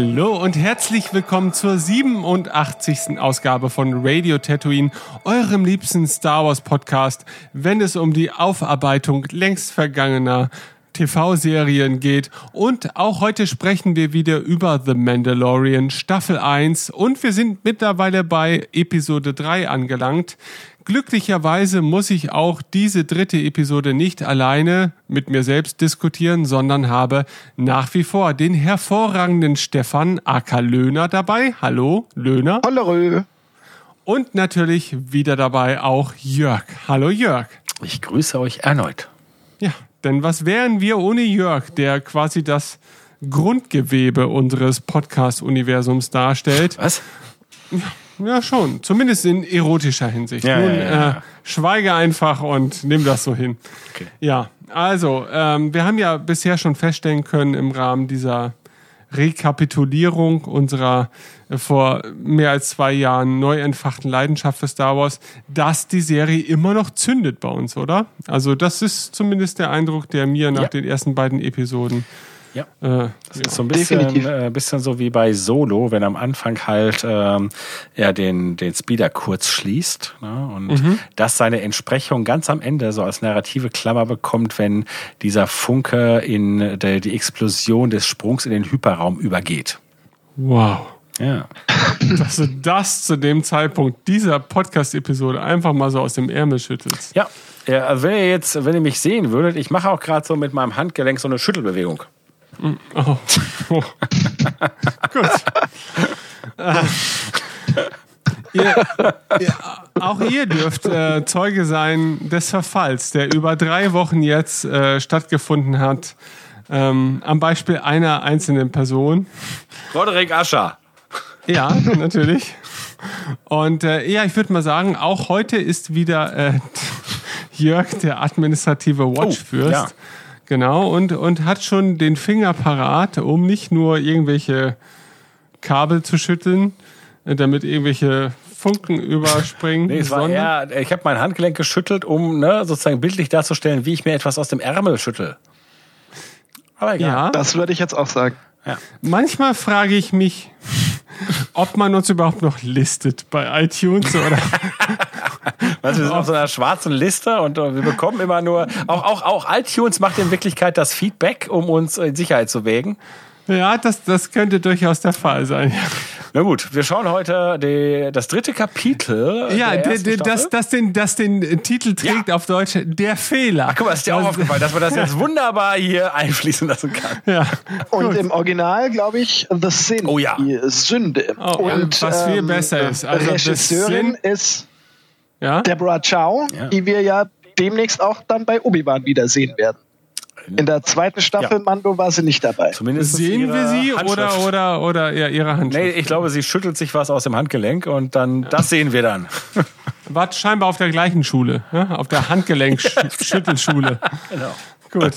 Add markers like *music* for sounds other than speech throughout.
Hallo und herzlich willkommen zur 87. Ausgabe von Radio Tatooine, eurem liebsten Star Wars Podcast, wenn es um die Aufarbeitung längst vergangener TV-Serien geht. Und auch heute sprechen wir wieder über The Mandalorian Staffel 1 und wir sind mittlerweile bei Episode 3 angelangt. Glücklicherweise muss ich auch diese dritte Episode nicht alleine mit mir selbst diskutieren, sondern habe nach wie vor den hervorragenden Stefan Acker Löhner dabei. Hallo, Löhner. Hallo. Und natürlich wieder dabei auch Jörg. Hallo, Jörg. Ich grüße euch erneut. Ja, denn was wären wir ohne Jörg, der quasi das Grundgewebe unseres Podcast-Universums darstellt? Was? Ja, schon. Zumindest in erotischer Hinsicht. Ja, Nun, ja, ja, ja. Äh, schweige einfach und nimm das so hin. Okay. Ja, also, ähm, wir haben ja bisher schon feststellen können im Rahmen dieser Rekapitulierung unserer äh, vor mehr als zwei Jahren neu entfachten Leidenschaft für Star Wars, dass die Serie immer noch zündet bei uns, oder? Also, das ist zumindest der Eindruck, der mir nach Ja. den ersten beiden Episoden Ja. äh, Das ist so ein bisschen, äh, bisschen so wie bei Solo, wenn am Anfang halt ähm, er den, den Speeder kurz schließt ne? und Mhm. das seine Entsprechung ganz am Ende so als narrative Klammer bekommt, wenn dieser Funke in der, die Explosion des Sprungs in den Hyperraum übergeht. wow. Ja. *laughs* dass du das zu dem Zeitpunkt dieser Podcast-Episode einfach mal so aus dem Ärmel schüttelst. Ja, ja also wenn ihr jetzt, wenn ihr mich sehen würdet, ich mache auch gerade so mit meinem Handgelenk so eine Schüttelbewegung. Oh. Oh. *laughs* Gut. Äh, ihr, ihr, auch ihr dürft äh, Zeuge sein des Verfalls, der über drei Wochen jetzt äh, stattgefunden hat. Ähm, am Beispiel einer einzelnen Person. Roderick Ascher. Ja, natürlich. Und äh, ja, ich würde mal sagen, auch heute ist wieder äh, *laughs* Jörg der administrative Watchfürst. ja. Genau, und, und hat schon den Finger parat, um nicht nur irgendwelche Kabel zu schütteln, äh, damit irgendwelche Funken überspringen, Nee, es war eher, ich habe mein Handgelenk geschüttelt, um ne, sozusagen bildlich darzustellen, wie ich mir etwas aus dem Ärmel schüttel. Aber egal. ja, Das würde ich jetzt auch sagen. manchmal frage ich mich, ob man uns überhaupt noch listet bei iTunes oder *laughs* *laughs* Also wir sind auf so einer schwarzen Liste und äh, wir bekommen immer nur, auch, auch, auch iTunes macht in Wirklichkeit das Feedback, um uns in Sicherheit zu wägen. ja, das, das könnte durchaus der Fall sein. Na gut, wir schauen heute die, das dritte Kapitel. Ja, der der, das, das, den, das den Titel trägt auf Deutsch Der Fehler. Ach, guck mal, ist dir auch aufgefallen, dass man das jetzt wunderbar hier *laughs* einfließen lassen kann. Ja. Und Gut. im Original, glaube ich, The Sin, Oh ja. die Sünde. Oh, Und was viel besser ist. Also The Regisseurin Sin- ist ja? Deborah Chow, Ja. die wir ja demnächst auch dann bei Obi-Wan wiedersehen werden. In der zweiten Staffel Ja. Mando war sie nicht dabei. Zumindest Sehen wir sie oder, Handschrift. oder, oder ja, ihre Nee, Handschrift? ich glaube, sie schüttelt sich was aus dem Handgelenk und dann, das sehen wir dann. War scheinbar auf der gleichen Schule, ja? auf der Handgelenk-Schüttelschule. *laughs* Genau. Gut.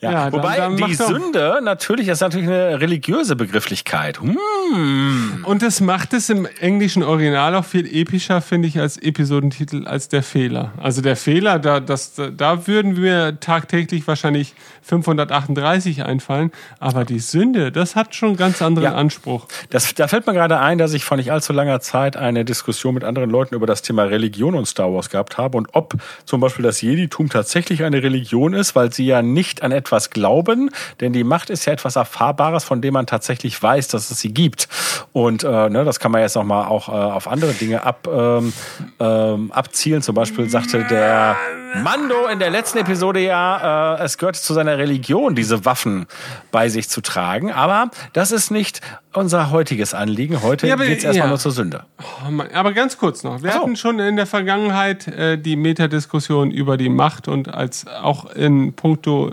Ja, dann- Wobei dann die mach doch- Sünde natürlich ist natürlich eine religiöse Begrifflichkeit. Hm. Und das macht es im englischen Original auch viel epischer, finde ich, als Episodentitel als der Fehler. Also der Fehler, da, das, da würden wir tagtäglich wahrscheinlich 538 einfallen, aber die Sünde, das hat schon einen ganz anderen Ja. Anspruch. Das, da fällt mir gerade ein, dass ich vor nicht allzu langer Zeit eine Diskussion mit anderen Leuten über das Thema Religion und Star Wars gehabt habe und ob zum Beispiel das Jeditum tatsächlich eine Religion ist, weil sie ja nicht an etwas glauben, denn die Macht ist ja etwas Erfahrbares, von dem man tatsächlich weiß, dass es sie gibt. Und äh, ne, das kann man jetzt nochmal auch äh, auf andere Dinge ab, ähm, ähm, abzielen. Zum Beispiel sagte der Mando in der letzten Episode ja, äh, es gehört zu seiner Religion, diese Waffen bei sich zu tragen. Aber das ist nicht unser heutiges Anliegen. Heute Ja, aber- geht's erstmal ja. nur zur Sünde. Oh Mann, Aber ganz kurz noch. Wir so. hatten schon in der Vergangenheit äh, die Metadiskussion über die Macht und als auch in puncto,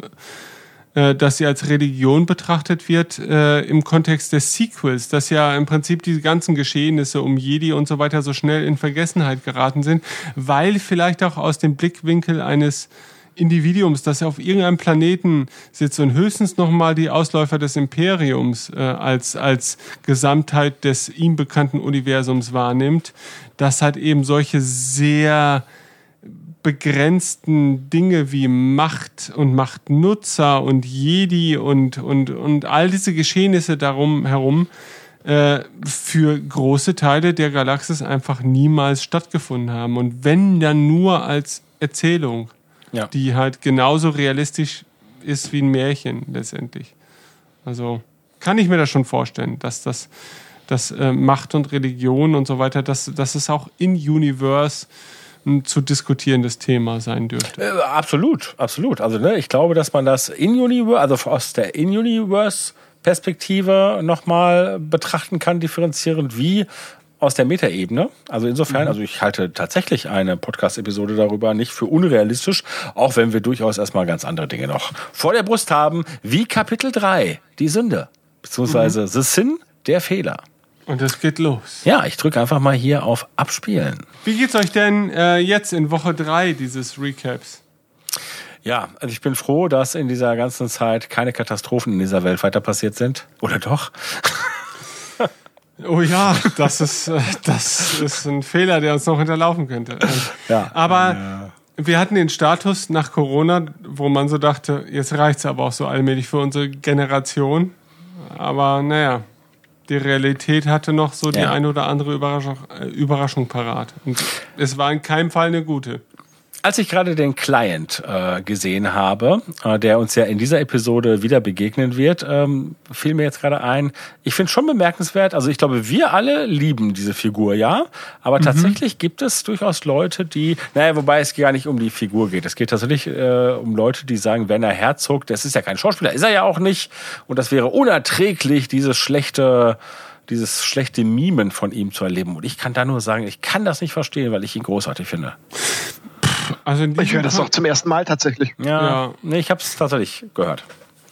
dass sie als Religion betrachtet wird, äh, im Kontext des Sequels, dass ja im Prinzip die ganzen Geschehnisse um Jedi und so weiter so schnell in Vergessenheit geraten sind, weil vielleicht auch aus dem Blickwinkel eines Individuums, das auf irgendeinem Planeten sitzt und höchstens nochmal die Ausläufer des Imperiums äh, als, als Gesamtheit des ihm bekannten Universums wahrnimmt, dass halt eben solche sehr begrenzten Dinge wie Macht und Machtnutzer und Jedi und, und, und all diese Geschehnisse darum herum äh, für große Teile der Galaxis einfach niemals stattgefunden haben. Und wenn dann nur als Erzählung, Ja. die halt genauso realistisch ist wie ein Märchen letztendlich. Also kann ich mir das schon vorstellen, dass das dass äh, Macht und Religion und so weiter, dass, dass es auch in Universe ein zu diskutierendes Thema sein dürfte. Äh, absolut, absolut. Also ne, ich glaube, dass man das in-Universe, also aus der In-Universe-Perspektive nochmal betrachten kann, differenzierend wie aus der Metaebene. Also insofern, also ich halte tatsächlich eine Podcast-Episode darüber nicht für unrealistisch, auch wenn wir durchaus erstmal ganz andere Dinge noch vor der Brust haben, wie Kapitel 3, die Sünde, beziehungsweise The Sin, der Fehler. Und es geht los. Ja, ich drücke einfach mal hier auf Abspielen. Wie geht's euch denn äh, jetzt in Woche 3 dieses Recaps? Ja, also ich bin froh, dass in dieser ganzen Zeit keine Katastrophen in dieser Welt weiter passiert sind. Oder doch? Oh ja, das ist, äh, das ist ein Fehler, der uns noch hinterlaufen könnte. Ja. Aber wir hatten den Status nach Corona, wo man so dachte, jetzt reicht's aber auch so allmählich für unsere Generation. Aber naja, die Realität hatte noch so die Ja. eine oder andere Überraschung, äh, Überraschung parat. Und es war in keinem Fall eine gute. Als ich gerade den Client äh, gesehen habe, äh, der uns ja in dieser Episode wieder begegnen wird, ähm, fiel mir jetzt gerade ein, ich finde schon bemerkenswert, also ich glaube, wir alle lieben diese Figur, ja, aber tatsächlich gibt es durchaus Leute, die, naja, wobei es gar nicht um die Figur geht, es geht tatsächlich äh, um Leute, die sagen, Werner Herzog, das ist ja kein Schauspieler, ist er ja auch nicht und das wäre unerträglich, dieses schlechte dieses schlechte Mimen von ihm zu erleben. Und ich kann da nur sagen, ich kann das nicht verstehen, weil ich ihn großartig finde. Also, in Ich höre das Fall- auch zum ersten Mal tatsächlich. Ja, Ja. nee, ich habe es tatsächlich gehört.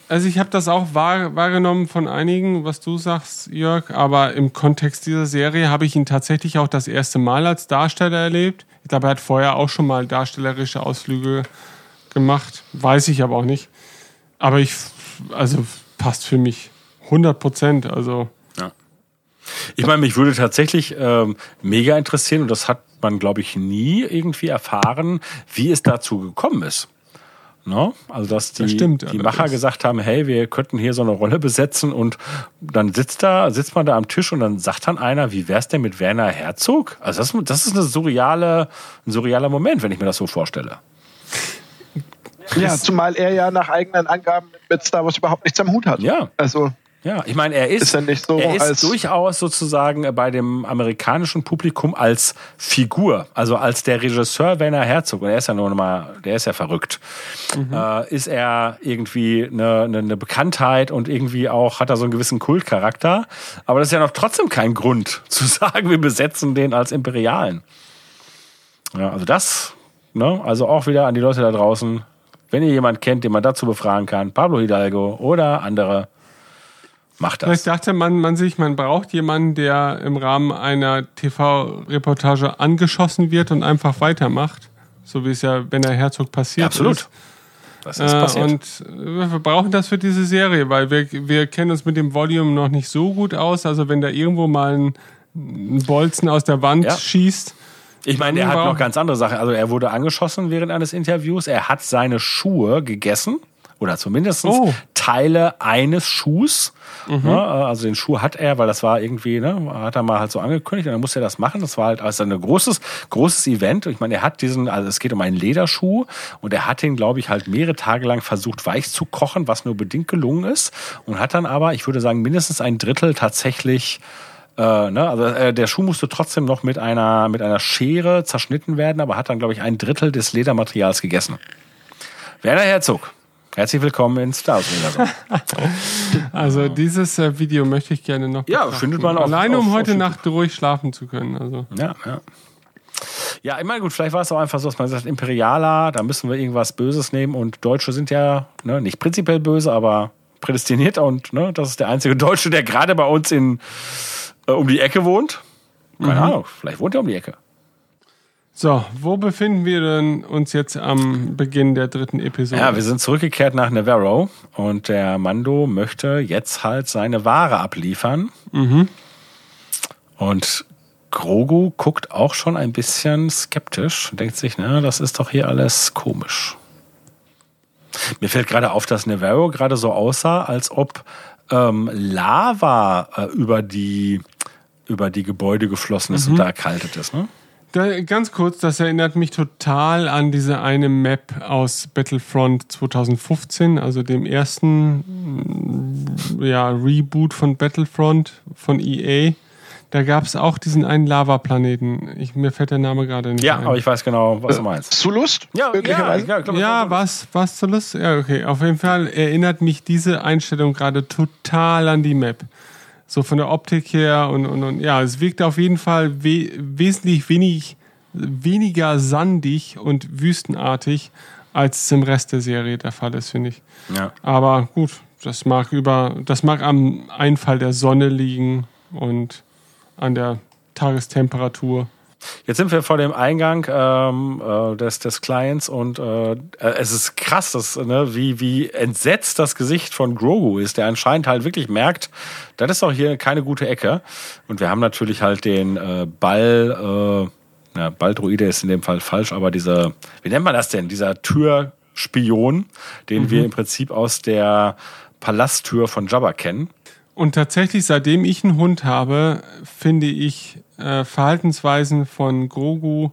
Also ich habe das auch wahr, wahrgenommen von einigen, was du sagst, Jörg, aber im Kontext dieser Serie habe ich ihn tatsächlich auch das erste Mal als Darsteller erlebt. Ich glaube, er hat vorher auch schon mal darstellerische Ausflüge gemacht, weiß ich aber auch nicht. Aber ich, also passt für mich 100 Prozent. Also Ich meine, mich würde tatsächlich ähm, mega interessieren, und das hat man, glaube ich, nie irgendwie erfahren, wie es dazu gekommen ist. Ne? Also, dass die, Das stimmt die. Macher gesagt haben, hey, wir könnten hier so eine Rolle besetzen und dann sitzt da, sitzt man da am Tisch und dann sagt dann einer, wie wär's denn mit Werner Herzog? Also das, das ist eine surreale, ein surrealer Moment, wenn ich mir das so vorstelle. Ja, zumal er ja nach eigenen Angaben mit Star Wars überhaupt nichts am Hut hat. Ja. Also, Ja, ich meine, er ist, Ist er nicht so er ist durchaus sozusagen bei dem amerikanischen Publikum als Figur, also als der Regisseur Werner Herzog, und er ist ja nur mal, der ist ja verrückt, äh, ist er irgendwie eine, eine, eine Bekanntheit und irgendwie auch hat er so einen gewissen Kultcharakter. Aber das ist ja noch trotzdem kein Grund *laughs* zu sagen, wir besetzen den als Imperialen. Ja, also das, ne, also auch wieder an die Leute da draußen, wenn ihr jemanden kennt, den man dazu befragen kann, Pablo Hidalgo oder andere, macht das. ich dachte man, man sich, man braucht jemanden, der im Rahmen einer TV-Reportage angeschossen wird und einfach weitermacht. So wie es ja, wenn der Herzog passiert Ja, absolut. ist. Das ist Äh, passiert. und wir brauchen das für diese Serie, weil wir, wir kennen uns mit dem Volume noch nicht so gut aus. Also wenn da irgendwo mal ein, ein Bolzen aus der Wand Ja. schießt, ich meine, er hat noch ganz andere Sachen. Also er wurde angeschossen während eines Interviews. Er hat seine Schuhe gegessen. Oder zumindest Oh. Teile eines Schuhs. Ne, also den Schuh hat er, weil das war irgendwie, ne, hat er mal halt so angekündigt und dann musste er das machen. Das war halt also ein großes, großes Event. Ich meine, er hat diesen, also es geht um einen Lederschuh und er hat den, glaube ich, halt mehrere Tage lang versucht, weich zu kochen, was nur bedingt gelungen ist. Und hat dann aber, ich würde sagen, mindestens ein Drittel tatsächlich äh, ne, also äh, der Schuh musste trotzdem noch mit einer, mit einer Schere zerschnitten werden, aber hat dann, glaube ich, ein Drittel des Ledermaterials gegessen. Werner Herzog, herzlich willkommen ins Star Wars Universum. also dieses äh, Video möchte ich gerne noch. Ja, betrachten. findet man auf- Alleine um auf- heute auf Nacht ruhig schlafen zu können. Also Ja, ja. Ja, ich meine, gut, vielleicht war es auch einfach so, dass man sagt, Imperialer, da müssen wir irgendwas Böses nehmen und Deutsche sind ja ne, nicht prinzipiell böse, aber prädestiniert und ne, das ist der einzige Deutsche, der gerade bei uns in, äh, um die Ecke wohnt. Keine Ahnung, vielleicht wohnt er um die Ecke. So, wo befinden wir denn uns jetzt am Beginn der dritten Episode? Ja, wir sind zurückgekehrt nach Navarro und der Mando möchte jetzt halt seine Ware abliefern. Und Grogu guckt auch schon ein bisschen skeptisch und denkt sich, na, das ist doch hier alles komisch. Mir fällt gerade auf, dass Navarro gerade so aussah, als ob ähm, Lava äh, über die über die Gebäude geflossen ist mhm. und da erkaltet ist. Ne? Da, ganz kurz, das erinnert mich total an diese eine Map aus Battlefront 2015, also dem ersten ja, Reboot von Battlefront von EA. Da gab es auch diesen einen Lava-Planeten. mir fällt der Name gerade nicht Ja, ein. aber ich weiß genau, was du meinst. Zulust? Ja, ja, ja, glaub, ja was, was Zulust? Ja, okay. Auf jeden Fall erinnert mich diese Einstellung gerade total an die Map. So von der Optik her und, und, und ja, es wirkt auf jeden Fall we wesentlich wenig, weniger sandig und wüstenartig, als es im Rest der Serie der Fall ist, finde ich. Ja. Aber gut, das mag über, das mag am Einfall der Sonne liegen und an der Tagestemperatur. Jetzt sind wir vor dem Eingang ähm, äh, des, des Clients und äh, es ist krass, dass, ne, wie, wie entsetzt das Gesicht von Grogu ist, der anscheinend halt wirklich merkt, das ist doch hier keine gute Ecke. Und wir haben natürlich halt den äh, Ball, äh, ja, Balldruide ist in dem Fall falsch, aber dieser, wie nennt man das denn? Dieser Türspion, den mhm. wir im Prinzip aus der Palasttür von Jabba kennen. Und tatsächlich, seitdem ich einen Hund habe, finde ich äh, Verhaltensweisen von Grogu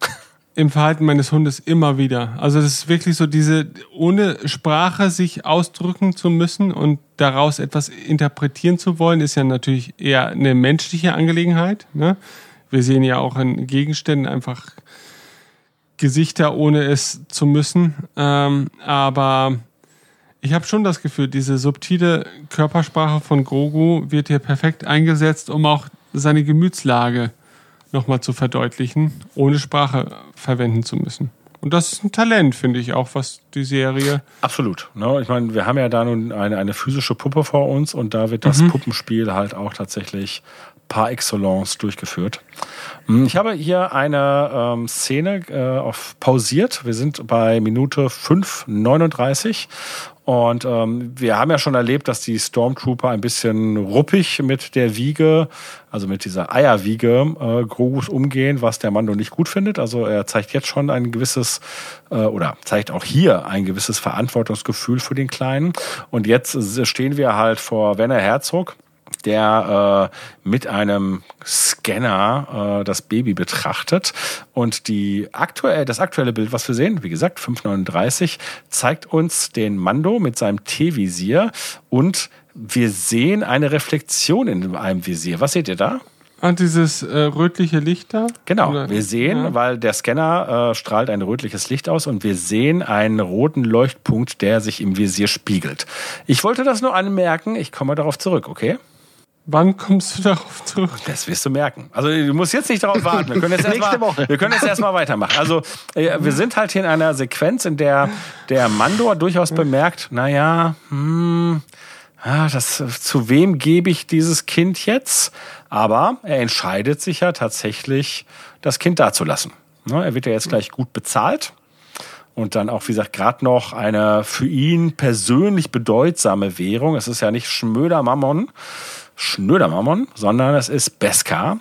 *laughs* im Verhalten meines Hundes immer wieder. Also das ist wirklich so diese, ohne Sprache sich ausdrücken zu müssen und daraus etwas interpretieren zu wollen, ist ja natürlich eher eine menschliche Angelegenheit. Ne? Wir sehen ja auch in Gegenständen einfach Gesichter, ohne es zu müssen. Ähm, aber ich habe schon das Gefühl, diese subtile Körpersprache von Grogu wird hier perfekt eingesetzt, um auch seine Gemütslage nochmal zu verdeutlichen, ohne Sprache verwenden zu müssen. Und das ist ein Talent, finde ich auch, was die Serie. Absolut. Ne? Ich meine, wir haben ja da nun eine, eine physische Puppe vor uns und da wird das mhm. Puppenspiel halt auch tatsächlich par excellence durchgeführt. Hm, ich habe hier eine ähm, Szene äh, auf pausiert. Wir sind bei Minute 5,39 und ähm, wir haben ja schon erlebt, dass die Stormtrooper ein bisschen ruppig mit der Wiege, also mit dieser Eierwiege äh, Grogus umgehen, was der Mando nicht gut findet. Also er zeigt jetzt schon ein gewisses, äh, oder zeigt auch hier ein gewisses Verantwortungsgefühl für den Kleinen. Und jetzt stehen wir halt vor Werner Herzog der äh, mit einem Scanner äh, das Baby betrachtet. Und die aktuell, das aktuelle Bild, was wir sehen, wie gesagt, 539, zeigt uns den Mando mit seinem T-Visier und wir sehen eine Reflexion in einem Visier. Was seht ihr da? Ah, dieses äh, rötliche Licht da? Genau, Oder? wir sehen, ja. weil der Scanner äh, strahlt ein rötliches Licht aus und wir sehen einen roten Leuchtpunkt, der sich im Visier spiegelt. Ich wollte das nur anmerken, ich komme darauf zurück, okay? Wann kommst du darauf zurück? Das wirst du merken. Also du musst jetzt nicht darauf warten. Wir können jetzt *laughs* erstmal, wir können jetzt erstmal weitermachen. Also äh, wir sind halt hier in einer Sequenz, in der der Mandor durchaus bemerkt, naja, hm, ja, das, zu wem gebe ich dieses Kind jetzt? Aber er entscheidet sich ja tatsächlich, das Kind dazulassen. Ne, er wird ja jetzt gleich gut bezahlt und dann auch, wie gesagt, gerade noch eine für ihn persönlich bedeutsame Währung. Es ist ja nicht Schmöder Mammon, Schnödermammon, sondern es ist Beskar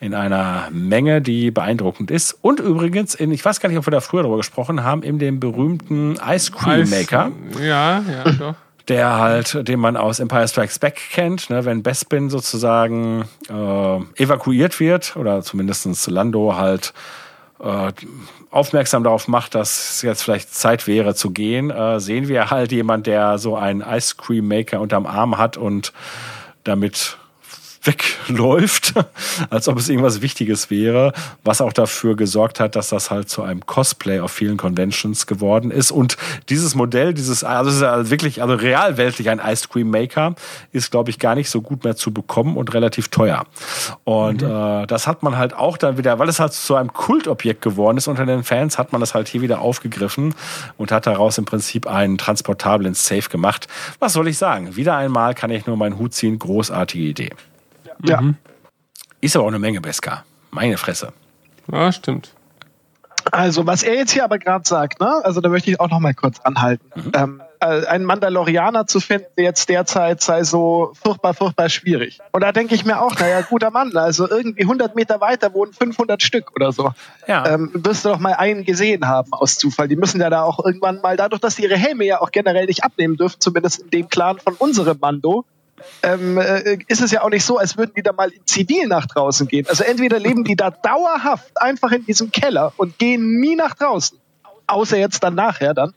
in einer Menge, die beeindruckend ist. Und übrigens, in, ich weiß gar nicht, ob wir da früher drüber gesprochen haben, in dem berühmten Ice Cream Maker. ja, ja, *clears throat* doch. Der halt, den man aus Empire Strikes Back kennt, ne, wenn Bespin sozusagen äh, evakuiert wird, oder zumindest Lando halt äh, aufmerksam darauf macht, dass es jetzt vielleicht Zeit wäre zu gehen, äh, sehen wir halt jemand, der so einen Ice Cream Maker unterm Arm hat und damit wegläuft, *laughs* als ob es irgendwas Wichtiges wäre, was auch dafür gesorgt hat, dass das halt zu einem Cosplay auf vielen Conventions geworden ist. Und dieses Modell, dieses, also es ist ja wirklich, also realweltlich ein Ice Cream Maker, ist, glaube ich, gar nicht so gut mehr zu bekommen und relativ teuer. Und mhm. äh, das hat man halt auch dann wieder, weil es halt zu einem Kultobjekt geworden ist unter den Fans, hat man das halt hier wieder aufgegriffen und hat daraus im Prinzip einen transportablen Safe gemacht. Was soll ich sagen? Wieder einmal kann ich nur meinen Hut ziehen. Großartige Idee. Ja. Mhm. Ist aber auch eine Menge Beska. Meine Fresse. Ja, stimmt. Also, was er jetzt hier aber gerade sagt, ne? also da möchte ich auch noch mal kurz anhalten. Mhm. Ähm, äh, einen Mandalorianer zu finden jetzt derzeit sei so furchtbar, furchtbar schwierig. Und da denke ich mir auch, naja, guter Mann, also irgendwie 100 Meter weiter wohnen 500 Stück oder so. Ja. Ähm, wirst du doch mal einen gesehen haben aus Zufall. Die müssen ja da auch irgendwann mal, dadurch, dass die ihre Helme ja auch generell nicht abnehmen dürfen, zumindest in dem Clan von unserem Mando, ähm, äh, ist es ja auch nicht so, als würden die da mal in Zivil nach draußen gehen. Also entweder leben die da dauerhaft einfach in diesem Keller und gehen nie nach draußen, außer jetzt dann nachher dann.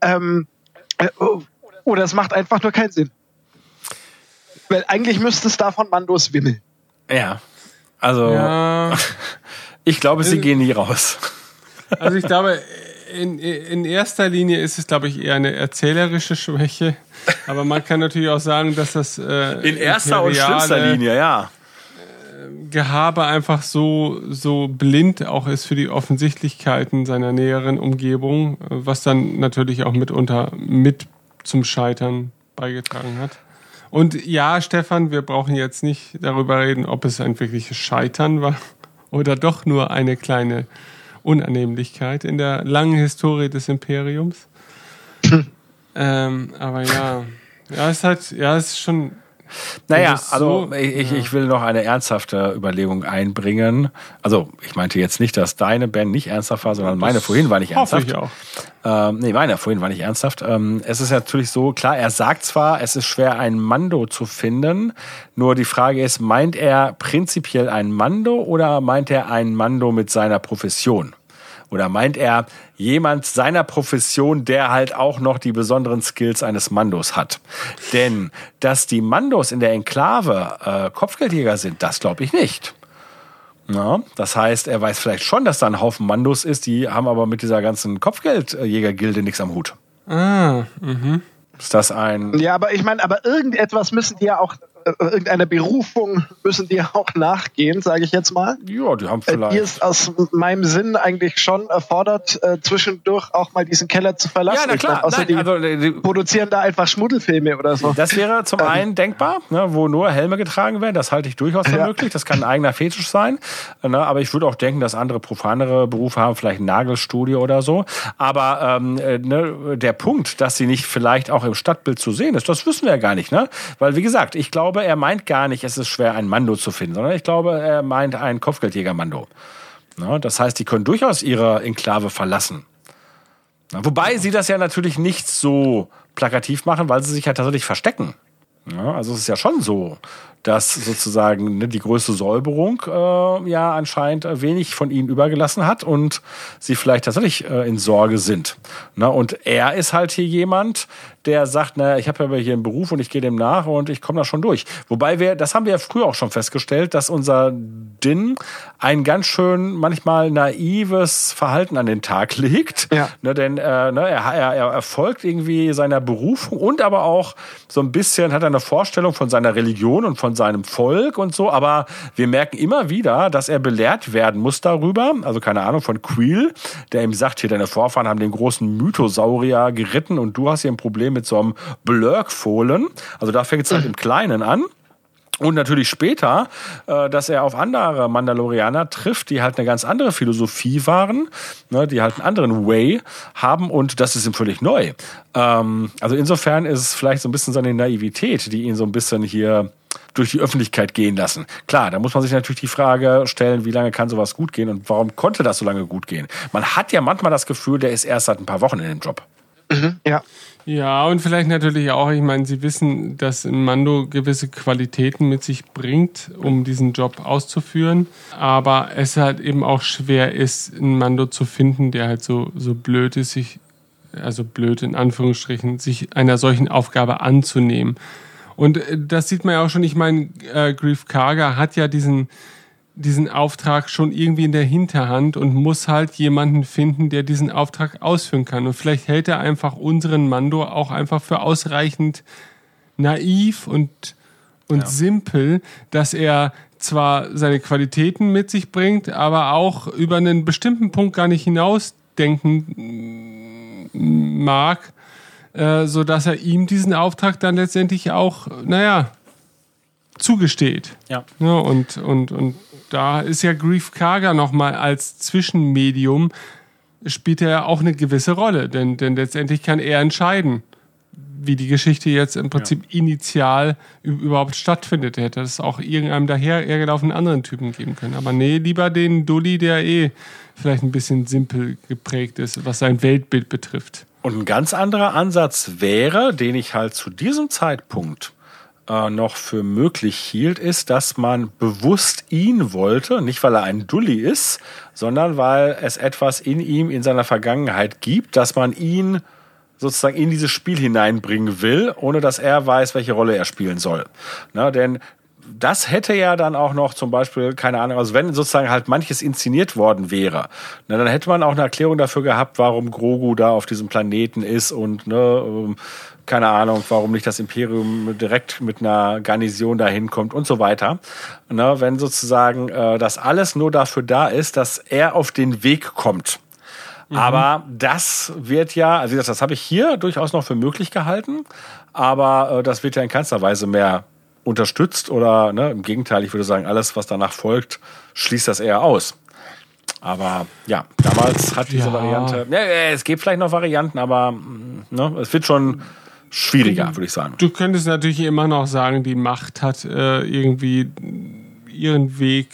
Ähm, äh, oder es macht einfach nur keinen Sinn. Weil eigentlich müsste es davon Mandos wimmeln. Ja. Also, ja. *laughs* ich glaube, sie äh, gehen nie raus. Also ich glaube, in, in erster Linie ist es, glaube ich, eher eine erzählerische Schwäche. Aber man kann natürlich auch sagen, dass das äh, in erster und schlimmster Linie, ja. Gehabe einfach so, so blind auch ist für die Offensichtlichkeiten seiner näheren Umgebung, was dann natürlich auch mitunter mit zum Scheitern beigetragen hat. Und ja, Stefan, wir brauchen jetzt nicht darüber reden, ob es ein wirkliches Scheitern war oder doch nur eine kleine Unannehmlichkeit in der langen Historie des Imperiums. *laughs* ähm, aber ja, ja, es ist halt, ja, es ist schon. Naja, also so, ich, ja. ich will noch eine ernsthafte Überlegung einbringen. Also ich meinte jetzt nicht, dass deine Band nicht ernsthaft war, sondern meine vorhin war nicht ernsthaft. Ich auch. Ähm, nee, meine vorhin war nicht ernsthaft. Ähm, es ist natürlich so, klar, er sagt zwar, es ist schwer, ein Mando zu finden, nur die Frage ist, meint er prinzipiell ein Mando oder meint er ein Mando mit seiner Profession? Oder meint er jemand seiner Profession, der halt auch noch die besonderen Skills eines Mandos hat? Denn dass die Mandos in der Enklave äh, Kopfgeldjäger sind, das glaube ich nicht. Ja, das heißt, er weiß vielleicht schon, dass da ein Haufen Mandos ist, die haben aber mit dieser ganzen Kopfgeldjägergilde nichts am Hut. Ah, mhm. Ist das ein. Ja, aber ich meine, aber irgendetwas müssen die ja auch irgendeiner Berufung müssen die *laughs* auch nachgehen, sage ich jetzt mal. Ja, die haben vielleicht. Die ist aus meinem Sinn eigentlich schon erfordert, äh, zwischendurch auch mal diesen Keller zu verlassen. Ja, na klar. Außer Nein, also, äh, die, produzieren da einfach Schmuddelfilme oder so. Das wäre zum ähm. einen denkbar, ne, wo nur Helme getragen werden. Das halte ich durchaus für ja. möglich. Das kann ein eigener Fetisch sein. Ne, aber ich würde auch denken, dass andere profanere Berufe haben, vielleicht ein Nagelstudio oder so. Aber ähm, ne, der Punkt, dass sie nicht vielleicht auch im Stadtbild zu sehen ist, das wissen wir ja gar nicht. Ne? Weil, wie gesagt, ich glaube, glaube, er meint gar nicht, es ist schwer, ein Mando zu finden, sondern ich glaube, er meint ein Kopfgeldjäger-Mando. das heißt, die können durchaus ihre Enklave verlassen. wobei sie das ja natürlich nicht so plakativ machen, weil sie sich ja tatsächlich verstecken. also es ist ja schon so, dass sozusagen ne, die größte Säuberung äh, ja anscheinend wenig von ihnen übergelassen hat und sie vielleicht tatsächlich äh, in Sorge sind. Na, und er ist halt hier jemand, der sagt, naja, ich habe ja hier einen Beruf und ich gehe dem nach und ich komme da schon durch. Wobei wir, das haben wir ja früher auch schon festgestellt, dass unser Din ein ganz schön manchmal naives Verhalten an den Tag *laughs* legt. Ja. Ne, denn äh, ne, er, er, er erfolgt irgendwie seiner Berufung und aber auch so ein bisschen hat er eine Vorstellung von seiner Religion und von seinem Volk und so, aber wir merken immer wieder, dass er belehrt werden muss darüber. Also keine Ahnung von Queel, der ihm sagt, hier deine Vorfahren haben den großen Mythosaurier geritten und du hast hier ein Problem mit so einem Blurkfohlen. Also da fängt es halt im Kleinen an. Und natürlich später, äh, dass er auf andere Mandalorianer trifft, die halt eine ganz andere Philosophie waren, ne, die halt einen anderen Way haben und das ist ihm völlig neu. Ähm, also insofern ist es vielleicht so ein bisschen seine Naivität, die ihn so ein bisschen hier durch die Öffentlichkeit gehen lassen. Klar, da muss man sich natürlich die Frage stellen, wie lange kann sowas gut gehen und warum konnte das so lange gut gehen? Man hat ja manchmal das Gefühl, der ist erst seit ein paar Wochen in dem Job. Mhm, ja. Ja, und vielleicht natürlich auch, ich meine, Sie wissen, dass ein Mando gewisse Qualitäten mit sich bringt, um diesen Job auszuführen. Aber es halt eben auch schwer ist, einen Mando zu finden, der halt so, so blöd ist, sich, also blöd in Anführungsstrichen, sich einer solchen Aufgabe anzunehmen. Und äh, das sieht man ja auch schon, ich meine, äh, Grief Karga hat ja diesen, diesen Auftrag schon irgendwie in der Hinterhand und muss halt jemanden finden, der diesen Auftrag ausführen kann. Und vielleicht hält er einfach unseren Mando auch einfach für ausreichend naiv und, und ja. simpel, dass er zwar seine Qualitäten mit sich bringt, aber auch über einen bestimmten Punkt gar nicht hinausdenken mag, äh, so dass er ihm diesen Auftrag dann letztendlich auch, naja, zugesteht. Ja. ja und, und, und da ist ja Grief Karga nochmal als Zwischenmedium, spielt er ja auch eine gewisse Rolle, denn, denn letztendlich kann er entscheiden, wie die Geschichte jetzt im Prinzip ja. initial überhaupt stattfindet. Hätte es auch irgendeinem daher hergelaufenen anderen Typen geben können. Aber nee, lieber den Dulli, der eh vielleicht ein bisschen simpel geprägt ist, was sein Weltbild betrifft. Und ein ganz anderer Ansatz wäre, den ich halt zu diesem Zeitpunkt äh, noch für möglich hielt, ist, dass man bewusst ihn wollte, nicht weil er ein Dulli ist, sondern weil es etwas in ihm, in seiner Vergangenheit gibt, dass man ihn sozusagen in dieses Spiel hineinbringen will, ohne dass er weiß, welche Rolle er spielen soll. Na, denn das hätte ja dann auch noch zum Beispiel, keine Ahnung, also wenn sozusagen halt manches inszeniert worden wäre, na, dann hätte man auch eine Erklärung dafür gehabt, warum Grogu da auf diesem Planeten ist und ne, ähm, keine Ahnung, warum nicht das Imperium direkt mit einer Garnison dahin kommt und so weiter. Ne, wenn sozusagen äh, das alles nur dafür da ist, dass er auf den Weg kommt. Mhm. Aber das wird ja, also das, das habe ich hier durchaus noch für möglich gehalten, aber äh, das wird ja in keinster Weise mehr unterstützt oder ne, im Gegenteil, ich würde sagen, alles, was danach folgt, schließt das eher aus. Aber ja, damals hat diese ja. Variante, ja, es gibt vielleicht noch Varianten, aber ne, es wird schon schwieriger, würde ich sagen. Du könntest natürlich immer noch sagen, die Macht hat äh, irgendwie ihren Weg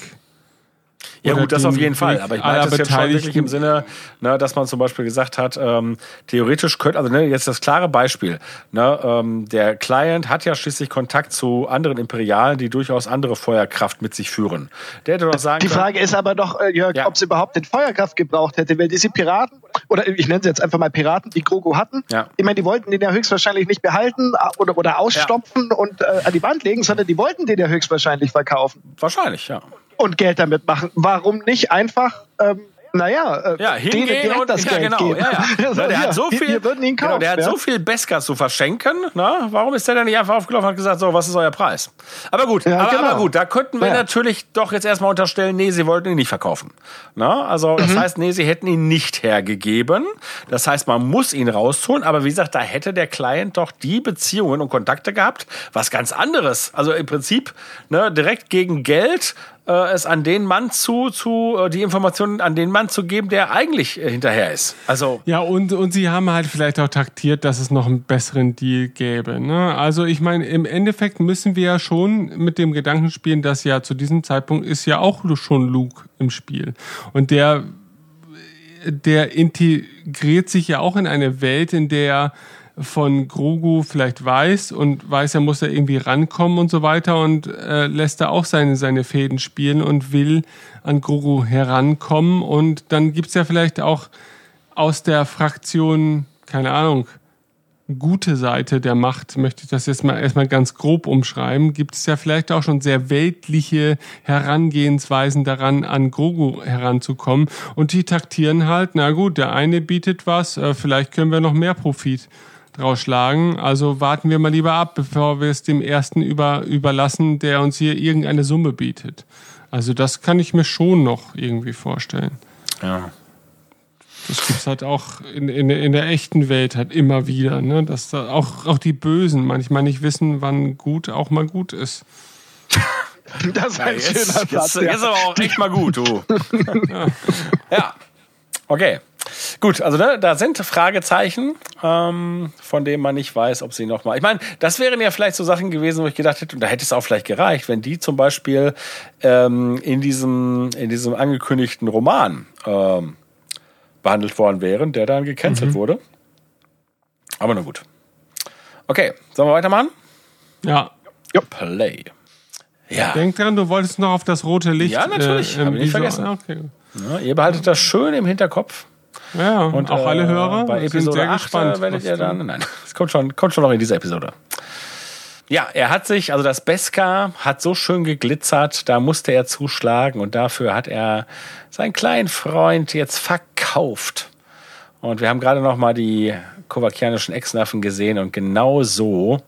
ja gut, das auf jeden Fall. Aber ich meine das jetzt schon wirklich im Sinne, ne, dass man zum Beispiel gesagt hat, ähm, theoretisch könnte, also ne, jetzt das klare Beispiel, ne, ähm, der Client hat ja schließlich Kontakt zu anderen Imperialen, die durchaus andere Feuerkraft mit sich führen. Der hätte doch sagen Die Frage können, ist aber doch, äh, Jörg, ja. ob sie überhaupt den Feuerkraft gebraucht hätte, weil diese Piraten, oder ich nenne sie jetzt einfach mal Piraten, die Grogu hatten, ja. ich meine, die wollten den ja höchstwahrscheinlich nicht behalten äh, oder, oder ausstopfen ja. und äh, an die Wand legen, sondern die wollten den ja höchstwahrscheinlich verkaufen. Wahrscheinlich, ja und Geld damit machen. Warum nicht einfach ähm, naja, äh, ja, hingehen denen und, das ja, Geld genau, geben. Ja, ja. *laughs* also, der, hat so viel, wir, kaufen, genau, der hat so viel Beskar zu verschenken. Na? Warum ist der denn nicht einfach aufgelaufen und hat gesagt, so, was ist euer Preis? Aber gut, aber, genau. aber, gut, da könnten wir natürlich doch jetzt erstmal unterstellen, nee, sie wollten ihn nicht verkaufen. Na? Also das mhm. heißt, nee, sie hätten ihn nicht hergegeben. Das heißt, man muss ihn rausholen. Aber wie gesagt, da hätte der Client doch die Beziehungen und Kontakte gehabt, was ganz anderes. Also im Prinzip ne, direkt gegen Geld äh, es an den Mann zu, zu äh, die Informationen an den Mann zu geben, der eigentlich äh, hinterher ist. Also ja und und sie haben halt vielleicht auch taktiert, dass es noch einen besseren Deal gäbe. Ne? Also ich meine, im Endeffekt müssen wir ja schon mit dem Gedanken spielen, dass ja zu diesem Zeitpunkt ist ja auch schon Luke im Spiel und der der integriert sich ja auch in eine Welt, in der von Grogu vielleicht weiß und weiß, er muss da irgendwie rankommen und so weiter und äh, lässt da auch seine, seine Fäden spielen und will an Grogu herankommen. Und dann gibt's ja vielleicht auch aus der Fraktion, keine Ahnung, gute Seite der Macht, möchte ich das jetzt mal erstmal ganz grob umschreiben, gibt es ja vielleicht auch schon sehr weltliche Herangehensweisen daran, an Grogu heranzukommen. Und die taktieren halt, na gut, der eine bietet was, äh, vielleicht können wir noch mehr Profit draus schlagen. Also warten wir mal lieber ab, bevor wir es dem ersten über, überlassen, der uns hier irgendeine Summe bietet. Also das kann ich mir schon noch irgendwie vorstellen. Ja. Das gibt's halt auch in, in, in der echten Welt halt immer wieder, ne? Dass da auch, auch die Bösen manchmal nicht wissen, wann gut auch mal gut ist. *laughs* Das ist ein ja, jetzt, schöner Satz. Jetzt, ja. jetzt aber auch echt mal gut, du. ja. *laughs* ja. Okay. Gut, also ne, da sind Fragezeichen, ähm, von denen man nicht weiß, ob sie nochmal. Ich meine, das wären ja vielleicht so Sachen gewesen, wo ich gedacht hätte, und da hätte es auch vielleicht gereicht, wenn die zum Beispiel ähm, in diesem in diesem angekündigten Roman ähm, behandelt worden wären, der dann gecancelt mhm. wurde. Aber na gut. Okay, sollen wir weitermachen? Ja. ja. Play. Ja. Denk dran, du wolltest noch auf das rote Licht. Ja, natürlich. Äh, Hab ich nicht vergessen. Okay. Ja, ihr behaltet das schön im Hinterkopf. Ja, und auch äh, alle Hörer bei Episode sind sehr 8 gespannt, werdet ihr dann. Nein, es kommt schon, kommt schon noch in dieser Episode. Ja, er hat sich, also das Beskar hat so schön geglitzert, da musste er zuschlagen und dafür hat er seinen kleinen Freund jetzt verkauft. Und wir haben gerade noch mal die kovakianischen Ex-Nerven gesehen und genau so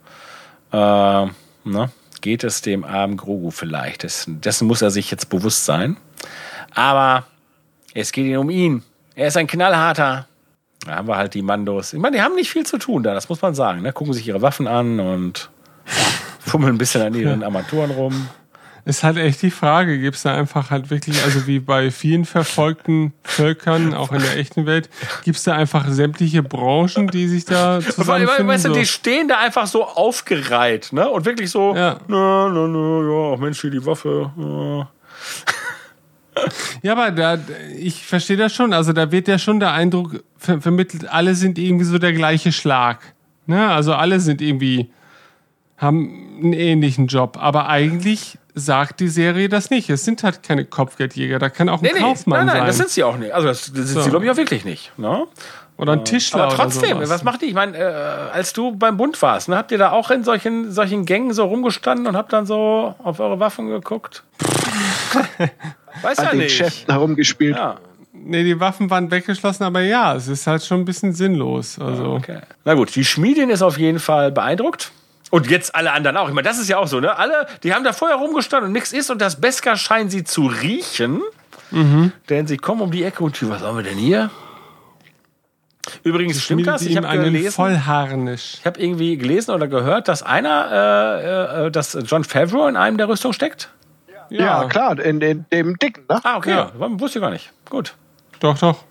äh, ne, geht es dem armen Grogu vielleicht. Dessen, dessen muss er sich jetzt bewusst sein. Aber es geht ihn um ihn. Er ist ein knallharter. Da haben wir halt die Mandos. Ich meine, die haben nicht viel zu tun da, das muss man sagen. Ne? Gucken sich ihre Waffen an und fummeln ein bisschen an ihren Armaturen rum. Ist halt echt die Frage, gibt es da einfach halt wirklich, also wie bei vielen verfolgten Völkern, auch in der echten Welt, gibt es da einfach sämtliche Branchen, die sich da zusammenfinden. Weißt du, die stehen da einfach so aufgereiht, ne? Und wirklich so, ja, na, na, na, ja, Mensch, hier die Waffe. Ja. Ja, aber da, ich verstehe das schon. Also da wird ja schon der Eindruck ver vermittelt, alle sind irgendwie so der gleiche Schlag. Ne? Also alle sind irgendwie, haben einen ähnlichen Job. Aber eigentlich sagt die Serie das nicht. Es sind halt keine Kopfgeldjäger. Da kann auch ein nee, Kaufmann nein, nein, sein. das sind sie auch nicht. Also das, das sind so. sie, glaube ich, auch wirklich nicht. Ne? Oder ein Tischler. Aber trotzdem, was macht die? Ich meine, äh, als du beim Bund warst, ne, habt ihr da auch in solchen, solchen Gängen so rumgestanden und habt dann so auf eure Waffen geguckt? *laughs* Weiß ja nicht. Geschäften herumgespielt. Ja. Nee, die Waffen waren weggeschlossen, aber ja, es ist halt schon ein bisschen sinnlos. Also. Okay. Na gut, die Schmiedin ist auf jeden Fall beeindruckt. Und jetzt alle anderen auch. Ich meine, das ist ja auch so, ne? Alle, die haben da vorher rumgestanden und nichts ist und das Beska scheinen sie zu riechen. Mhm. Denn sie kommen um die Ecke und was haben wir denn hier? Übrigens stimmt das. Ich habe gelesen. Vollharnisch. Ich habe irgendwie gelesen oder gehört, dass einer, äh, äh, dass John Favreau in einem der Rüstung steckt. Ja, ja klar, in, in, dem dicken. Ne? Ah, okay, ja. wusste ich gar nicht. Gut. Doch, doch.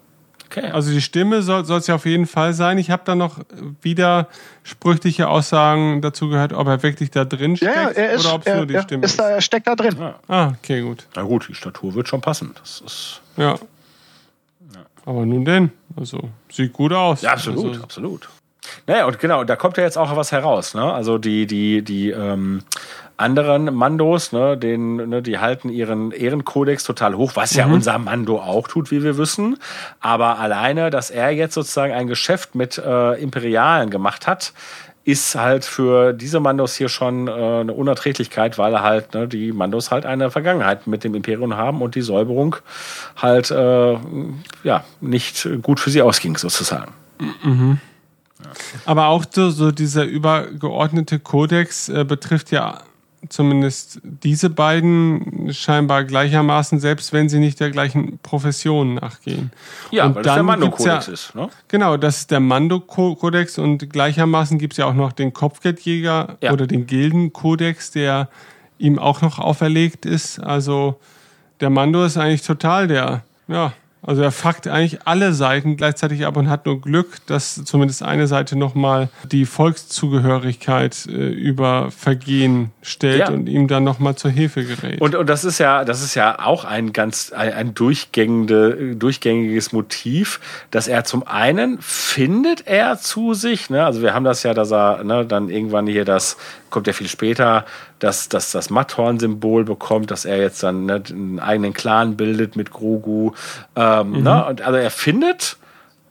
Okay. Also die Stimme soll es ja auf jeden Fall sein. Ich habe da noch widersprüchliche Aussagen dazu gehört, ob er wirklich da drin steckt ja, er ist, oder ob es nur die Stimme ist. Da, er steckt da drin. Ah. ah, okay, gut. Na gut, die Statur wird schon passen. Das ist ja. Aber nun denn, also sieht gut aus. Ja, absolut, also, absolut. Naja, und genau, da kommt ja jetzt auch was heraus. Ne? Also die, die, die ähm, anderen Mandos, ne, den, ne, die halten ihren Ehrenkodex total hoch, was ja mhm. unser Mando auch tut, wie wir wissen. Aber alleine, dass er jetzt sozusagen ein Geschäft mit äh, Imperialen gemacht hat, ist halt für diese Mandos hier schon äh, eine Unerträglichkeit, weil halt ne, die Mandos halt eine Vergangenheit mit dem Imperium haben und die Säuberung halt äh, ja nicht gut für sie ausging sozusagen. Mhm. Aber auch so, so dieser übergeordnete Kodex äh, betrifft ja zumindest diese beiden scheinbar gleichermaßen, selbst wenn sie nicht der gleichen Profession nachgehen. Ja, und weil das der Mando-Kodex ja, ist. Ne? Genau, das ist der Mando-Kodex und gleichermaßen gibt es ja auch noch den Kopfgeldjäger ja. oder den Gilden-Kodex, der ihm auch noch auferlegt ist. Also der Mando ist eigentlich total der, ja, also er fuckt eigentlich alle Seiten gleichzeitig ab und hat nur Glück, dass zumindest eine Seite nochmal die Volkszugehörigkeit äh, über Vergehen stellt ja. und ihm dann nochmal zur Hilfe gerät. Und, und das ist ja, das ist ja auch ein ganz ein, ein durchgängige, durchgängiges Motiv, dass er zum einen findet er zu sich, ne? Also wir haben das ja, dass er ne, dann irgendwann hier das kommt ja viel später, dass, dass das Matthorn-Symbol bekommt, dass er jetzt dann ne, einen eigenen Clan bildet mit Grogu. Ähm, mhm. ne? Und also er findet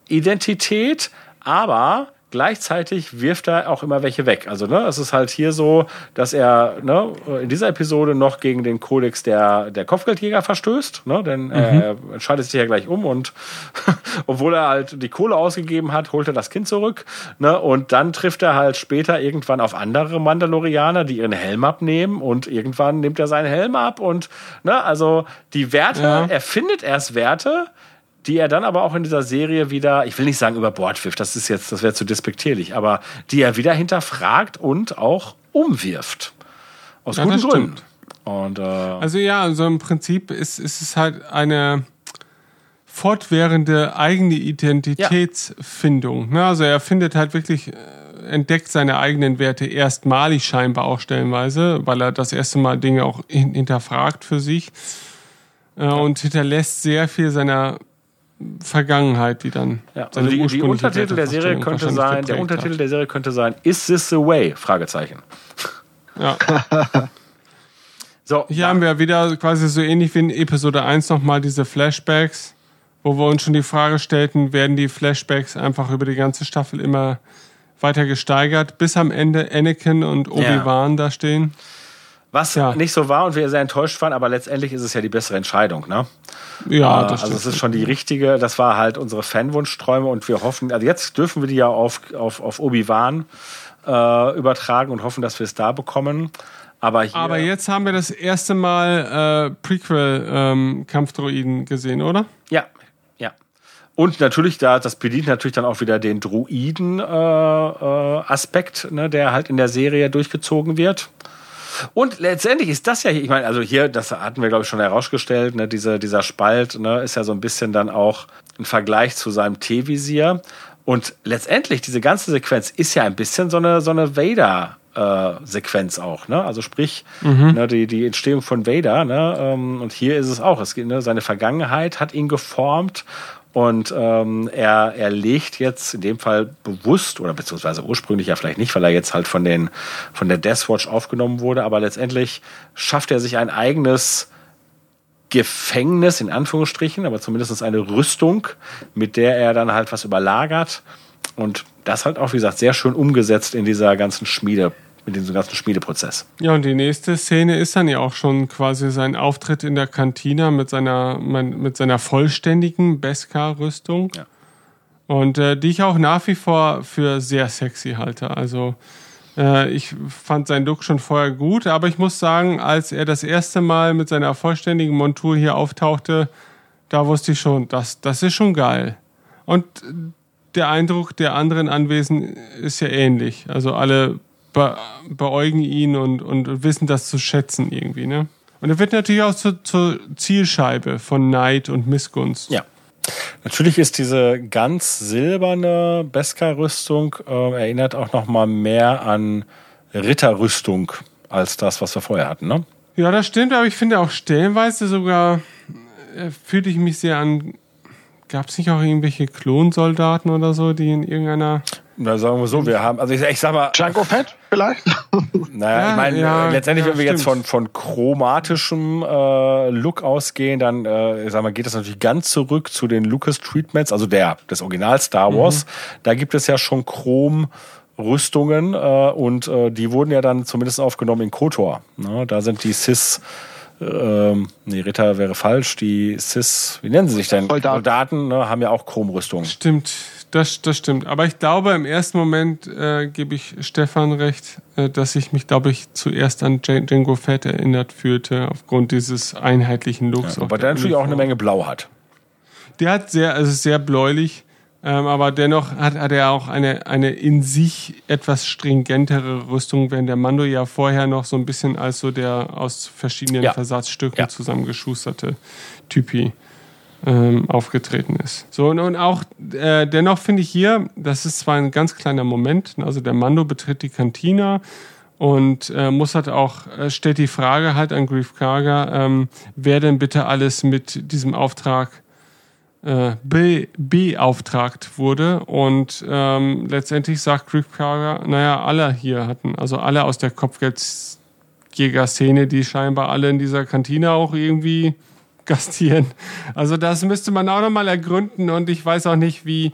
Identität, aber Gleichzeitig wirft er auch immer welche weg. Also, ne, es ist halt hier so, dass er ne, in dieser Episode noch gegen den Kodex der, der Kopfgeldjäger verstößt, ne, denn mhm. er entscheidet sich ja gleich um und *laughs* obwohl er halt die Kohle ausgegeben hat, holt er das Kind zurück. Ne, und dann trifft er halt später irgendwann auf andere Mandalorianer, die ihren Helm abnehmen und irgendwann nimmt er seinen Helm ab und, ne, also die Werte, ja. er findet erst Werte, die er dann aber auch in dieser Serie wieder, ich will nicht sagen über Bord wirft, das ist jetzt, das wäre zu despektierlich, aber die er wieder hinterfragt und auch umwirft. Aus ja, guten Gründen. Und, äh, also ja, also im Prinzip ist, ist es halt eine fortwährende eigene Identitätsfindung. Ja. Ne? Also er findet halt wirklich, äh, entdeckt seine eigenen Werte erstmalig scheinbar auch stellenweise, weil er das erste Mal Dinge auch hinterfragt für sich äh, ja. und hinterlässt sehr viel seiner Vergangenheit, die dann. Ja, also die, die Untertitel der Serie könnte sein, der Untertitel hat. der Serie könnte sein, Is this the way? Fragezeichen. Ja. *laughs* so, Hier haben wir wieder quasi so ähnlich wie in Episode 1 nochmal diese Flashbacks, wo wir uns schon die Frage stellten, werden die Flashbacks einfach über die ganze Staffel immer weiter gesteigert, bis am Ende Anakin und Obi-Wan ja. da stehen. Was ja. nicht so war und wir sehr enttäuscht waren, aber letztendlich ist es ja die bessere Entscheidung, ne? Ja, äh, das Also es ist schon die richtige, das war halt unsere Fanwunschträume und wir hoffen, also jetzt dürfen wir die ja auf, auf, auf Obi-Wan äh, übertragen und hoffen, dass wir es da bekommen. Aber, hier Aber jetzt haben wir das erste Mal äh, Prequel-Kampfdroiden ähm, gesehen, oder? Ja, ja. Und natürlich, da, das bedient natürlich dann auch wieder den Druiden-Aspekt, äh, äh, ne, der halt in der Serie durchgezogen wird. Und letztendlich ist das ja hier, ich meine, also hier, das hatten wir, glaube ich, schon herausgestellt, ne, diese, dieser Spalt ne, ist ja so ein bisschen dann auch ein Vergleich zu seinem T-Visier. Und letztendlich, diese ganze Sequenz ist ja ein bisschen so eine, so eine Vader- äh, Sequenz auch, ne? Also sprich, mhm. ne, die, die Entstehung von Vader, ne? Ähm, und hier ist es auch. Es geht, ne, seine Vergangenheit hat ihn geformt und ähm, er, er legt jetzt in dem Fall bewusst oder beziehungsweise ursprünglich ja vielleicht nicht, weil er jetzt halt von den von der Deathwatch aufgenommen wurde, aber letztendlich schafft er sich ein eigenes Gefängnis in Anführungsstrichen, aber zumindest eine Rüstung, mit der er dann halt was überlagert. Und das halt auch, wie gesagt, sehr schön umgesetzt in dieser ganzen Schmiede, mit diesem ganzen Schmiedeprozess. Ja, und die nächste Szene ist dann ja auch schon quasi sein Auftritt in der Kantina mit seiner, mit seiner vollständigen Beskar-Rüstung. Ja. Und äh, die ich auch nach wie vor für sehr sexy halte. Also äh, ich fand seinen Look schon vorher gut, aber ich muss sagen, als er das erste Mal mit seiner vollständigen Montur hier auftauchte, da wusste ich schon, das, das ist schon geil. Und der Eindruck der anderen Anwesen ist ja ähnlich. Also alle be beäugen ihn und, und wissen das zu schätzen irgendwie, ne? Und er wird natürlich auch zur, zur Zielscheibe von Neid und Missgunst. Ja. Natürlich ist diese ganz silberne Beskar-Rüstung äh, erinnert auch noch mal mehr an Ritterrüstung als das, was wir vorher hatten, ne? Ja, das stimmt, aber ich finde auch stellenweise sogar äh, fühlte ich mich sehr an. Gab es nicht auch irgendwelche Klonsoldaten oder so, die in irgendeiner na, sagen wir so, wir haben, also ich, ich sag mal. Django Fett vielleicht? *laughs* Naja, ja, ich meine, ja, letztendlich, ja, wenn wir stimmt. jetzt von, von chromatischem äh, Look ausgehen, dann, äh, ich sag mal, geht das natürlich ganz zurück zu den Lucas Treatments, also der, des Original Star mhm. Wars. Mhm. Da gibt es ja schon Chrom. Rüstungen äh, und äh, die wurden ja dann zumindest aufgenommen in KOTOR. Ne? Da sind die Cis ähm, nee, Ritter wäre falsch, die Cis, wie nennen sie sich denn? Soldaten, Soldaten ne, haben ja auch Chromrüstungen. Stimmt, das, das stimmt. Aber ich glaube, im ersten Moment äh, gebe ich Stefan recht, äh, dass ich mich, glaube ich, zuerst an Django Fett erinnert fühlte, aufgrund dieses einheitlichen Looks. Ja, aber der natürlich auch eine Menge Blau hat. Der hat sehr, also sehr bläulich, ähm, aber dennoch hat, hat er auch eine, eine in sich etwas stringentere Rüstung, während der Mando ja vorher noch so ein bisschen als so der aus verschiedenen ja. Versatzstücken ja. zusammengeschusterte Typi ähm, aufgetreten ist. So, und, und auch äh, dennoch finde ich hier, das ist zwar ein ganz kleiner Moment, also der Mando betritt die Kantina und äh, muss halt auch, äh, stellt die Frage halt an Grief Karger, ähm, wer denn bitte alles mit diesem Auftrag äh, be, beauftragt wurde. Und ähm, letztendlich sagt Grief Karger, naja, alle hier hatten, also alle aus der Kopfgeldjäger-Szene, die scheinbar alle in dieser Kantine auch irgendwie gastieren. Also das müsste man auch nochmal ergründen und ich weiß auch nicht, wie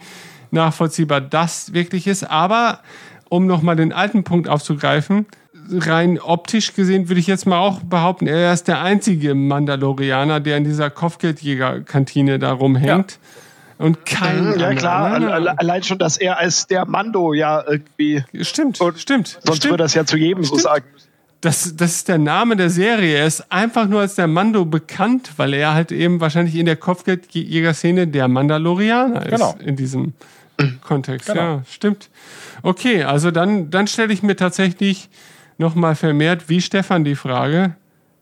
nachvollziehbar das wirklich ist. Aber um nochmal den alten Punkt aufzugreifen, rein optisch gesehen würde ich jetzt mal auch behaupten, er ist der einzige Mandalorianer, der in dieser Kopfgeldjäger-Kantine da rumhängt. Ja. Und kein. Ja, klar, allein schon, dass er als der Mando ja irgendwie. Stimmt, stimmt. Sonst stimmt. würde das ja zu jedem stimmt. so sagen müssen das, das ist der Name der Serie. Er ist einfach nur als der Mando bekannt, weil er halt eben wahrscheinlich in der Kopfgeldjäger-Szene der Mandalorianer ist. Genau. In diesem *clears throat* Kontext. Genau. Ja, stimmt. Okay, also dann, dann stelle ich mir tatsächlich nochmal vermehrt, wie Stefan, die Frage,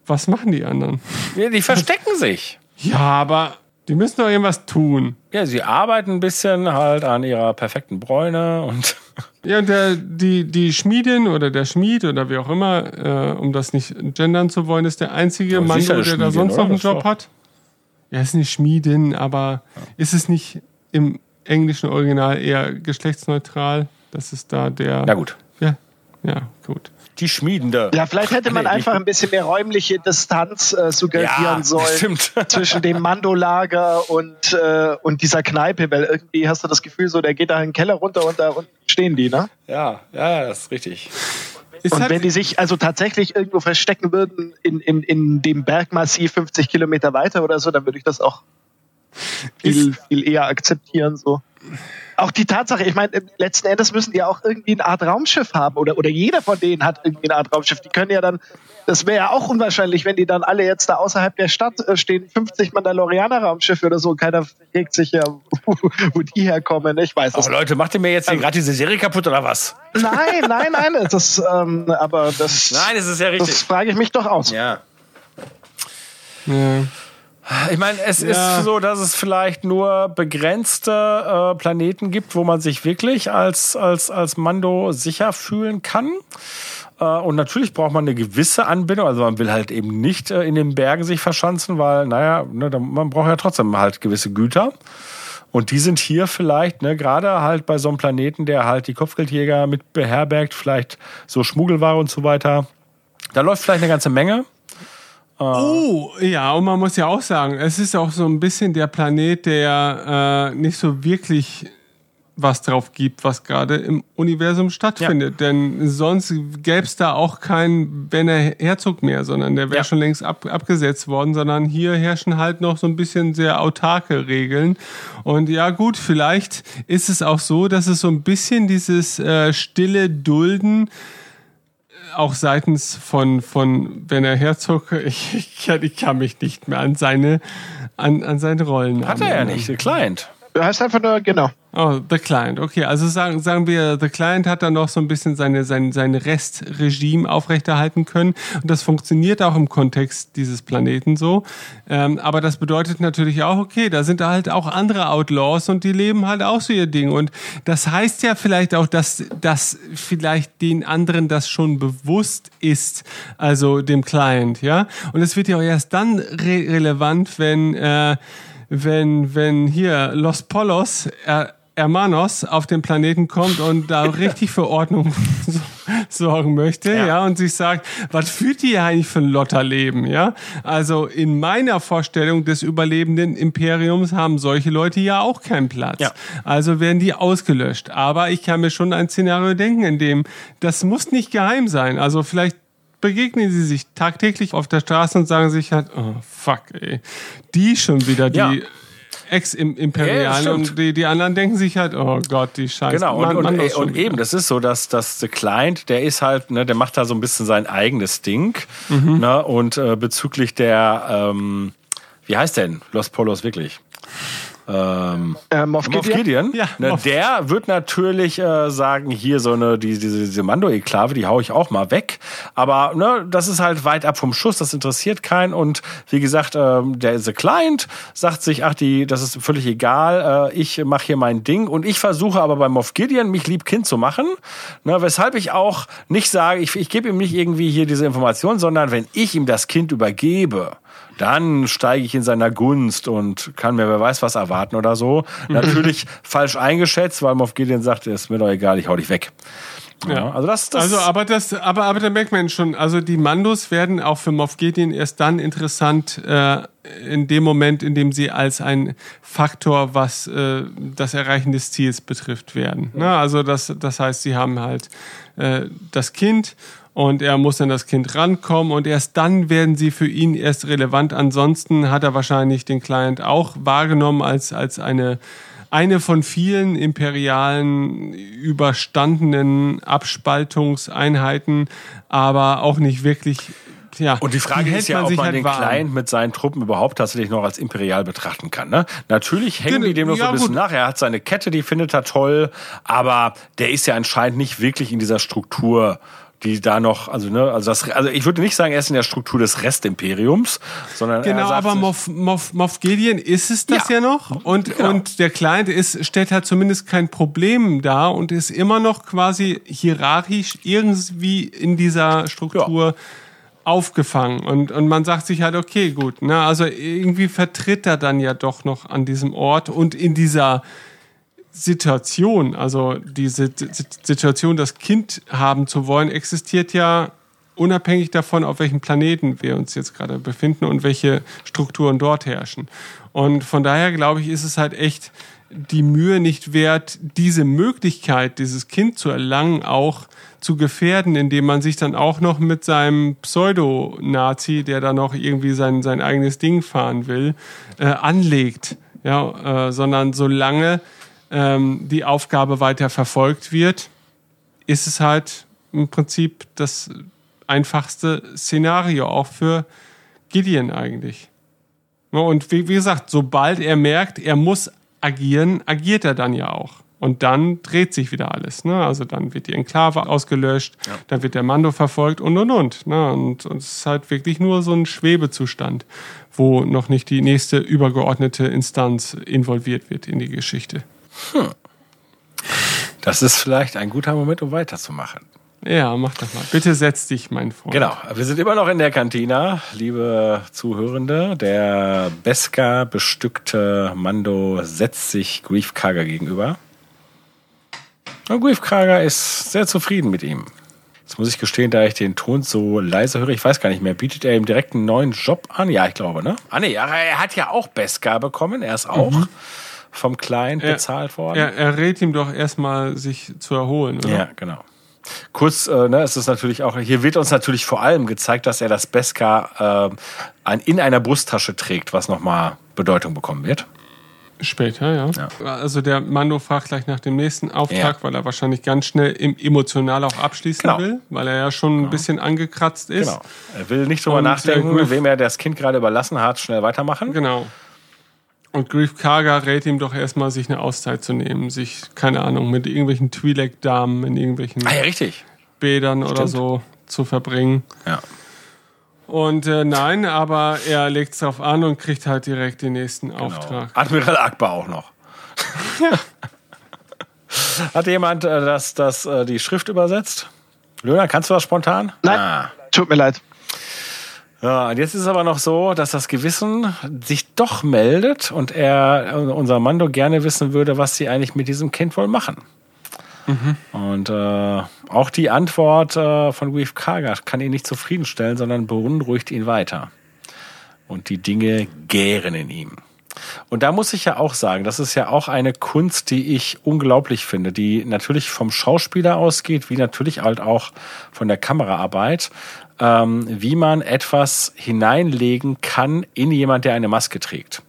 was machen die anderen? Ja, die verstecken sich. Ja, aber die müssen doch irgendwas tun. Ja, sie arbeiten ein bisschen halt an ihrer perfekten Bräune und *laughs* ja, der, die, die Schmiedin oder der Schmied oder wie auch immer, äh, um das nicht gendern zu wollen, ist der einzige Mann, der Schmiedin, da sonst noch einen Job hat. Ja, ist nicht Schmiedin, aber ja. ist es nicht im englischen Original eher geschlechtsneutral? Das ist da der. Na gut. Ja, ja, gut die Schmiedende. Ja, vielleicht hätte man einfach ein bisschen mehr räumliche Distanz äh, suggerieren ja, *laughs* sollen stimmt. zwischen dem Mandolager und, äh, und dieser Kneipe, weil irgendwie hast du das Gefühl, so der geht da in den Keller runter und da unten stehen die, ne? Ja, ja, das ist richtig. und wenn die sich also tatsächlich irgendwo verstecken würden in, in, in dem Bergmassiv 50 Kilometer weiter oder so, dann würde ich das auch viel, viel eher akzeptieren. So. Auch die Tatsache, ich meine, letzten Endes müssen die ja auch irgendwie eine Art Raumschiff haben oder, oder jeder von denen hat irgendwie eine Art Raumschiff. Die können ja dann, das wäre ja auch unwahrscheinlich, wenn die dann alle jetzt da außerhalb der Stadt äh, stehen, 50 Mandalorianer Raumschiffe oder so. Keiner fragt sich ja, *laughs* wo, wo die herkommen. Ich weiß es. Aber Leute, macht ihr mir jetzt also, gerade diese Serie kaputt oder was? Nein, nein, nein. Das, ähm, aber das. Nein, das ist ja richtig. Das frage ich mich doch aus. Ja. Ja. Ich meine, es ja. ist so, dass es vielleicht nur begrenzte äh, Planeten gibt, wo man sich wirklich als, als, als Mando sicher fühlen kann. Äh, und natürlich braucht man eine gewisse Anbindung. Also man will halt eben nicht äh, in den Bergen sich verschanzen, weil, naja, ne, man braucht ja trotzdem halt gewisse Güter. Und die sind hier vielleicht, ne, gerade halt bei so einem Planeten, der halt die Kopfgeldjäger mit beherbergt, vielleicht so Schmuggelware und so weiter. Da läuft vielleicht eine ganze Menge. Oh, ja, und man muss ja auch sagen, es ist auch so ein bisschen der Planet, der äh, nicht so wirklich was drauf gibt, was gerade im Universum stattfindet. Ja. Denn sonst gäbe es da auch keinen Benner Herzog mehr, sondern der wäre ja. schon längst ab, abgesetzt worden, sondern hier herrschen halt noch so ein bisschen sehr autarke Regeln. Und ja gut, vielleicht ist es auch so, dass es so ein bisschen dieses äh, stille Dulden auch seitens von, von Werner Herzog, ich, ich, ich kann mich nicht mehr an seine, an, an seine Rollen Hat er ja nicht, der Client. Du heißt einfach nur, genau. Oh, The Client, okay. Also sagen, sagen wir, The Client hat dann noch so ein bisschen seine, sein, sein Restregime aufrechterhalten können. Und das funktioniert auch im Kontext dieses Planeten so. Ähm, aber das bedeutet natürlich auch, okay, da sind halt auch andere Outlaws und die leben halt auch so ihr Ding. Und das heißt ja vielleicht auch, dass, dass vielleicht den anderen das schon bewusst ist, also dem Client, ja. Und es wird ja auch erst dann re relevant, wenn, äh, wenn, wenn hier Los Polos, er, Hermanos auf den Planeten kommt und da *laughs* richtig für Ordnung *laughs* sorgen möchte, ja. ja, und sich sagt, was führt die eigentlich für ein Lotterleben, ja? Also in meiner Vorstellung des überlebenden Imperiums haben solche Leute ja auch keinen Platz. Ja. Also werden die ausgelöscht. Aber ich kann mir schon ein Szenario denken, in dem das muss nicht geheim sein. Also vielleicht begegnen sie sich tagtäglich auf der Straße und sagen sich halt, oh fuck, ey, die schon wieder, die ja. Ex-Imperialen ja, und die, die anderen denken sich halt, oh Gott, die Scheiße. Genau, und, und, und, und eben, das ist so, dass, dass der Client, der ist halt, ne, der macht da so ein bisschen sein eigenes Ding. Mhm. Ne, und äh, bezüglich der, ähm, wie heißt denn Los Polos wirklich? Ähm, äh, Moff Gideon? Moff Gideon ja, ne, Moff. Der wird natürlich äh, sagen, hier so eine, die, diese, diese Mando-Enklave, die hau ich auch mal weg. Aber ne, das ist halt weit ab vom Schuss, das interessiert keinen. Und wie gesagt, äh, der The Client sagt sich, ach, die, das ist völlig egal, äh, ich mache hier mein Ding. Und ich versuche aber bei Moff Gideon mich lieb Kind zu machen. Ne, weshalb ich auch nicht sage, ich, ich gebe ihm nicht irgendwie hier diese Information, sondern wenn ich ihm das Kind übergebe, dann steige ich in seiner Gunst und kann mir wer weiß was erwarten oder so. *laughs* Natürlich falsch eingeschätzt, weil Moff Gideon sagt, ist mir doch egal, ich hau dich weg. Ja, also das, das also aber das, aber aber da merkt man schon, also die Mandos werden auch für Moff Gideon erst dann interessant äh, in dem Moment, in dem sie als ein Faktor, was äh, das Erreichen des Ziels betrifft, werden. Ja. Ne? Also das, das heißt, sie haben halt äh, das Kind und er muss an das Kind rankommen und erst dann werden sie für ihn erst relevant. Ansonsten hat er wahrscheinlich den Client auch wahrgenommen als, als eine, eine von vielen imperialen überstandenen Abspaltungseinheiten, aber auch nicht wirklich ja, und die Frage ist ja, ob man halt den warm. Client mit seinen Truppen überhaupt tatsächlich noch als imperial betrachten kann. Ne? Natürlich hängen die dem noch ja, so ein bisschen gut. nach. Er hat seine Kette, die findet er toll, aber der ist ja anscheinend nicht wirklich in dieser Struktur die da noch, also ne, also das, also ich würde nicht sagen, er ist in der Struktur des Restimperiums, sondern genau, aber Moff, Moff, Moff Gideon ist es das ja, ja noch und genau. und der Client ist stellt halt zumindest kein Problem dar und ist immer noch quasi hierarchisch irgendwie in dieser Struktur ja. aufgefangen und und man sagt sich halt okay gut, ne, also irgendwie vertritt er dann ja doch noch an diesem Ort und in dieser Situation, also diese Situation, das Kind haben zu wollen, existiert ja unabhängig davon, auf welchem Planeten wir uns jetzt gerade befinden und welche Strukturen dort herrschen. Und von daher glaube ich, ist es halt echt die Mühe nicht wert, diese Möglichkeit, dieses Kind zu erlangen, auch zu gefährden, indem man sich dann auch noch mit seinem Pseudo-Nazi, der da noch irgendwie sein, sein eigenes Ding fahren will, äh, anlegt. Ja, äh, sondern solange ähm, die Aufgabe weiter verfolgt wird, ist es halt im Prinzip das einfachste Szenario auch für Gideon eigentlich. Und wie, wie gesagt, sobald er merkt, er muss agieren, agiert er dann ja auch. Und dann dreht sich wieder alles. Ne? Also dann wird die Enklave ausgelöscht, ja. dann wird der Mando verfolgt und und und. Ne? Und, und es ist halt wirklich nur so ein Schwebezustand, wo noch nicht die nächste übergeordnete Instanz involviert wird in die Geschichte. Hm. Das ist vielleicht ein guter Moment, um weiterzumachen. Ja, mach doch mal. Bitte setz dich, mein Freund. Genau. Wir sind immer noch in der Kantina, liebe Zuhörende. Der Beska bestückte Mando setzt sich Grief Karga gegenüber. Und Grief Karga ist sehr zufrieden mit ihm. Jetzt muss ich gestehen, da ich den Ton so leise höre, ich weiß gar nicht mehr, bietet er ihm direkt einen neuen Job an? Ja, ich glaube, ne? Ah, nee, er hat ja auch Beska bekommen. Er ist auch. Mhm vom Client er, bezahlt worden. Er, er rät ihm doch erstmal, sich zu erholen, oder? Ja, genau. Kurz, äh, ne, es ist natürlich auch, hier wird uns natürlich vor allem gezeigt, dass er das Beska äh, ein, in einer Brusttasche trägt, was nochmal Bedeutung bekommen wird. Später, ja. ja. Also der Mando fragt gleich nach dem nächsten Auftrag, ja. weil er wahrscheinlich ganz schnell emotional auch abschließen genau. will, weil er ja schon genau. ein bisschen angekratzt ist. Genau. Er will nicht drüber Und nachdenken, wem er das Kind gerade überlassen hat, schnell weitermachen. Genau. Und Grief Karga rät ihm doch erstmal, sich eine Auszeit zu nehmen, sich, keine Ahnung, mit irgendwelchen Twi'lek-Damen in irgendwelchen ah, ja, richtig. Bädern Stimmt. oder so zu verbringen. Ja. Und äh, nein, aber er legt es darauf an und kriegt halt direkt den nächsten genau. Auftrag. Admiral Akbar auch noch. Ja. *laughs* Hat jemand äh, das, das, äh, die Schrift übersetzt? Löhner, kannst du das spontan? Nein, ah. tut mir leid. Ja, und jetzt ist es aber noch so, dass das Gewissen sich doch meldet und er, unser Mando, gerne wissen würde, was sie eigentlich mit diesem Kind wohl machen. Mhm. Und äh, auch die Antwort äh, von Weave Kargat kann ihn nicht zufriedenstellen, sondern beunruhigt ihn weiter. Und die Dinge gären in ihm. Und da muss ich ja auch sagen, das ist ja auch eine Kunst, die ich unglaublich finde, die natürlich vom Schauspieler ausgeht, wie natürlich halt auch von der Kameraarbeit ähm, wie man etwas hineinlegen kann in jemand, der eine Maske trägt.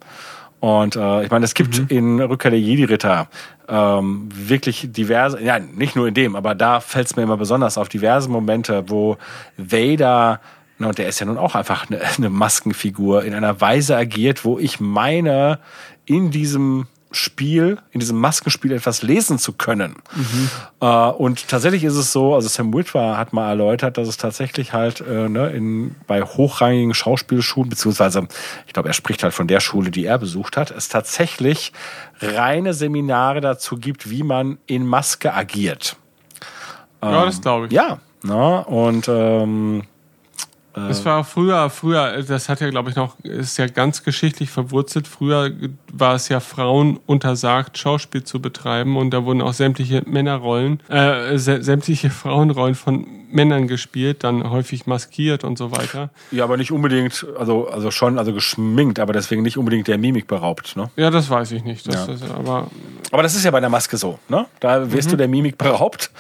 Und äh, ich meine, es gibt mhm. in Rückkehr der Jedi-Ritter ähm, wirklich diverse, ja, nicht nur in dem, aber da fällt es mir immer besonders auf, diverse Momente, wo Vader, na, und der ist ja nun auch einfach eine, *laughs* eine Maskenfigur, in einer Weise agiert, wo ich meine, in diesem Spiel, in diesem Maskenspiel etwas lesen zu können. Mhm. Äh, und tatsächlich ist es so, also Sam Witwer hat mal erläutert, dass es tatsächlich halt äh, ne, in, bei hochrangigen Schauspielschulen, beziehungsweise ich glaube, er spricht halt von der Schule, die er besucht hat, es tatsächlich reine Seminare dazu gibt, wie man in Maske agiert. ja, das glaube ich. Ja, na, und ähm, es war früher, früher, das hat ja, glaube ich, noch, ist ja ganz geschichtlich verwurzelt. Früher war es ja Frauen untersagt, Schauspiel zu betreiben und da wurden auch sämtliche Männerrollen, äh, sämtliche *laughs* Frauenrollen von Männern gespielt, dann häufig maskiert und so weiter. Ja, aber nicht unbedingt, also, also schon, also geschminkt, aber deswegen nicht unbedingt der Mimik beraubt, ne? Ja, das weiß ich nicht. Das, ja. das, aber, aber das ist ja bei der Maske so, ne? Da wirst mhm. du der Mimik beraubt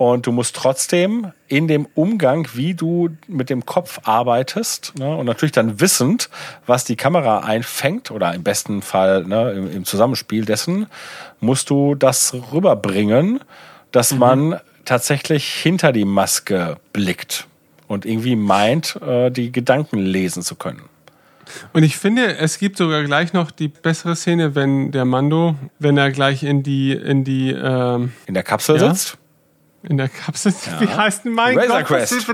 und du musst trotzdem in dem Umgang, wie du mit dem Kopf arbeitest, ne, und natürlich dann wissend, was die Kamera einfängt, oder im besten Fall ne, im, im Zusammenspiel dessen, musst du das rüberbringen, dass mhm. man tatsächlich hinter die Maske blickt und irgendwie meint, äh, die Gedanken lesen zu können. Und ich finde, es gibt sogar gleich noch die bessere Szene, wenn der Mando, wenn er gleich in die in die ähm, in der Kapsel ja, sitzt in der Kapsel. *laughs* Ja. Wie heißt denn mein Razor Gott? Crest.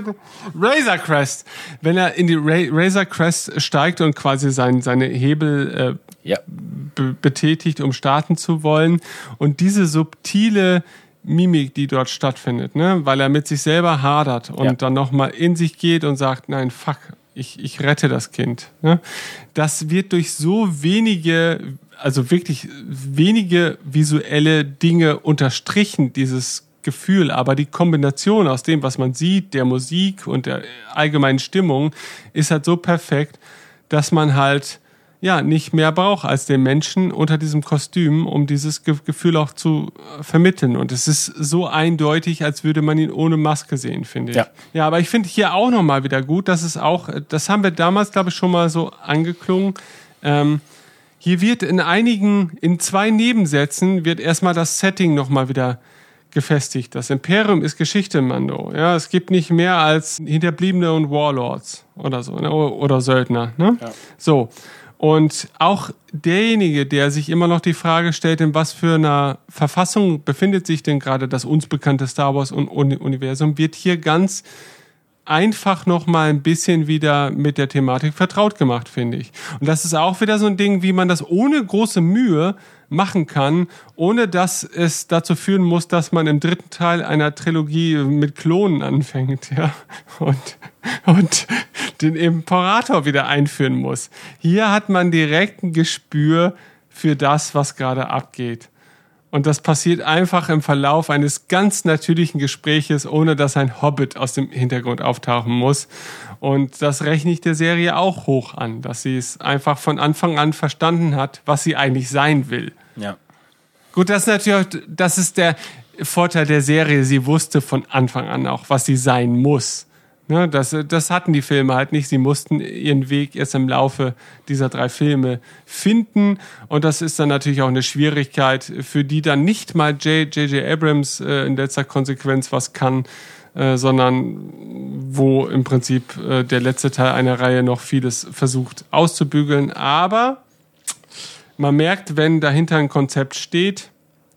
Razor Crest. Wenn er in die Ra Razor Crest steigt und quasi sein, seine Hebel äh, ja. betätigt, um starten zu wollen. Und diese subtile Mimik, die dort stattfindet, ne? weil er mit sich selber hadert und ja. dann nochmal in sich geht und sagt, nein, fuck, ich, ich rette das Kind. Ne? Das wird durch so wenige, also wirklich wenige visuelle Dinge unterstrichen, dieses Gefühl, aber die Kombination aus dem, was man sieht, der Musik und der allgemeinen Stimmung, ist halt so perfekt, dass man halt ja nicht mehr braucht als den Menschen unter diesem Kostüm, um dieses Ge Gefühl auch zu äh, vermitteln. Und es ist so eindeutig, als würde man ihn ohne Maske sehen, finde ich. Ja, ja aber ich finde hier auch nochmal wieder gut, dass es auch, das haben wir damals, glaube ich, schon mal so angeklungen. Ähm, hier wird in einigen, in zwei Nebensätzen wird erstmal das Setting nochmal wieder gefestigt. Das Imperium ist Geschichte, Mando. Ja, es gibt nicht mehr als Hinterbliebene und Warlords oder so, ne? oder Söldner. Ne? Ja. So. Und auch derjenige, der sich immer noch die Frage stellt, in was für einer Verfassung befindet sich denn gerade das uns bekannte Star Wars Universum, wird hier ganz einfach noch mal ein bisschen wieder mit der Thematik vertraut gemacht, finde ich. Und das ist auch wieder so ein Ding, wie man das ohne große Mühe machen kann, ohne dass es dazu führen muss, dass man im dritten Teil einer Trilogie mit Klonen anfängt, ja, und, und den Imperator wieder einführen muss. Hier hat man direkt ein Gespür für das, was gerade abgeht. Und das passiert einfach im Verlauf eines ganz natürlichen Gespräches, ohne dass ein Hobbit aus dem Hintergrund auftauchen muss. Und das rechne ich der Serie auch hoch an, dass sie es einfach von Anfang an verstanden hat, was sie eigentlich sein will. Ja. Gut, das ist natürlich, das ist der Vorteil der Serie. Sie wusste von Anfang an auch, was sie sein muss. Ne, das, das hatten die Filme halt nicht. Sie mussten ihren Weg erst im Laufe dieser drei Filme finden. Und das ist dann natürlich auch eine Schwierigkeit, für die dann nicht mal J.J. Abrams äh, in letzter Konsequenz was kann, äh, sondern wo im Prinzip äh, der letzte Teil einer Reihe noch vieles versucht auszubügeln. Aber man merkt, wenn dahinter ein Konzept steht,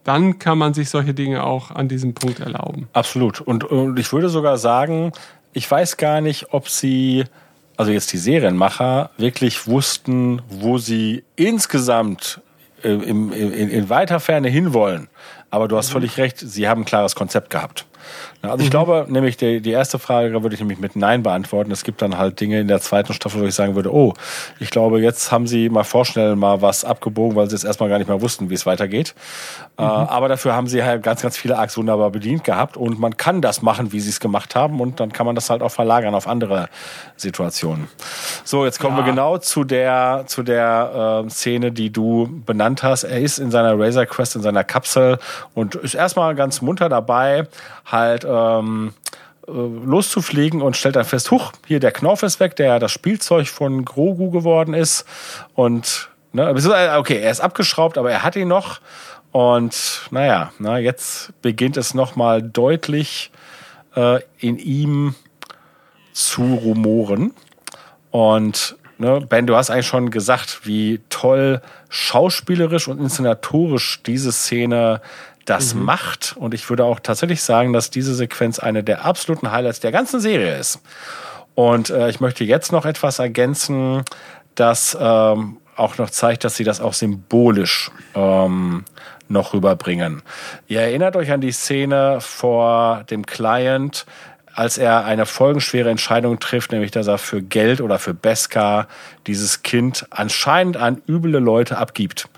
dann kann man sich solche Dinge auch an diesem Punkt erlauben. Absolut. Und, und ich würde sogar sagen, ich weiß gar nicht, ob sie, also jetzt die Serienmacher, wirklich wussten, wo sie insgesamt äh, in, in, in weiter Ferne hinwollen. Aber du hast mhm. völlig recht, sie haben ein klares Konzept gehabt. Also ich mhm. glaube, nämlich die, die erste Frage würde ich nämlich mit Nein beantworten. Es gibt dann halt Dinge in der zweiten Staffel, wo ich sagen würde, oh, ich glaube, jetzt haben sie mal vorschnell mal was abgebogen, weil sie es erstmal gar nicht mehr wussten, wie es weitergeht. Äh, mhm. Äh, aber dafür haben sie halt ganz, ganz viele Arcs wunderbar bedient gehabt und man kann das machen, wie sie es gemacht haben und dann kann man das halt auch verlagern auf andere Situationen. So, jetzt kommen ja. wir genau zu der, zu der äh, Szene, die du benannt hast. Er ist in seiner Razor Quest, in seiner Kapsel und ist erstmal ganz munter dabei, halt ähm, äh, loszufliegen und stellt dann fest, huch, hier der Knauf ist weg, der das Spielzeug von Grogu geworden ist. Und, ne, okay, er ist abgeschraubt, aber er hat ihn noch. Und naja, na, jetzt beginnt es nochmal deutlich äh, in ihm zu rumoren. Und ne, Ben, du hast eigentlich schon gesagt, wie toll schauspielerisch und inszenatorisch diese Szene das mhm. macht. Und ich würde auch tatsächlich sagen, dass diese Sequenz eine der absoluten Highlights der ganzen Serie ist. Und äh, ich möchte jetzt noch etwas ergänzen, das ähm, auch noch zeigt, dass sie das auch symbolisch ähm, noch rüberbringen. Ihr erinnert euch an die Szene vor dem Client, als er eine folgenschwere Entscheidung trifft, nämlich dass er für Geld oder für Beskar dieses Kind anscheinend an üble Leute abgibt.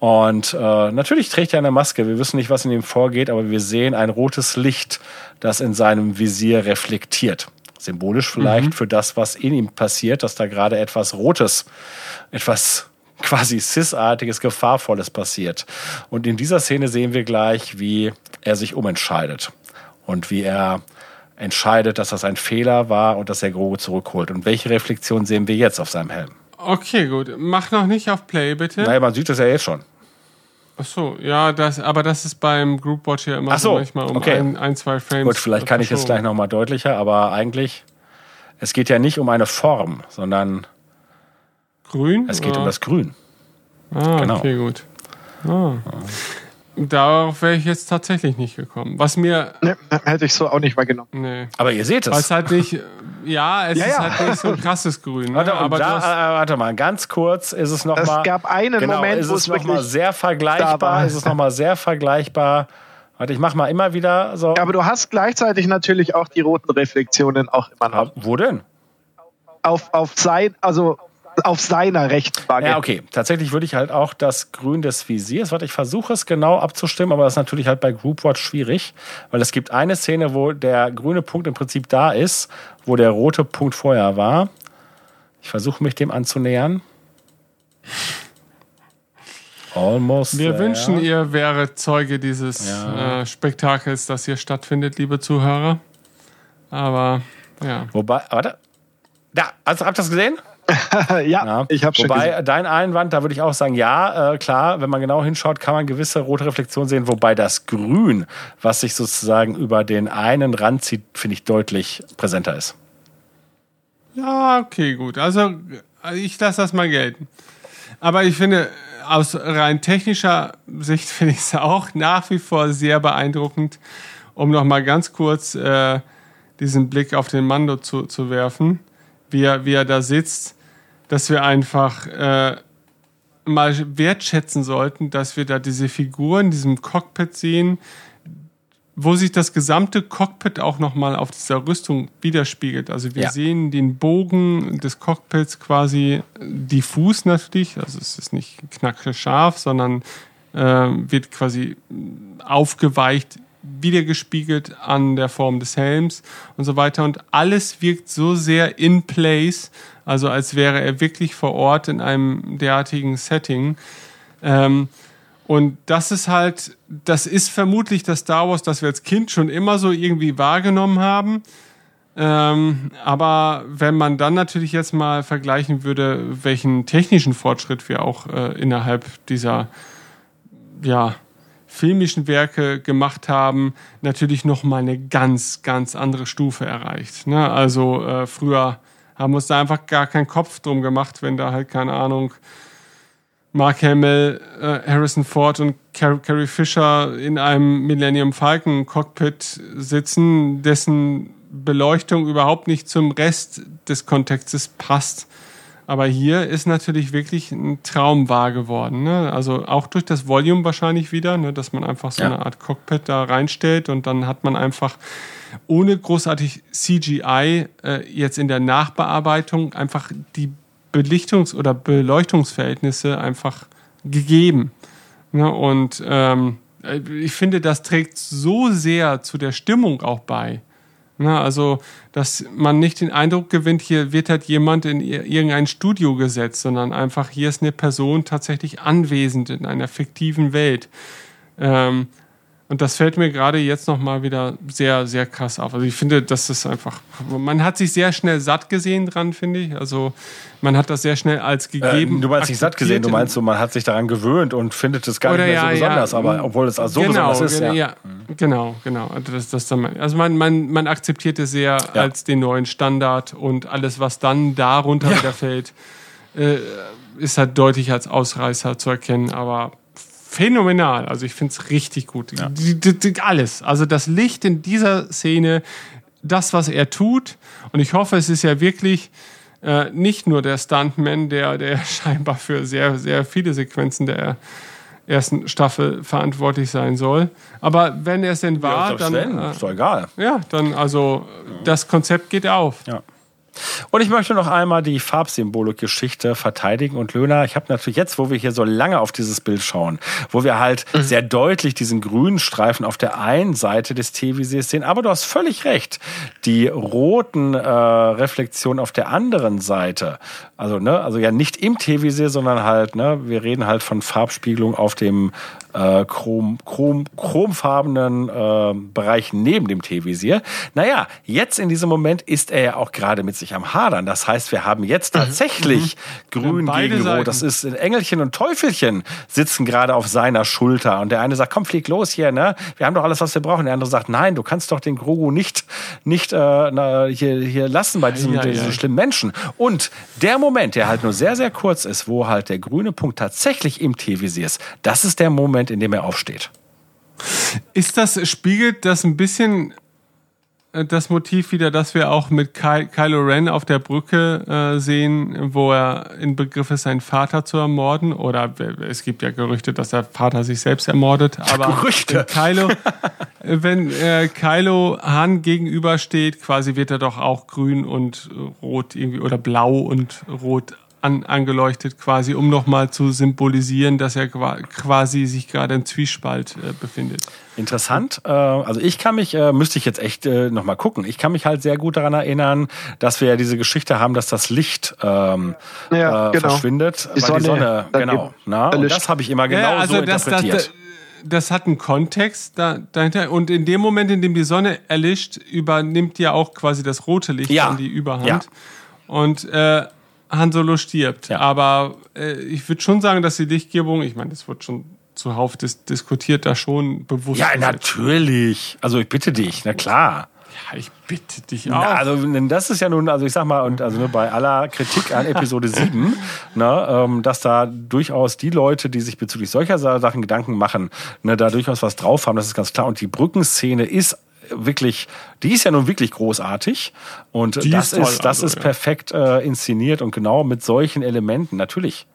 Und äh, natürlich trägt er eine Maske. Wir wissen nicht, was in ihm vorgeht, aber wir sehen ein rotes Licht, das in seinem Visier reflektiert. Symbolisch vielleicht mhm. für das, was in ihm passiert, dass da gerade etwas Rotes, etwas quasi Cis-artiges, Gefahrvolles passiert. Und in dieser Szene sehen wir gleich, wie er sich umentscheidet und wie er entscheidet, dass das ein Fehler war und dass er Grogu zurückholt. Und welche Reflexion sehen wir jetzt auf seinem Helm? Okay, gut. Mach noch nicht auf Play, bitte. Naja, man sieht das ja jetzt schon. Ach so, ja, das, aber das ist beim Group Watch ja immer Ach so, manchmal um okay. ein, ein, zwei Frames. Gut, vielleicht kann ich es gleich nochmal deutlicher, aber eigentlich, es geht ja nicht um eine Form, sondern Grün? Es geht oder? um das Grün. Ah, genau. okay, gut. Ah. Darauf wäre ich jetzt tatsächlich nicht gekommen. Was mir. Nee, hätte ich so auch nicht wahrgenommen. Nee. Aber ihr seht es. Weil es halt nicht. Ja, es ja, ist ja. halt nicht so ein krasses Grün. Ne? Warte, aber da, äh, warte mal, ganz kurz ist es nochmal. Es gab einen genau, Moment, wo es nochmal sehr vergleichbar ist. Es nochmal sehr vergleichbar. Warte, ich mach mal immer wieder so. Ja, aber du hast gleichzeitig natürlich auch die roten Reflexionen auch immer noch. Wo denn? Auf, auf sein, also auf seiner Rechtsbank. Ja, okay. Tatsächlich würde ich halt auch das Grün des Visiers, warte, ich versuche es genau abzustimmen, aber das ist natürlich halt bei Groupwatch schwierig, weil es gibt eine Szene, wo der grüne Punkt im Prinzip da ist, wo der rote Punkt vorher war. Ich versuche mich dem anzunähern. Almost. Wir there. wünschen, ihr wäre Zeuge dieses ja. äh, Spektakels, das hier stattfindet, liebe Zuhörer. Aber ja. Wobei, warte. Da, also habt ihr das gesehen? *laughs* ja, ja, ich habe schon Wobei gesehen. dein Einwand, da würde ich auch sagen, ja, äh, klar, wenn man genau hinschaut, kann man gewisse rote Reflexionen sehen, wobei das Grün, was sich sozusagen über den einen Rand zieht, finde ich deutlich präsenter ist. Ja, okay, gut. Also ich lasse das mal gelten. Aber ich finde, aus rein technischer Sicht *laughs* finde ich es auch nach wie vor sehr beeindruckend, um noch mal ganz kurz äh, diesen Blick auf den Mando zu, zu werfen, wie er, wie er da sitzt dass wir einfach äh, mal wertschätzen sollten, dass wir da diese Figuren in diesem Cockpit sehen, wo sich das gesamte Cockpit auch nochmal auf dieser Rüstung widerspiegelt. Also wir ja. sehen den Bogen des Cockpits quasi diffus natürlich, also es ist nicht scharf, sondern äh, wird quasi aufgeweicht wiedergespiegelt an der Form des Helms und so weiter. Und alles wirkt so sehr in place, also als wäre er wirklich vor Ort in einem derartigen Setting. Ähm, und das ist halt, das ist vermutlich das Star Wars, das wir als Kind schon immer so irgendwie wahrgenommen haben. Ähm, aber wenn man dann natürlich jetzt mal vergleichen würde, welchen technischen Fortschritt wir auch äh, innerhalb dieser ja, filmischen Werke gemacht haben, natürlich noch mal eine ganz, ganz andere Stufe erreicht. Ne? Also äh, früher haben wir uns da einfach gar keinen Kopf drum gemacht, wenn da halt, keine Ahnung, Mark Hamill, äh, Harrison Ford und Car Carrie Fisher in einem Millennium Falcon Cockpit sitzen, dessen Beleuchtung überhaupt nicht zum Rest des Kontextes passt. Aber hier ist natürlich wirklich ein Traum wahr geworden. Ne? Also auch durch das Volume wahrscheinlich wieder, ne? dass man einfach so ja. eine Art Cockpit da reinstellt und dann hat man einfach ohne großartig CGI äh, jetzt in der Nachbearbeitung einfach die Belichtungs- oder Beleuchtungsverhältnisse einfach gegeben. Ne? Und ähm, ich finde, das trägt so sehr zu der Stimmung auch bei. Ne? Also, dass man nicht den Eindruck gewinnt, hier wird halt jemand in irgendein Studio gesetzt, sondern einfach hier ist eine Person tatsächlich anwesend in einer fiktiven Welt. Ähm, und das fällt mir gerade jetzt nochmal wieder sehr, sehr krass auf. Also ich finde, das ist einfach, man hat sich sehr schnell satt gesehen dran, finde ich. Also man hat das sehr schnell als äh, gegeben. Äh, du meinst nicht satt gesehen, du meinst so, man hat sich daran gewöhnt und findet es gar Oder nicht mehr ja, so besonders, ja, aber obwohl es also so genau, besonders ist. Ja, ja genau, genau. Also, das, das dann, also man, man, man akzeptiert es sehr als den neuen Standard und alles, was dann darunter wieder fällt, äh, ist halt deutlich als Ausreißer zu erkennen, aber phänomenal. Also ich finde es richtig gut. Ja. Alles. Also das Licht in dieser Szene, das, was er tut. Und ich hoffe, es ist ja wirklich äh, nicht nur der Stuntman, der, der *laughs* scheinbar für sehr, sehr viele Sequenzen der ersten Staffel verantwortlich sein soll. Aber wenn er es denn war, ja, dann. Äh, ist doch egal. Ja, dann also das Konzept geht auf. Ja. Und ich möchte noch einmal die Farbsymbole-Geschichte verteidigen. Und Löhner, ich habe natürlich jetzt, wo wir hier so lange auf dieses Bild schauen, wo wir halt mhm. sehr deutlich diesen grünen Streifen auf der einen Seite des T-Visiers sehen, aber du hast völlig recht. Die roten äh, Reflexionen auf der anderen Seite, also ne, also ja nicht im T-Visier, sondern halt, ne, wir reden halt von Farbspiegelung auf dem äh, chrom, chrom, chromfarbenen äh, Bereich neben dem T-Visier. Naja, jetzt in diesem Moment ist er ja auch gerade mit sich am Hadern. Das heißt, wir haben jetzt mhm. tatsächlich mhm. grün ja, gegen rot. Das ist Engelchen und Teufelchen sitzen gerade auf seiner Schulter. Und der eine sagt, komm, flieg los hier, ne? Wir haben doch alles, was wir brauchen. Der andere sagt, nein, du kannst doch den Grogu nicht, nicht äh, na, hier, hier lassen bei diesem, ja, ja, diesem schlimmen Menschen. Und der Moment, der halt nur sehr, sehr kurz ist, wo halt der grüne Punkt tatsächlich im T-Visier ist, das ist der Moment, Moment, in dem er aufsteht. Ist das, spiegelt das ein bisschen äh, das Motiv wieder, das wir auch mit Ky Kylo Ren auf der Brücke äh, sehen, wo er in Begriff ist, seinen Vater zu ermorden. Oder es gibt ja Gerüchte, dass der Vater sich selbst ermordet. Aber Gerüchte. wenn Kylo, *laughs* wenn äh, Kylo Han gegenübersteht, quasi wird er doch auch grün und rot irgendwie oder blau und rot an, angeleuchtet, quasi, um nochmal zu symbolisieren, dass er quasi sich gerade im Zwiespalt äh, befindet. Interessant. Äh, also ich kann mich, äh, müsste ich jetzt echt äh, nochmal gucken. Ich kann mich halt sehr gut daran erinnern, dass wir ja diese Geschichte haben, dass das Licht ähm, ja, äh, genau. verschwindet, die weil die Sonne, genau. Na, und das habe ich immer genau ja, also so das, interpretiert. Das, das hat einen Kontext da, dahinter. Und in dem Moment, in dem die Sonne erlischt, übernimmt ja auch quasi das rote Licht ja. an die Überhand. Ja. Und äh, Han Solo stirbt. Ja. Aber äh, ich würde schon sagen, dass die Lichtgebung, ich meine, das wird schon zuhauf dis diskutiert, da schon bewusst. Ja, natürlich. Also ich bitte dich, na klar. Ja, ich bitte dich auch. Na, also das ist ja nun, also ich sag mal, und also nur bei aller Kritik an Episode *laughs* 7, ne, ähm, dass da durchaus die Leute, die sich bezüglich solcher Sachen Gedanken machen, ne, da durchaus was drauf haben, das ist ganz klar. Und die Brückenszene ist wirklich, die ist ja nun wirklich großartig und die das ist, ist das also, ist perfekt äh, inszeniert und genau mit solchen Elementen natürlich.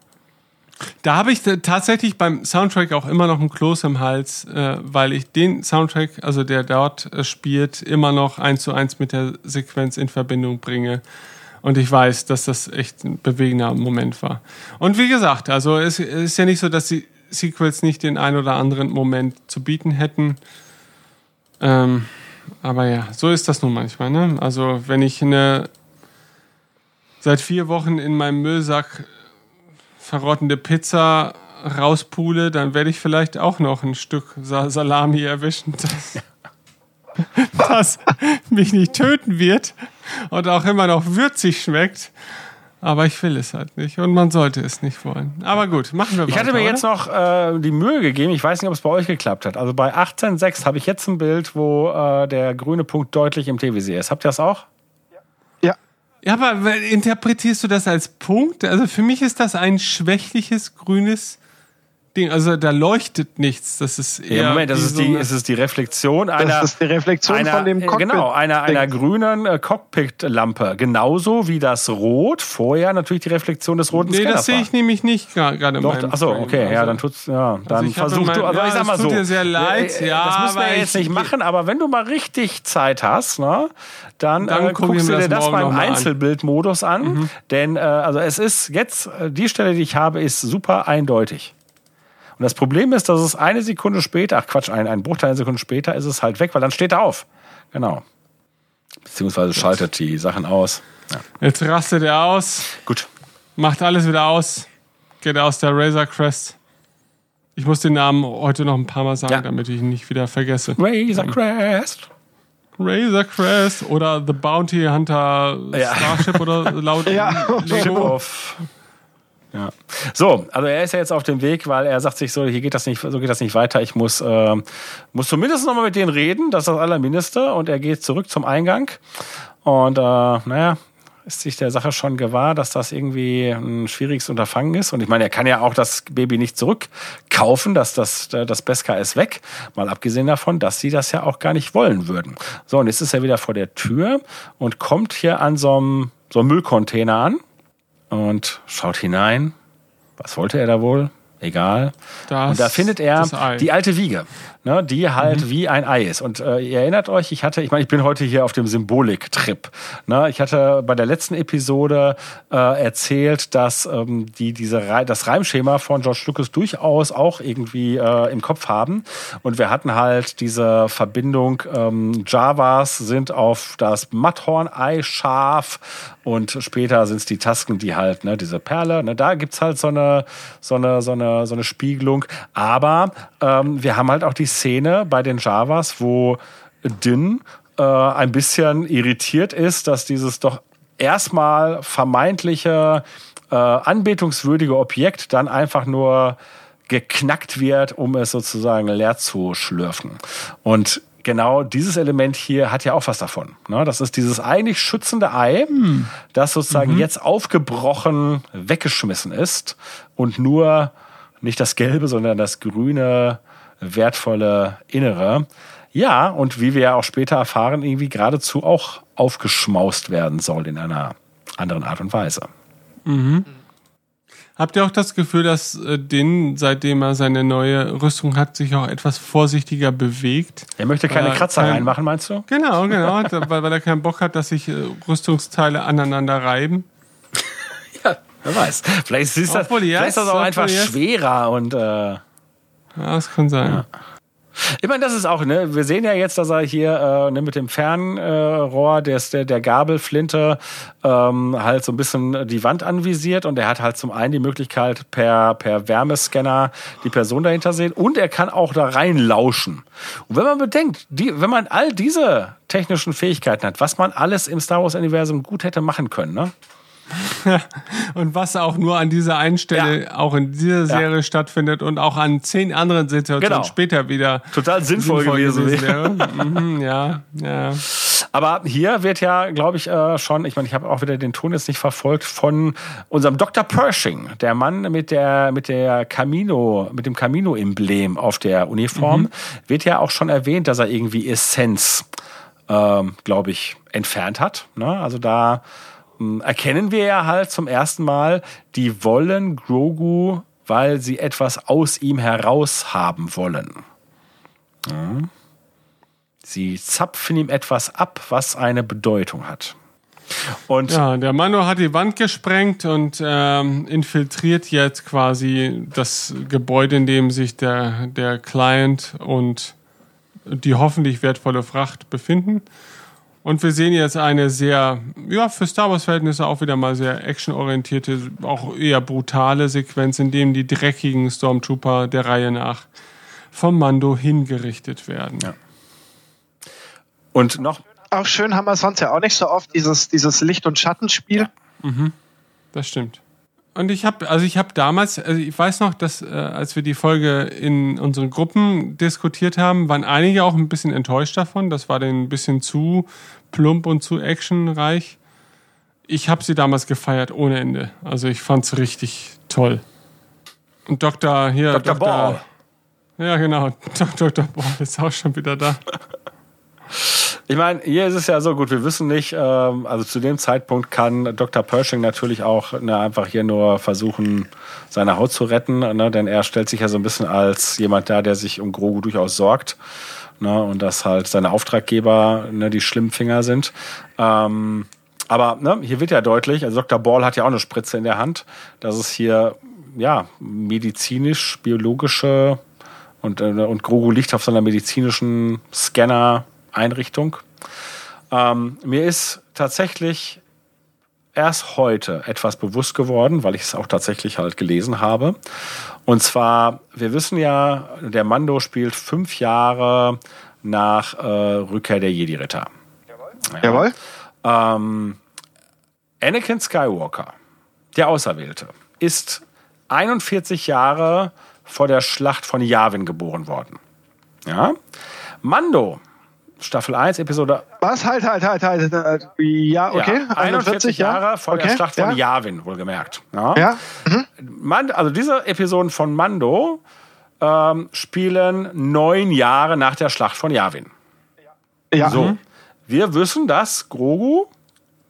Da habe ich tatsächlich beim Soundtrack auch immer noch ein Kloß im Hals, äh, weil ich den Soundtrack, also der dort äh, spielt, immer noch eins zu eins mit der Sequenz in Verbindung bringe. Und ich weiß, dass das echt ein bewegender Moment war. Und wie gesagt, also es ist ja nicht so, dass die Sequels nicht den ein oder anderen Moment zu bieten hätten. Ähm, aber ja, so ist das nun manchmal. Ne? Also wenn ich eine seit vier Wochen in meinem Müllsack verrottende Pizza rauspule, dann werde ich vielleicht auch noch ein Stück Salami erwischen, *laughs* das, das mich nicht töten wird und auch immer noch würzig schmeckt. Aber ich will es halt nicht und man sollte es nicht wollen. Aber gut, machen wir weiter. Ich hatte mir oder? jetzt noch äh, die Mühe gegeben, ich weiß nicht, ob es bei euch geklappt hat. Also bei 18.6 habe ich jetzt ein Bild, wo äh, der grüne Punkt deutlich im TVC ist. Habt ihr das auch? Ja. Ja, aber interpretierst du das als Punkt? Also für mich ist das ein schwächliches grünes Ding. Also da leuchtet nichts. Das ist eher. Ja, Moment, das ist, so die, es ist die Reflexion einer. Das ist die Reflexion einer, von dem äh, Cockpit. Genau, einer, einer grünen äh, Cockpit-Lampe. Genauso wie das Rot vorher natürlich die Reflexion des roten nee, Scanners Nee, das sehe ich nämlich nicht gerade Doch, Achso, okay, also, ja, dann tut's, ja, dann also versuch du, also ja, ich sag mal so. Tut dir sehr leid, äh, ja. Das müssen wir jetzt nicht machen, aber wenn du mal richtig Zeit hast, ne, dann, dann äh, guckst du dir das, das beim Einzelbildmodus an. Mhm. Denn, äh, also es ist jetzt, die Stelle, die ich habe, ist super eindeutig. Und das Problem ist, dass es eine Sekunde später, ach Quatsch, ein, ein Bruchteil einer Sekunde später ist es halt weg, weil dann steht er auf. Genau. Beziehungsweise schaltet die Sachen aus. Ja. Jetzt rastet er aus. Gut. Macht alles wieder aus. Geht aus der Razor Crest. Ich muss den Namen heute noch ein paar Mal sagen, ja. damit ich ihn nicht wieder vergesse. Razor Crest. Razor Crest oder The Bounty Hunter ja. Starship oder *laughs* laut ja. Lego. Ja. So, also er ist ja jetzt auf dem Weg, weil er sagt sich so, hier geht das nicht, so geht das nicht weiter. Ich muss, äh, muss zumindest nochmal mit denen reden, das ist das Allermindeste. Und er geht zurück zum Eingang. Und äh, naja, ist sich der Sache schon gewahr, dass das irgendwie ein schwieriges Unterfangen ist. Und ich meine, er kann ja auch das Baby nicht zurückkaufen, dass das, das Beska ist weg. Mal abgesehen davon, dass sie das ja auch gar nicht wollen würden. So, und jetzt ist er wieder vor der Tür und kommt hier an so einem, so einem Müllcontainer an und schaut hinein. Was wollte er da wohl? Egal. Das, und da findet er die alte Wiege ne, die halt mhm. wie ein Ei ist. Und äh, ihr erinnert euch, ich hatte, ich meine, ich bin heute hier auf dem Symbolik-Trip. Ne? Ich hatte bei der letzten Episode äh, erzählt, dass ähm, die diese das Reimschema von George Lucas durchaus auch irgendwie äh, im Kopf haben. Und wir hatten halt diese Verbindung, ähm, Javas sind auf das Matthorn-Ei scharf und später sind es die Tasken, die halt, ne, diese Perle, ne, da gibt's halt so eine, so eine, so eine, so eine Spiegelung. Aber ähm, wir haben halt auch die Szene bei den Javas, wo Din äh, ein bisschen irritiert ist, dass dieses doch erstmal vermeintliche äh, anbetungswürdige Objekt dann einfach nur geknackt wird, um es sozusagen leer zu schlürfen. Und genau dieses Element hier hat ja auch was davon. Ne? Das ist dieses eigentlich schützende Ei, hm. das sozusagen mhm. jetzt aufgebrochen weggeschmissen ist und nur nicht das Gelbe, sondern das Grüne wertvolle Innere. Ja, und wie wir ja auch später erfahren, irgendwie geradezu auch aufgeschmaust werden soll in einer anderen Art und Weise. Mhm. Habt ihr auch das Gefühl, dass äh, Din, seitdem er seine neue Rüstung hat, sich auch etwas vorsichtiger bewegt? Er möchte keine Kratzer kein, reinmachen, meinst du? Genau, *laughs* genau, weil, weil er keinen Bock hat, dass sich äh, Rüstungsteile aneinander reiben. ja, wer weiß. Vielleicht ist das, vielleicht ist das auch einfach schwerer und äh ja, das kann sein. Ja. Ich meine, das ist auch, ne, wir sehen ja jetzt, dass er hier äh, ne, mit dem Fernrohr, äh, der, der, der Gabelflinte, ähm, halt so ein bisschen die Wand anvisiert und er hat halt zum einen die Möglichkeit, per, per Wärmescanner die Person dahinter sehen und er kann auch da reinlauschen. Und wenn man bedenkt, die, wenn man all diese technischen Fähigkeiten hat, was man alles im Star Wars-Universum gut hätte machen können, ne? *laughs* und was auch nur an dieser einen Stelle ja. auch in dieser Serie ja. stattfindet und auch an zehn anderen Situationen genau. später wieder total sinnvoll, sinnvoll gewesen, gewesen wäre. mhm, ja, ja. Aber hier wird ja, glaube ich, äh, schon, ich meine, ich habe auch wieder den Ton jetzt nicht verfolgt, von unserem Dr. Pershing, der Mann mit der, mit der Camino, mit dem Camino-Emblem auf der Uniform, mhm. wird ja auch schon erwähnt, dass er irgendwie Essenz, ähm, glaube ich, entfernt hat. Ne? Also da erkennen wir ja halt zum ersten Mal, die wollen Grogu, weil sie etwas aus ihm heraus haben wollen. Ja. Sie zapfen ihm etwas ab, was eine Bedeutung hat. Und ja, der Mano hat die Wand gesprengt und ähm, infiltriert jetzt quasi das Gebäude, in dem sich der, der Client und die hoffentlich wertvolle Fracht befinden. Und wir sehen jetzt eine sehr, ja, für Star Wars-Verhältnisse auch wieder mal sehr actionorientierte, auch eher brutale Sequenz, in dem die dreckigen Stormtrooper der Reihe nach vom Mando hingerichtet werden. Ja. Und noch. Auch schön haben wir sonst ja auch nicht so oft dieses, dieses Licht- und Schattenspiel. Ja. Mhm. Das stimmt. Und ich habe, also ich habe damals, also ich weiß noch, dass äh, als wir die Folge in unseren Gruppen diskutiert haben, waren einige auch ein bisschen enttäuscht davon. Das war denen ein bisschen zu plump und zu actionreich. Ich habe sie damals gefeiert ohne Ende. Also ich fand's richtig toll. Und Dr. hier, Dr. Dr. Ball. Ja, genau. *laughs* Dr. Ball ist auch schon wieder da. Ich meine, hier ist es ja so gut, wir wissen nicht, ähm, also zu dem Zeitpunkt kann Dr. Pershing natürlich auch ne, einfach hier nur versuchen, seine Haut zu retten, ne, denn er stellt sich ja so ein bisschen als jemand da, der sich um Grogu durchaus sorgt. Ne, und dass halt seine Auftraggeber ne, die Schlimmfinger sind. Ähm, aber ne, hier wird ja deutlich, also Dr. Ball hat ja auch eine Spritze in der Hand, dass es hier ja medizinisch, biologische und, äh, und Grogu liegt auf seiner medizinischen Scanner Einrichtung. Ähm, mir ist tatsächlich erst heute etwas bewusst geworden, weil ich es auch tatsächlich halt gelesen habe. Und zwar, wir wissen ja, der Mando spielt fünf Jahre nach äh, Rückkehr der Jedi-Ritter. Ja. Jawohl. Ähm, Anakin Skywalker, der Auserwählte, ist 41 Jahre vor der Schlacht von Yavin geboren worden. Ja. Mando Staffel 1, Episode. Was? Halt, halt, halt, halt. halt. Ja, okay. Ja, 41 Jahre ja? vor okay. der Schlacht von ja. Yavin, wohlgemerkt. Ja. ja. Mhm. Man, also diese Episoden von Mando ähm, spielen neun Jahre nach der Schlacht von Yavin. Ja. So. Mhm. Wir wissen, dass Grogu,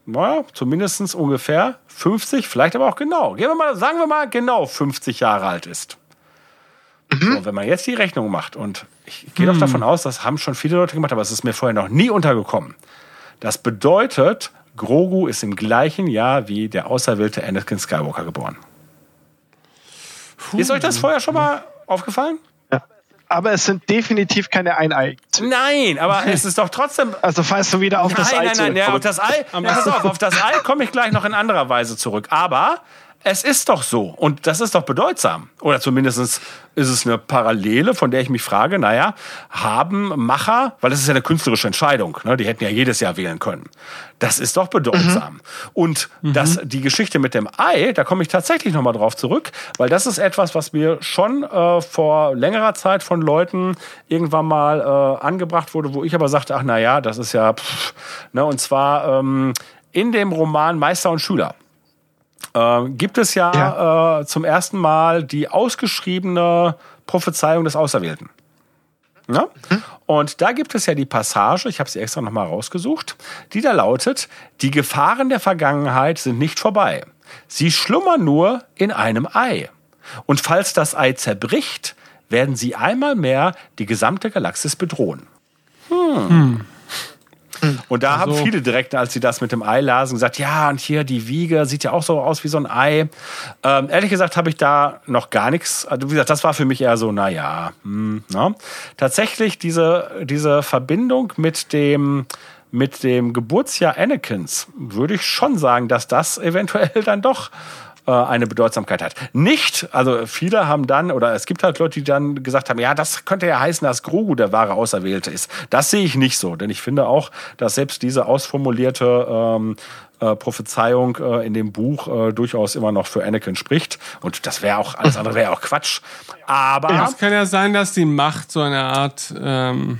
naja, zumindest ungefähr 50, vielleicht aber auch genau, gehen wir mal, sagen wir mal genau 50 Jahre alt ist. Mhm. So, wenn man jetzt die Rechnung macht, und ich gehe mhm. doch davon aus, das haben schon viele Leute gemacht, aber es ist mir vorher noch nie untergekommen. Das bedeutet, Grogu ist im gleichen Jahr wie der auserwählte Anakin Skywalker geboren. Puh. Ist euch das vorher schon mal aufgefallen? Ja. Aber es sind definitiv keine Einei. Nein, aber es ist doch trotzdem. Also falls du wieder auf nein, das Ei Nein, nein, nein, ja, auf das Ei. Ja, pass auf, auf das Ei komme ich gleich noch in anderer Weise zurück. Aber es ist doch so. Und das ist doch bedeutsam. Oder zumindest ist es eine Parallele, von der ich mich frage, naja, haben Macher, weil das ist ja eine künstlerische Entscheidung, ne? die hätten ja jedes Jahr wählen können. Das ist doch bedeutsam. Mhm. Und mhm. das, die Geschichte mit dem Ei, da komme ich tatsächlich nochmal drauf zurück, weil das ist etwas, was mir schon äh, vor längerer Zeit von Leuten irgendwann mal äh, angebracht wurde, wo ich aber sagte, ach naja, das ist ja, pff, ne? und zwar ähm, in dem Roman Meister und Schüler äh, gibt es ja, ja. Äh, zum ersten Mal die ausgeschriebene Prophezeiung des Auserwählten. Ja? Mhm. Und da gibt es ja die Passage, ich habe sie extra nochmal rausgesucht, die da lautet, die Gefahren der Vergangenheit sind nicht vorbei. Sie schlummern nur in einem Ei. Und falls das Ei zerbricht, werden sie einmal mehr die gesamte Galaxis bedrohen. Hm. hm. Hm. Und da also. haben viele direkt, als sie das mit dem Ei lasen, gesagt, ja, und hier die Wiege sieht ja auch so aus wie so ein Ei. Ähm, ehrlich gesagt habe ich da noch gar nichts. Also wie gesagt, das war für mich eher so, na ja, hm, ne? Tatsächlich diese, diese Verbindung mit dem, mit dem Geburtsjahr Anakins würde ich schon sagen, dass das eventuell *laughs* dann doch äh, eine Bedeutsamkeit hat. Nicht, also viele haben dann, oder es gibt halt Leute, die dann gesagt haben, ja, das könnte ja heißen, dass Grogu der wahre Auserwählte ist. Das sehe ich nicht so, denn ich finde auch, dass selbst diese ausformulierte ähm, äh, Prophezeiung äh, in dem Buch äh, durchaus immer noch für Anakin spricht. Und das wäre auch, alles andere wäre auch Quatsch. Aber. Ja, es kann ja sein, dass die Macht so eine Art, ähm,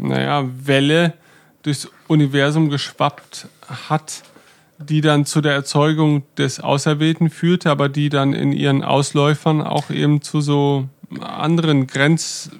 naja, Welle durchs Universum geschwappt hat, die dann zu der Erzeugung des Auserwählten führte, aber die dann in ihren Ausläufern auch eben zu so anderen Grenz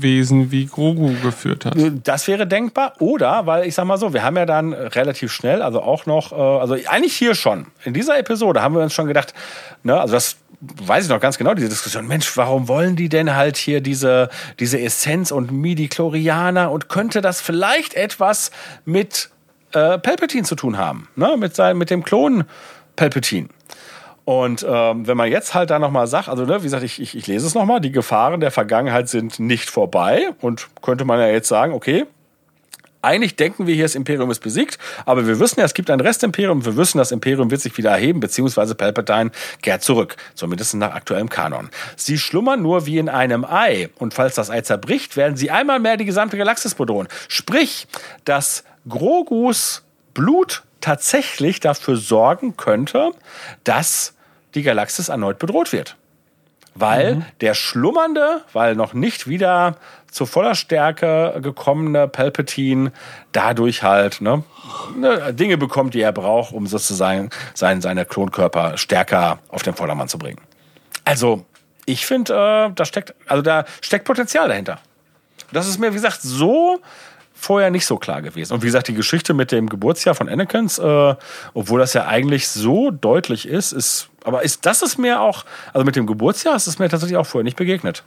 Wesen wie Grogu geführt hat. Das wäre denkbar. Oder, weil ich sag mal so, wir haben ja dann relativ schnell, also auch noch, äh, also eigentlich hier schon, in dieser Episode haben wir uns schon gedacht, ne, also das weiß ich noch ganz genau, diese Diskussion, Mensch, warum wollen die denn halt hier diese, diese Essenz und Midi-Chlorianer und könnte das vielleicht etwas mit äh, Palpatine zu tun haben, ne, mit, sein, mit dem Klon Palpatine. Und ähm, wenn man jetzt halt da nochmal sagt, also ne, wie gesagt, ich, ich, ich lese es nochmal, die Gefahren der Vergangenheit sind nicht vorbei und könnte man ja jetzt sagen, okay, eigentlich denken wir hier, das Imperium ist besiegt, aber wir wissen ja, es gibt ein Restimperium, wir wissen, das Imperium wird sich wieder erheben, beziehungsweise Palpatine kehrt zurück, zumindest nach aktuellem Kanon. Sie schlummern nur wie in einem Ei und falls das Ei zerbricht, werden sie einmal mehr die gesamte Galaxis bedrohen. Sprich, dass Grogus Blut tatsächlich dafür sorgen könnte, dass die Galaxis erneut bedroht wird. Weil mhm. der schlummernde, weil noch nicht wieder zu voller Stärke gekommene Palpatine dadurch halt ne, ne, Dinge bekommt, die er braucht, um sozusagen sein, seine Klonkörper stärker auf den Vordermann zu bringen. Also, ich finde, äh, da steckt, also da steckt Potenzial dahinter. Das ist mir, wie gesagt, so vorher nicht so klar gewesen. Und wie gesagt, die Geschichte mit dem Geburtsjahr von Anakins, äh, obwohl das ja eigentlich so deutlich ist, ist, aber ist das ist mir auch, also mit dem Geburtsjahr ist es mir tatsächlich auch vorher nicht begegnet.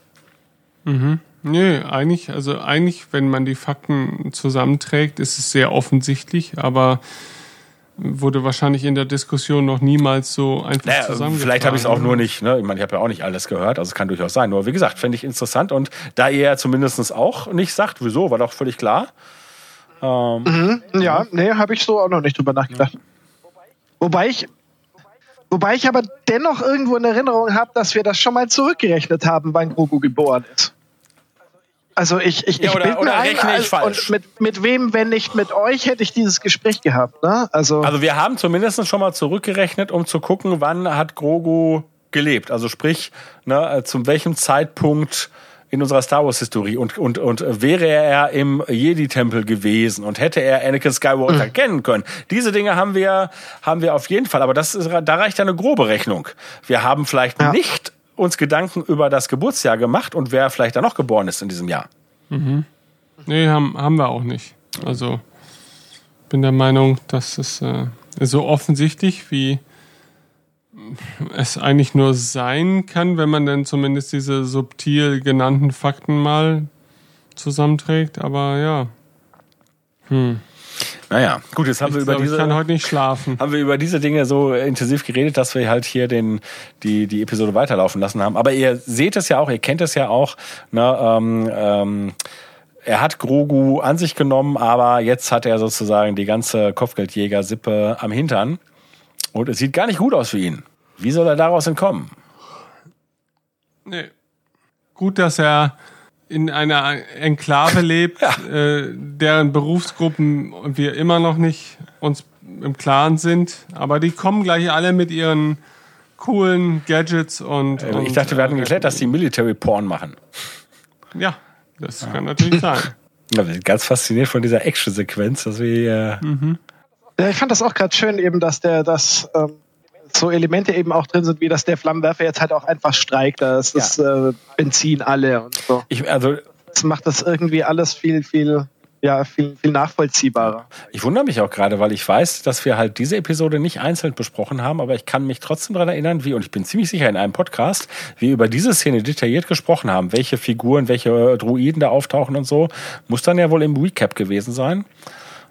Mhm. Nö, eigentlich, also eigentlich, wenn man die Fakten zusammenträgt, ist es sehr offensichtlich, aber wurde wahrscheinlich in der Diskussion noch niemals so einfach naja, zusammengetragen. Vielleicht habe ich es auch nur nicht, ne? Ich meine, ich habe ja auch nicht alles gehört, also es kann durchaus sein. Nur wie gesagt, fände ich interessant und da ihr ja zumindest auch nicht sagt, wieso, war doch völlig klar. Ähm, mhm, ja, nee, habe ich so auch noch nicht drüber nachgedacht. Wobei ich, wobei ich aber dennoch irgendwo in Erinnerung habe, dass wir das schon mal zurückgerechnet haben, wann Grogu geboren ist. Also ich, ich, ja, oder, ich oder rechne ein, ich falsch. Und mit, mit wem, wenn nicht mit euch, hätte ich dieses Gespräch gehabt. Ne? Also, also wir haben zumindest schon mal zurückgerechnet, um zu gucken, wann hat Grogu gelebt. Also sprich, ne, äh, zu welchem Zeitpunkt in unserer Star Wars Historie und und und wäre er im Jedi Tempel gewesen und hätte er Anakin Skywalker mhm. kennen können. Diese Dinge haben wir haben wir auf jeden Fall, aber das ist, da reicht ja eine grobe Rechnung. Wir haben vielleicht ja. nicht uns Gedanken über das Geburtsjahr gemacht und wer vielleicht da noch geboren ist in diesem Jahr. Mhm. Nee, haben, haben wir auch nicht. Also bin der Meinung, dass es äh, so offensichtlich wie es eigentlich nur sein kann, wenn man dann zumindest diese subtil genannten Fakten mal zusammenträgt. Aber ja. Hm. Naja, gut, jetzt haben ich wir über glaub, diese. Ich kann heute nicht schlafen. Haben wir über diese Dinge so intensiv geredet, dass wir halt hier den, die, die Episode weiterlaufen lassen haben. Aber ihr seht es ja auch, ihr kennt es ja auch. Ne, ähm, ähm, er hat Grogu an sich genommen, aber jetzt hat er sozusagen die ganze Kopfgeldjäger-Sippe am Hintern. Und es sieht gar nicht gut aus für ihn. Wie soll er daraus entkommen? Nee. Gut, dass er in einer Enklave lebt, ja. äh, deren Berufsgruppen wir immer noch nicht uns im Klaren sind. Aber die kommen gleich alle mit ihren coolen Gadgets und. Äh, ich dachte, wir hatten geklärt, dass die Military Porn machen. Ja, das ja. kann natürlich sein. *laughs* Ja, wir sind ganz fasziniert von dieser Action-Sequenz, dass wir. Äh mhm. Ja, ich fand das auch gerade schön, eben, dass der das. Ähm so Elemente eben auch drin sind, wie dass der Flammenwerfer jetzt halt auch einfach streikt. Da ist das äh, Benzin alle und so. Ich, also, das macht das irgendwie alles viel, viel ja, viel, viel nachvollziehbarer. Ich wundere mich auch gerade, weil ich weiß, dass wir halt diese Episode nicht einzeln besprochen haben, aber ich kann mich trotzdem daran erinnern, wie, und ich bin ziemlich sicher in einem Podcast, wir über diese Szene detailliert gesprochen haben, welche Figuren, welche Druiden da auftauchen und so. Muss dann ja wohl im Recap gewesen sein.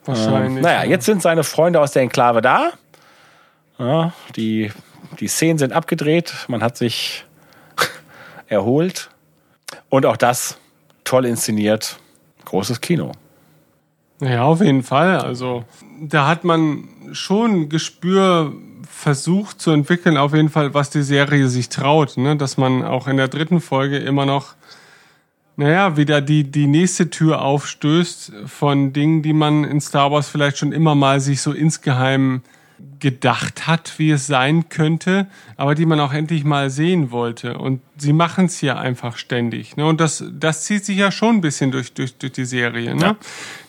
Wahrscheinlich. Ähm, naja, jetzt sind seine Freunde aus der Enklave da. Ja, die, die Szenen sind abgedreht, man hat sich *laughs* erholt. Und auch das toll inszeniert. Großes Kino. Ja, auf jeden Fall. Also da hat man schon Gespür versucht zu entwickeln, auf jeden Fall, was die Serie sich traut, ne? dass man auch in der dritten Folge immer noch, naja, wieder die, die nächste Tür aufstößt von Dingen, die man in Star Wars vielleicht schon immer mal sich so insgeheim gedacht hat, wie es sein könnte, aber die man auch endlich mal sehen wollte. Und sie machen es hier einfach ständig. Ne? Und das, das zieht sich ja schon ein bisschen durch, durch, durch die Serie. Ne? Ja.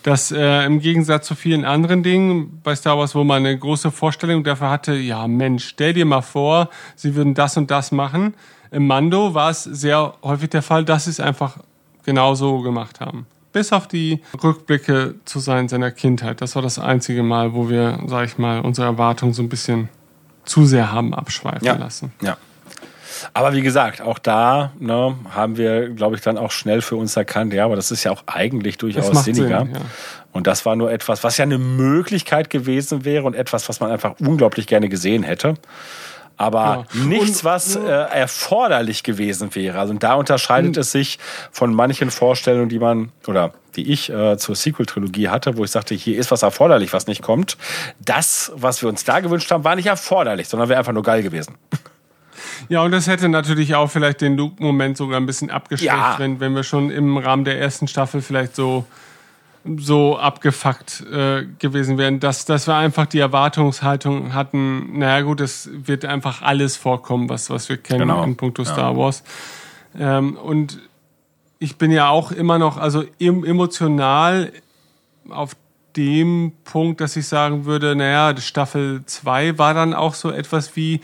Dass äh, im Gegensatz zu vielen anderen Dingen bei Star Wars, wo man eine große Vorstellung dafür hatte, ja Mensch, stell dir mal vor, sie würden das und das machen. Im Mando war es sehr häufig der Fall, dass sie es einfach genau so gemacht haben bis auf die Rückblicke zu sein seiner Kindheit. Das war das einzige Mal, wo wir, sag ich mal, unsere Erwartungen so ein bisschen zu sehr haben abschweifen ja. lassen. Ja. Aber wie gesagt, auch da ne, haben wir, glaube ich, dann auch schnell für uns erkannt, ja, aber das ist ja auch eigentlich durchaus sinniger. Sinn, ja. Und das war nur etwas, was ja eine Möglichkeit gewesen wäre und etwas, was man einfach unglaublich gerne gesehen hätte aber ja. nichts, was äh, erforderlich gewesen wäre. Also da unterscheidet es sich von manchen Vorstellungen, die man oder die ich äh, zur Sequel-Trilogie hatte, wo ich sagte, hier ist was erforderlich, was nicht kommt. Das, was wir uns da gewünscht haben, war nicht erforderlich, sondern wäre einfach nur geil gewesen. Ja, und das hätte natürlich auch vielleicht den Luke-Moment sogar ein bisschen abgeschwächt, ja. wenn, wenn wir schon im Rahmen der ersten Staffel vielleicht so so abgefuckt äh, gewesen wären, dass, dass wir einfach die Erwartungshaltung hatten, naja gut, es wird einfach alles vorkommen, was, was wir kennen genau. in puncto Star Wars. Ähm, und ich bin ja auch immer noch, also emotional auf dem Punkt, dass ich sagen würde, naja, Staffel 2 war dann auch so etwas wie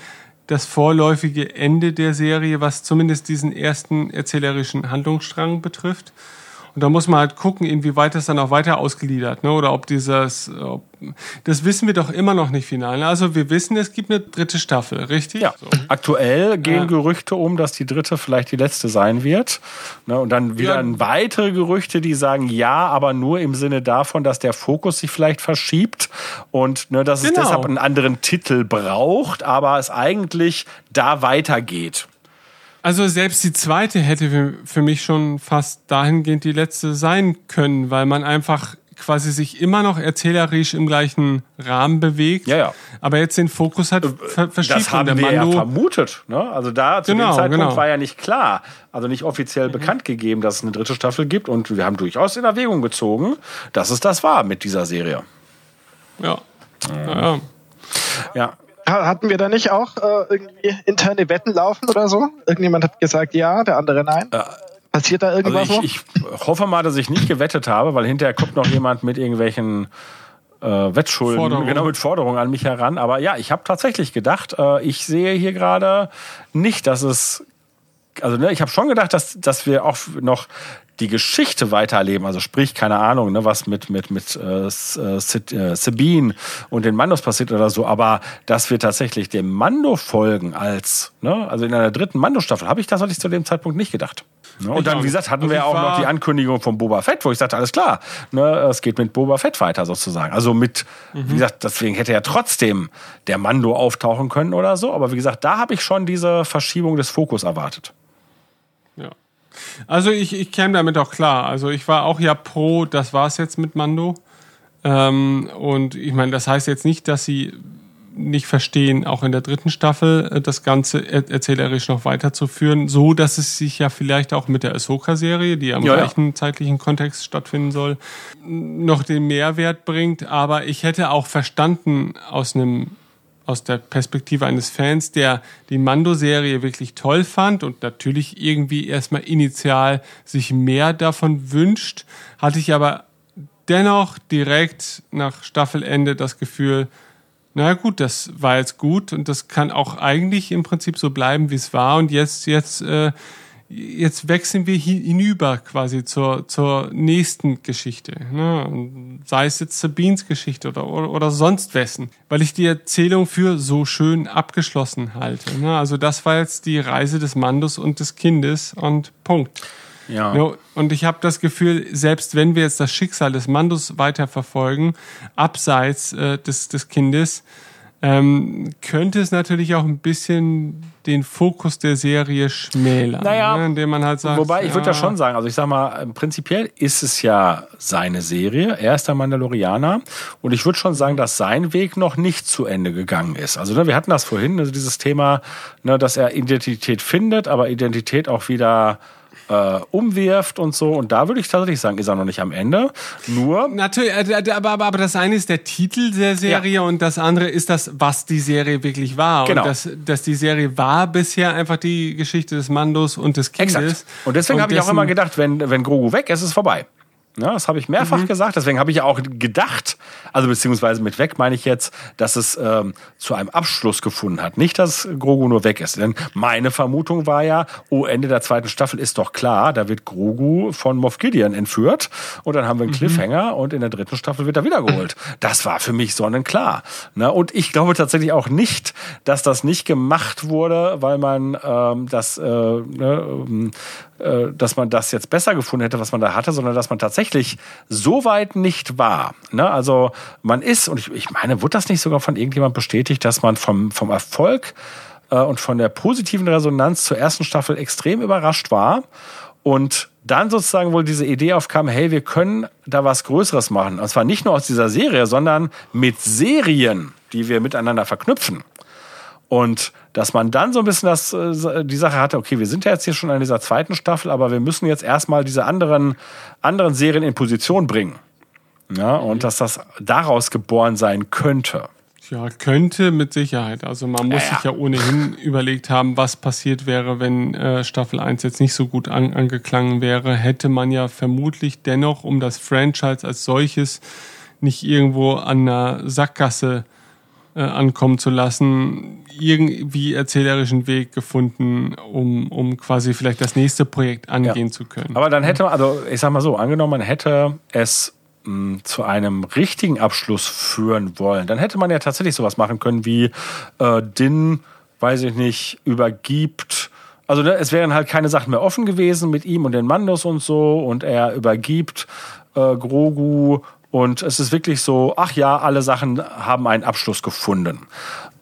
das vorläufige Ende der Serie, was zumindest diesen ersten erzählerischen Handlungsstrang betrifft. Und da muss man halt gucken, inwieweit das dann auch weiter ausgliedert, ne? Oder ob dieses, ob, das wissen wir doch immer noch nicht final. Also wir wissen, es gibt eine dritte Staffel, richtig? Ja. So. Aktuell gehen ja. Gerüchte um, dass die dritte vielleicht die letzte sein wird. Ne? Und dann wieder ja. weitere Gerüchte, die sagen ja, aber nur im Sinne davon, dass der Fokus sich vielleicht verschiebt und ne, dass genau. es deshalb einen anderen Titel braucht, aber es eigentlich da weitergeht. Also selbst die zweite hätte für mich schon fast dahingehend die letzte sein können, weil man einfach quasi sich immer noch erzählerisch im gleichen Rahmen bewegt, ja, ja. aber jetzt den Fokus hat ver verschiebt. Das haben wir Mando ja vermutet. Ne? Also da zu genau, dem Zeitpunkt genau. war ja nicht klar, also nicht offiziell mhm. bekannt gegeben, dass es eine dritte Staffel gibt und wir haben durchaus in Erwägung gezogen, dass es das war mit dieser Serie. Ja. Mhm. Ja. ja. Hatten wir da nicht auch äh, irgendwie interne Wetten laufen oder so? Irgendjemand hat gesagt ja, der andere nein. Äh, Passiert da irgendwas also ich, ich hoffe mal, dass ich nicht gewettet habe, weil hinterher kommt noch jemand mit irgendwelchen äh, Wettschulden, Forderung. genau mit Forderungen an mich heran. Aber ja, ich habe tatsächlich gedacht, äh, ich sehe hier gerade nicht, dass es also ne, ich habe schon gedacht, dass, dass wir auch noch die Geschichte weiterleben, also sprich, keine Ahnung, ne, was mit, mit, mit äh, äh, äh, Sabine und den Mandos passiert oder so, aber dass wir tatsächlich dem Mando folgen als, ne, also in einer dritten Mando-Staffel, habe ich das ich zu dem Zeitpunkt nicht gedacht. Ne? Und dann, wie gesagt, hatten wir auch noch die Ankündigung von Boba Fett, wo ich sagte, alles klar, ne, es geht mit Boba Fett weiter sozusagen. Also mit, mhm. wie gesagt, deswegen hätte ja trotzdem der Mando auftauchen können oder so, aber wie gesagt, da habe ich schon diese Verschiebung des Fokus erwartet. Also ich, ich käme damit auch klar. Also ich war auch ja pro, das war's jetzt mit Mando. Ähm, und ich meine, das heißt jetzt nicht, dass sie nicht verstehen, auch in der dritten Staffel äh, das Ganze erzählerisch noch weiterzuführen, so dass es sich ja vielleicht auch mit der Ahsoka-Serie, die am ja, gleichen ja. zeitlichen Kontext stattfinden soll, noch den Mehrwert bringt. Aber ich hätte auch verstanden aus einem aus der Perspektive eines Fans, der die Mando-Serie wirklich toll fand und natürlich irgendwie erstmal initial sich mehr davon wünscht, hatte ich aber dennoch direkt nach Staffelende das Gefühl, na gut, das war jetzt gut und das kann auch eigentlich im Prinzip so bleiben, wie es war. Und jetzt jetzt äh, jetzt wechseln wir hinüber quasi zur, zur nächsten Geschichte. Ne? Sei es jetzt Sabines Geschichte oder, oder, oder sonst wessen. Weil ich die Erzählung für so schön abgeschlossen halte. Ne? Also das war jetzt die Reise des Mandos und des Kindes und Punkt. Ja. ja und ich habe das Gefühl, selbst wenn wir jetzt das Schicksal des Mandos weiterverfolgen, abseits äh, des, des Kindes, ähm, könnte es natürlich auch ein bisschen den Fokus der Serie schmälern. Naja, ne, indem man halt sagt, wobei ich würde ja schon sagen, also ich sag mal, prinzipiell ist es ja seine Serie. Er ist der Mandalorianer und ich würde schon sagen, dass sein Weg noch nicht zu Ende gegangen ist. Also ne, wir hatten das vorhin, also dieses Thema, ne, dass er Identität findet, aber Identität auch wieder äh, umwirft und so. Und da würde ich tatsächlich sagen, ist er noch nicht am Ende. Nur. Natürlich, äh, aber, aber, aber das eine ist der Titel der Serie ja. und das andere ist das, was die Serie wirklich war. Genau. Und das, dass die Serie war bisher einfach die Geschichte des Mandos und des Kindes. Exakt. Und deswegen habe ich auch immer gedacht, wenn, wenn Grogu weg ist, ist es vorbei. Ja, das habe ich mehrfach mhm. gesagt. Deswegen habe ich ja auch gedacht, also beziehungsweise mit weg meine ich jetzt, dass es ähm, zu einem Abschluss gefunden hat. Nicht, dass Grogu nur weg ist. Denn meine Vermutung war ja, oh, Ende der zweiten Staffel ist doch klar, da wird Grogu von Moff Gideon entführt und dann haben wir einen mhm. Cliffhanger und in der dritten Staffel wird er wiedergeholt. Das war für mich sonnenklar. Ne? Und ich glaube tatsächlich auch nicht, dass das nicht gemacht wurde, weil man ähm, das äh, ne, ähm, äh, dass man das jetzt besser gefunden hätte, was man da hatte, sondern dass man tatsächlich so weit nicht war. Ne? Also man ist, und ich, ich meine, wurde das nicht sogar von irgendjemand bestätigt, dass man vom, vom Erfolg äh, und von der positiven Resonanz zur ersten Staffel extrem überrascht war und dann sozusagen wohl diese Idee aufkam, hey, wir können da was Größeres machen. Und zwar nicht nur aus dieser Serie, sondern mit Serien, die wir miteinander verknüpfen. Und dass man dann so ein bisschen das, äh, die Sache hatte, okay, wir sind ja jetzt hier schon in dieser zweiten Staffel, aber wir müssen jetzt erstmal diese anderen, anderen Serien in Position bringen. Ja, und dass das daraus geboren sein könnte. Ja, könnte mit Sicherheit. Also man muss ja, ja. sich ja ohnehin überlegt haben, was passiert wäre, wenn äh, Staffel 1 jetzt nicht so gut an, angeklangen wäre. Hätte man ja vermutlich dennoch, um das Franchise als solches nicht irgendwo an einer Sackgasse äh, ankommen zu lassen, irgendwie erzählerischen Weg gefunden, um, um quasi vielleicht das nächste Projekt angehen ja. zu können. Aber dann hätte man, also ich sag mal so, angenommen, man hätte es mh, zu einem richtigen Abschluss führen wollen, dann hätte man ja tatsächlich sowas machen können wie äh, Din, weiß ich nicht, übergibt also ne, es wären halt keine Sachen mehr offen gewesen mit ihm und den Mandos und so und er übergibt äh, Grogu und es ist wirklich so, ach ja, alle Sachen haben einen Abschluss gefunden.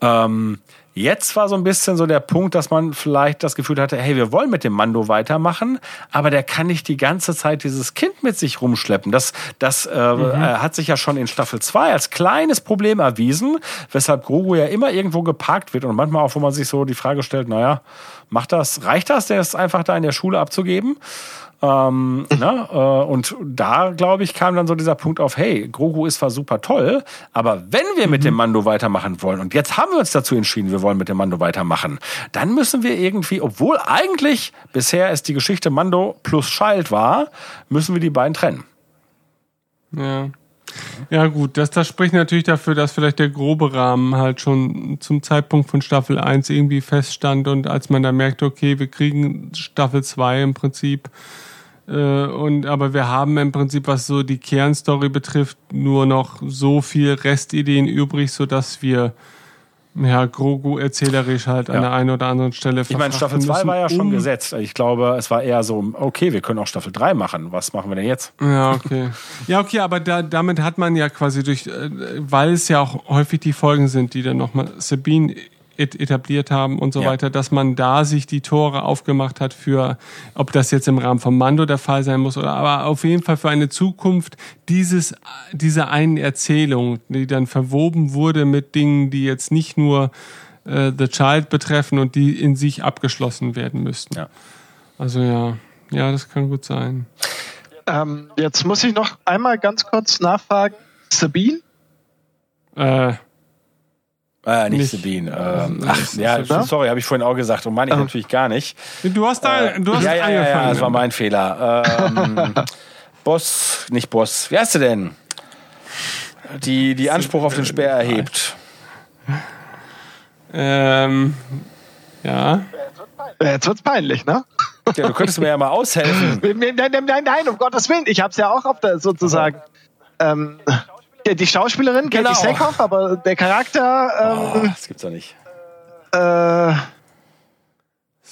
Ähm, Jetzt war so ein bisschen so der Punkt, dass man vielleicht das Gefühl hatte, hey, wir wollen mit dem Mando weitermachen, aber der kann nicht die ganze Zeit dieses Kind mit sich rumschleppen. Das, das äh, mhm. Äh, hat sich ja schon in Staffel 2 als kleines Problem erwiesen, weshalb Grogu ja immer irgendwo geparkt wird und manchmal auch, wo man sich so die Frage stellt, naja, macht das, reicht das, der ist einfach da in der Schule abzugeben? Ähm, ne? äh, und da, glaube ich, kam dann so dieser Punkt auf, hey, Grogu ist zwar super toll, aber wenn wir mit dem mhm. Mando weitermachen wollen, und jetzt haben wir uns dazu entschieden, wir wollen mit dem Mando weitermachen, dann müssen wir irgendwie, obwohl eigentlich bisher es die Geschichte Mando plus Child war, müssen wir die beiden trennen. Ja. Ja, gut, das, das spricht natürlich dafür, dass vielleicht der grobe Rahmen halt schon zum Zeitpunkt von Staffel 1 irgendwie feststand und als man da merkte, okay, wir kriegen Staffel 2 im Prinzip, und aber wir haben im Prinzip, was so die Kernstory betrifft, nur noch so viel Restideen übrig, so dass wir ja, Grogu erzählerisch halt an der einen oder anderen Stelle Ich meine, Staffel 2 war ja schon um gesetzt. Ich glaube, es war eher so, okay, wir können auch Staffel 3 machen. Was machen wir denn jetzt? Ja, okay. Ja, okay, aber da, damit hat man ja quasi durch, äh, weil es ja auch häufig die Folgen sind, die dann nochmal Sabine etabliert haben und so ja. weiter, dass man da sich die Tore aufgemacht hat für, ob das jetzt im Rahmen von Mando der Fall sein muss oder aber auf jeden Fall für eine Zukunft dieses, dieser einen Erzählung, die dann verwoben wurde mit Dingen, die jetzt nicht nur äh, The Child betreffen und die in sich abgeschlossen werden müssten. Ja. Also ja, ja, das kann gut sein. Ähm, jetzt muss ich noch einmal ganz kurz nachfragen. Sabine? Äh, äh, nicht, nicht Sabine. Ähm, ach, ja, sorry, habe ich vorhin auch gesagt und meine ich natürlich gar nicht. Du hast da, äh, du hast ja, ja, angefangen. Ja, ja, das war mein Fehler. Ähm, *laughs* Boss, nicht Boss. Wie heißt du denn? Die, die Anspruch auf den Speer erhebt. Ähm, ja. Jetzt wird's peinlich, ne? Ja, du könntest mir ja mal aushelfen. *laughs* nein, nein, nein, nein, um Gottes Willen. Ich hab's ja auch auf der, sozusagen. Ähm, die Schauspielerin, genau. Katie Sackhoff, aber der Charakter. Ähm, oh, das gibt's doch nicht. Äh,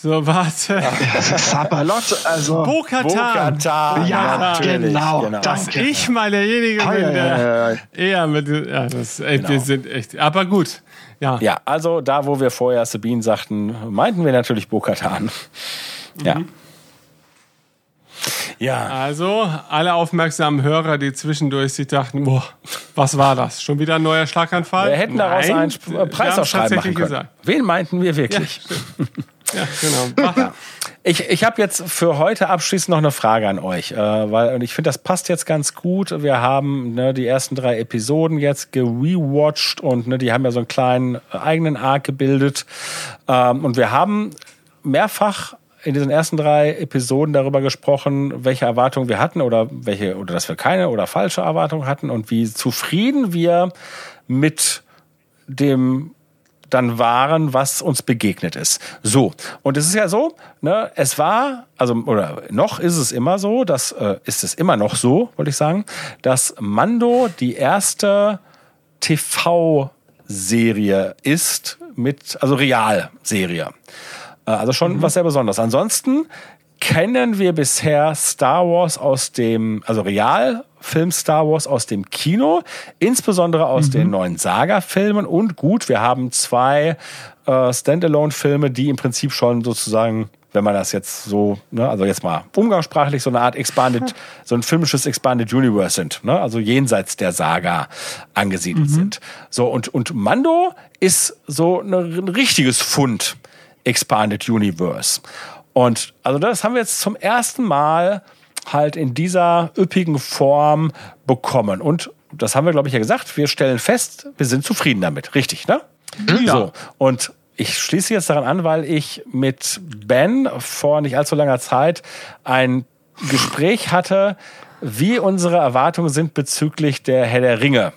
so, warte. Das ist Sabalot, also. Bo-Katan. Ja, genau. genau. Dass ich mal derjenige bin, der eher mit, ja, das, ey, genau. wir sind echt, aber gut. Ja. ja, also da, wo wir vorher Sabine sagten, meinten wir natürlich Bokatan. Mhm. Ja. Ja. Also, alle aufmerksamen Hörer, die zwischendurch sich dachten, boah, was war das? Schon wieder ein neuer Schlaganfall? Wir hätten daraus Nein, einen Preis aufschreiben machen können. Gesagt. Wen meinten wir wirklich? Ja, ja genau. Ja. *laughs* Ich, ich habe jetzt für heute abschließend noch eine Frage an euch, äh, weil und ich finde, das passt jetzt ganz gut. Wir haben ne, die ersten drei Episoden jetzt gerewatcht und ne, die haben ja so einen kleinen äh, eigenen Arc gebildet. Ähm, und wir haben mehrfach in diesen ersten drei Episoden darüber gesprochen, welche Erwartungen wir hatten oder welche oder dass wir keine oder falsche Erwartungen hatten und wie zufrieden wir mit dem dann waren, was uns begegnet ist. So. Und es ist ja so, ne, es war, also, oder noch ist es immer so, das äh, ist es immer noch so, wollte ich sagen, dass Mando die erste TV-Serie ist mit, also Realserie. Also schon mhm. was sehr Besonderes. Ansonsten kennen wir bisher Star Wars aus dem, also Realfilm Star Wars aus dem Kino, insbesondere aus mhm. den neuen Saga-Filmen und gut, wir haben zwei äh, Standalone-Filme, die im Prinzip schon sozusagen wenn man das jetzt so, ne, also jetzt mal umgangssprachlich so eine Art Expanded, *laughs* so ein filmisches Expanded Universe sind, ne, also jenseits der Saga angesiedelt mhm. sind. So und und Mando ist so ein richtiges Fund Expanded Universe. Und also das haben wir jetzt zum ersten Mal halt in dieser üppigen Form bekommen. Und das haben wir, glaube ich, ja gesagt. Wir stellen fest, wir sind zufrieden damit. Richtig, ne? Ja. So. Und ich schließe jetzt daran an, weil ich mit Ben vor nicht allzu langer Zeit ein Gespräch hatte, wie unsere Erwartungen sind bezüglich der Herr der Ringe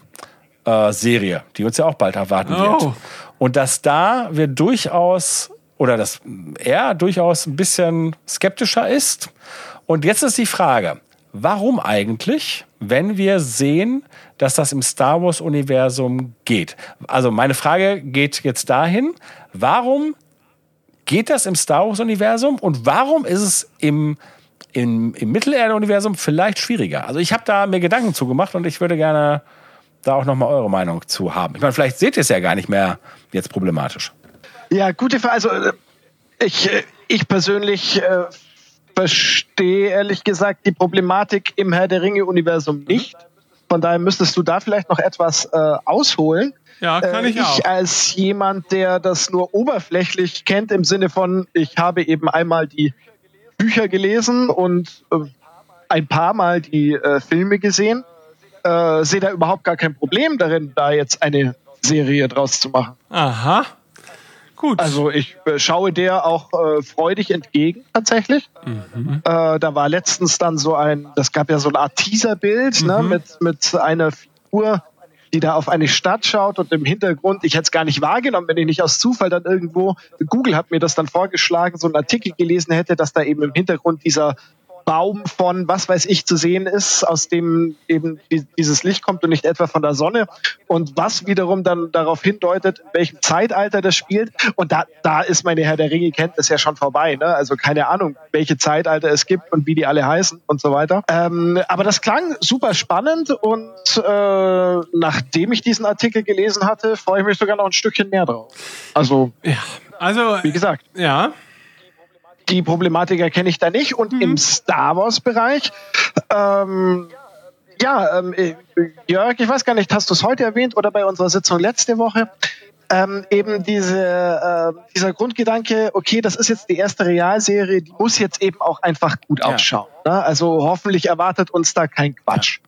äh, Serie, die uns ja auch bald erwarten oh. wird. Und dass da wir durchaus oder dass er durchaus ein bisschen skeptischer ist. Und jetzt ist die Frage, warum eigentlich, wenn wir sehen, dass das im Star Wars-Universum geht? Also meine Frage geht jetzt dahin, warum geht das im Star Wars-Universum und warum ist es im, im, im Mittelerde-Universum vielleicht schwieriger? Also ich habe da mir Gedanken zugemacht und ich würde gerne da auch nochmal eure Meinung zu haben. Ich meine, vielleicht seht ihr es ja gar nicht mehr jetzt problematisch. Ja, gute Frage. Also äh, ich, äh, ich persönlich äh, verstehe ehrlich gesagt die Problematik im Herr der Ringe-Universum nicht. Von daher müsstest du da vielleicht noch etwas äh, ausholen. Ja, kann ich, äh, ich auch. Ich als jemand, der das nur oberflächlich kennt, im Sinne von, ich habe eben einmal die Bücher gelesen und äh, ein paar Mal die äh, Filme gesehen, sehe da überhaupt gar kein Problem darin, da jetzt eine Serie draus zu machen. Aha. Gut. Also ich äh, schaue der auch äh, freudig entgegen tatsächlich. Mhm. Äh, da war letztens dann so ein, das gab ja so eine Art Teaserbild ne, mhm. ne, mit, mit einer Figur, die da auf eine Stadt schaut und im Hintergrund, ich hätte es gar nicht wahrgenommen, wenn ich nicht aus Zufall dann irgendwo, Google hat mir das dann vorgeschlagen, so einen Artikel gelesen hätte, dass da eben im Hintergrund dieser Baum von was weiß ich zu sehen ist, aus dem eben dieses Licht kommt und nicht etwa von der Sonne und was wiederum dann darauf hindeutet, in welchem Zeitalter das spielt und da, da ist meine Herr der Ringe Kenntnis ja schon vorbei, ne? also keine Ahnung, welche Zeitalter es gibt und wie die alle heißen und so weiter. Ähm, aber das klang super spannend und äh, nachdem ich diesen Artikel gelesen hatte, freue ich mich sogar noch ein Stückchen mehr drauf. Also, ja, also wie gesagt, ja die Problematik erkenne ich da nicht. Und mhm. im Star Wars-Bereich, ähm, ja, ähm, äh, Jörg, ich weiß gar nicht, hast du es heute erwähnt oder bei unserer Sitzung letzte Woche? Ähm, eben diese, äh, dieser Grundgedanke, okay, das ist jetzt die erste Realserie, die muss jetzt eben auch einfach gut ja. ausschauen. Ne? Also hoffentlich erwartet uns da kein Quatsch.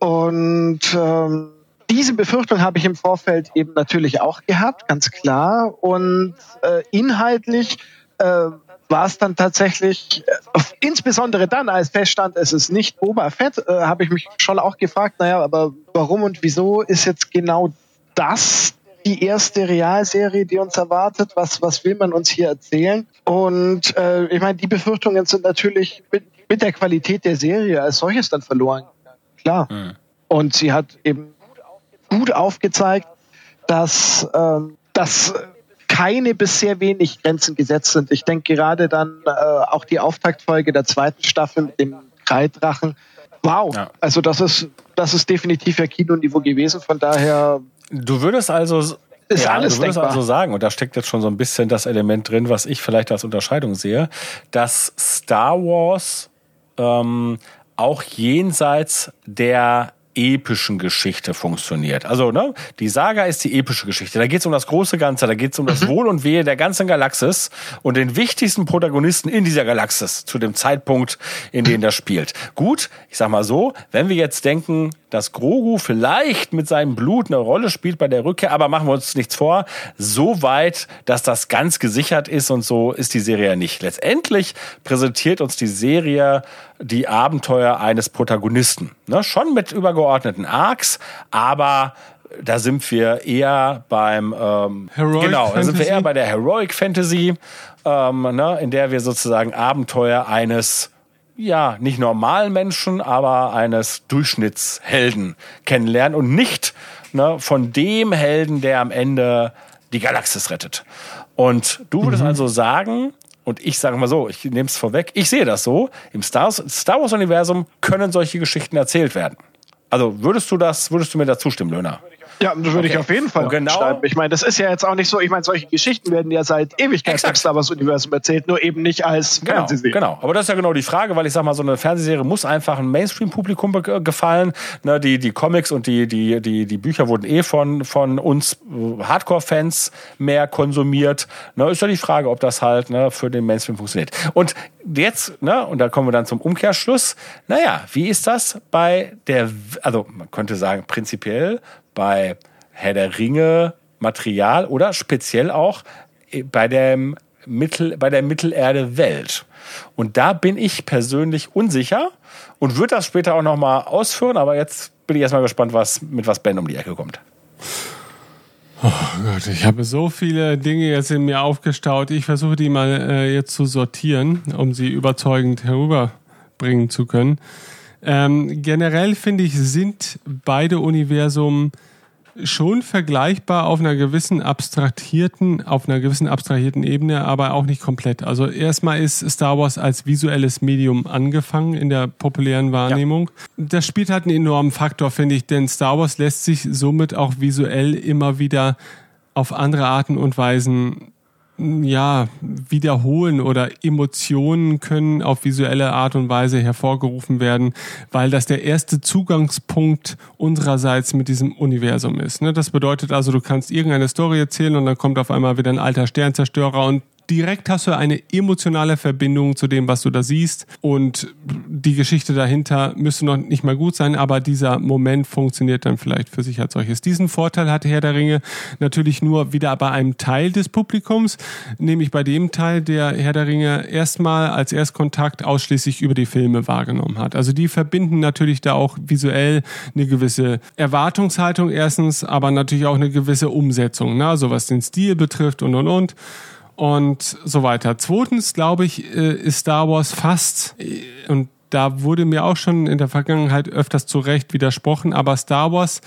Ja. Und ähm, diese Befürchtung habe ich im Vorfeld eben natürlich auch gehabt, ganz klar. Und äh, inhaltlich äh, war es dann tatsächlich, äh, insbesondere dann, als feststand, es ist nicht Boba Fett, äh, habe ich mich schon auch gefragt, naja, aber warum und wieso ist jetzt genau das die erste Realserie, die uns erwartet? Was, was will man uns hier erzählen? Und äh, ich meine, die Befürchtungen sind natürlich mit, mit der Qualität der Serie als solches dann verloren. Klar. Mhm. Und sie hat eben gut aufgezeigt, dass, ähm, dass keine bis sehr wenig Grenzen gesetzt sind. Ich denke gerade dann äh, auch die Auftaktfolge der zweiten Staffel mit dem Kreidrachen. Wow, ja. also das ist, das ist definitiv ja Kinoniveau gewesen. Von daher. Du würdest also ist ja, alles du würdest denkbar. also sagen, und da steckt jetzt schon so ein bisschen das Element drin, was ich vielleicht als Unterscheidung sehe, dass Star Wars ähm, auch jenseits der epischen Geschichte funktioniert. Also, ne, die Saga ist die epische Geschichte. Da geht es um das große Ganze, da geht es um das mhm. Wohl und Wehe der ganzen Galaxis und den wichtigsten Protagonisten in dieser Galaxis zu dem Zeitpunkt, in dem das spielt. Gut, ich sag mal so, wenn wir jetzt denken, dass Grogu vielleicht mit seinem Blut eine Rolle spielt bei der Rückkehr, aber machen wir uns nichts vor, so weit, dass das ganz gesichert ist und so ist die Serie ja nicht. Letztendlich präsentiert uns die Serie die Abenteuer eines Protagonisten. Ne? Schon mit übergeordneten Arcs, aber da sind wir eher beim ähm, Heroic genau, da sind wir eher bei der Heroic Fantasy, ähm, ne, in der wir sozusagen Abenteuer eines ja, nicht normalen Menschen, aber eines Durchschnittshelden kennenlernen und nicht ne, von dem Helden, der am Ende die Galaxis rettet. Und du würdest mhm. also sagen, und ich sage mal so, ich nehme es vorweg, ich sehe das so, im Star, Wars-Universum können solche Geschichten erzählt werden. Also würdest du das, würdest du mir da zustimmen, Löhner? Ja, das würde okay. ich auf jeden Fall genau. schreiben. Ich meine, das ist ja jetzt auch nicht so, ich meine, solche Geschichten werden ja seit Ewigkeit im Star Wars Universum erzählt, nur eben nicht als genau, Fernsehserie. Genau, aber das ist ja genau die Frage, weil ich sag mal, so eine Fernsehserie muss einfach ein Mainstream-Publikum gefallen. Ne, die, die Comics und die, die, die, die Bücher wurden eh von, von uns äh, Hardcore-Fans mehr konsumiert. Ne, ist ja die Frage, ob das halt ne, für den Mainstream funktioniert. Und jetzt, ne, und da kommen wir dann zum Umkehrschluss. Naja, wie ist das bei der, also man könnte sagen, prinzipiell bei Herr der Ringe Material oder speziell auch bei dem Mittel, bei der Mittelerde Welt. Und da bin ich persönlich unsicher und würde das später auch nochmal ausführen, aber jetzt bin ich erstmal gespannt, was, mit was Ben um die Ecke kommt. Oh Gott, ich habe so viele Dinge jetzt in mir aufgestaut. Ich versuche die mal äh, jetzt zu sortieren, um sie überzeugend herüberbringen zu können. Ähm, generell finde ich, sind beide Universum schon vergleichbar auf einer gewissen abstrahierten, auf einer gewissen abstrahierten Ebene, aber auch nicht komplett. Also erstmal ist Star Wars als visuelles Medium angefangen in der populären Wahrnehmung. Ja. Das spielt halt einen enormen Faktor, finde ich, denn Star Wars lässt sich somit auch visuell immer wieder auf andere Arten und Weisen ja, wiederholen oder Emotionen können auf visuelle Art und Weise hervorgerufen werden, weil das der erste Zugangspunkt unsererseits mit diesem Universum ist. Ne? Das bedeutet also, du kannst irgendeine Story erzählen und dann kommt auf einmal wieder ein alter Sternzerstörer und direkt hast du eine emotionale Verbindung zu dem, was du da siehst. Und die Geschichte dahinter müsste noch nicht mal gut sein, aber dieser Moment funktioniert dann vielleicht für sich als solches. Diesen Vorteil hatte Herr der Ringe natürlich nur wieder bei einem Teil des Publikums, nämlich bei dem Teil, der Herr der Ringe erstmal als Erstkontakt ausschließlich über die Filme wahrgenommen hat. Also die verbinden natürlich da auch visuell eine gewisse Erwartungshaltung erstens, aber natürlich auch eine gewisse Umsetzung, ne? so was den Stil betrifft und und und und so weiter. Zweitens, glaube ich, äh, ist Star Wars fast, äh, und da wurde mir auch schon in der Vergangenheit öfters zu Recht widersprochen, aber Star Wars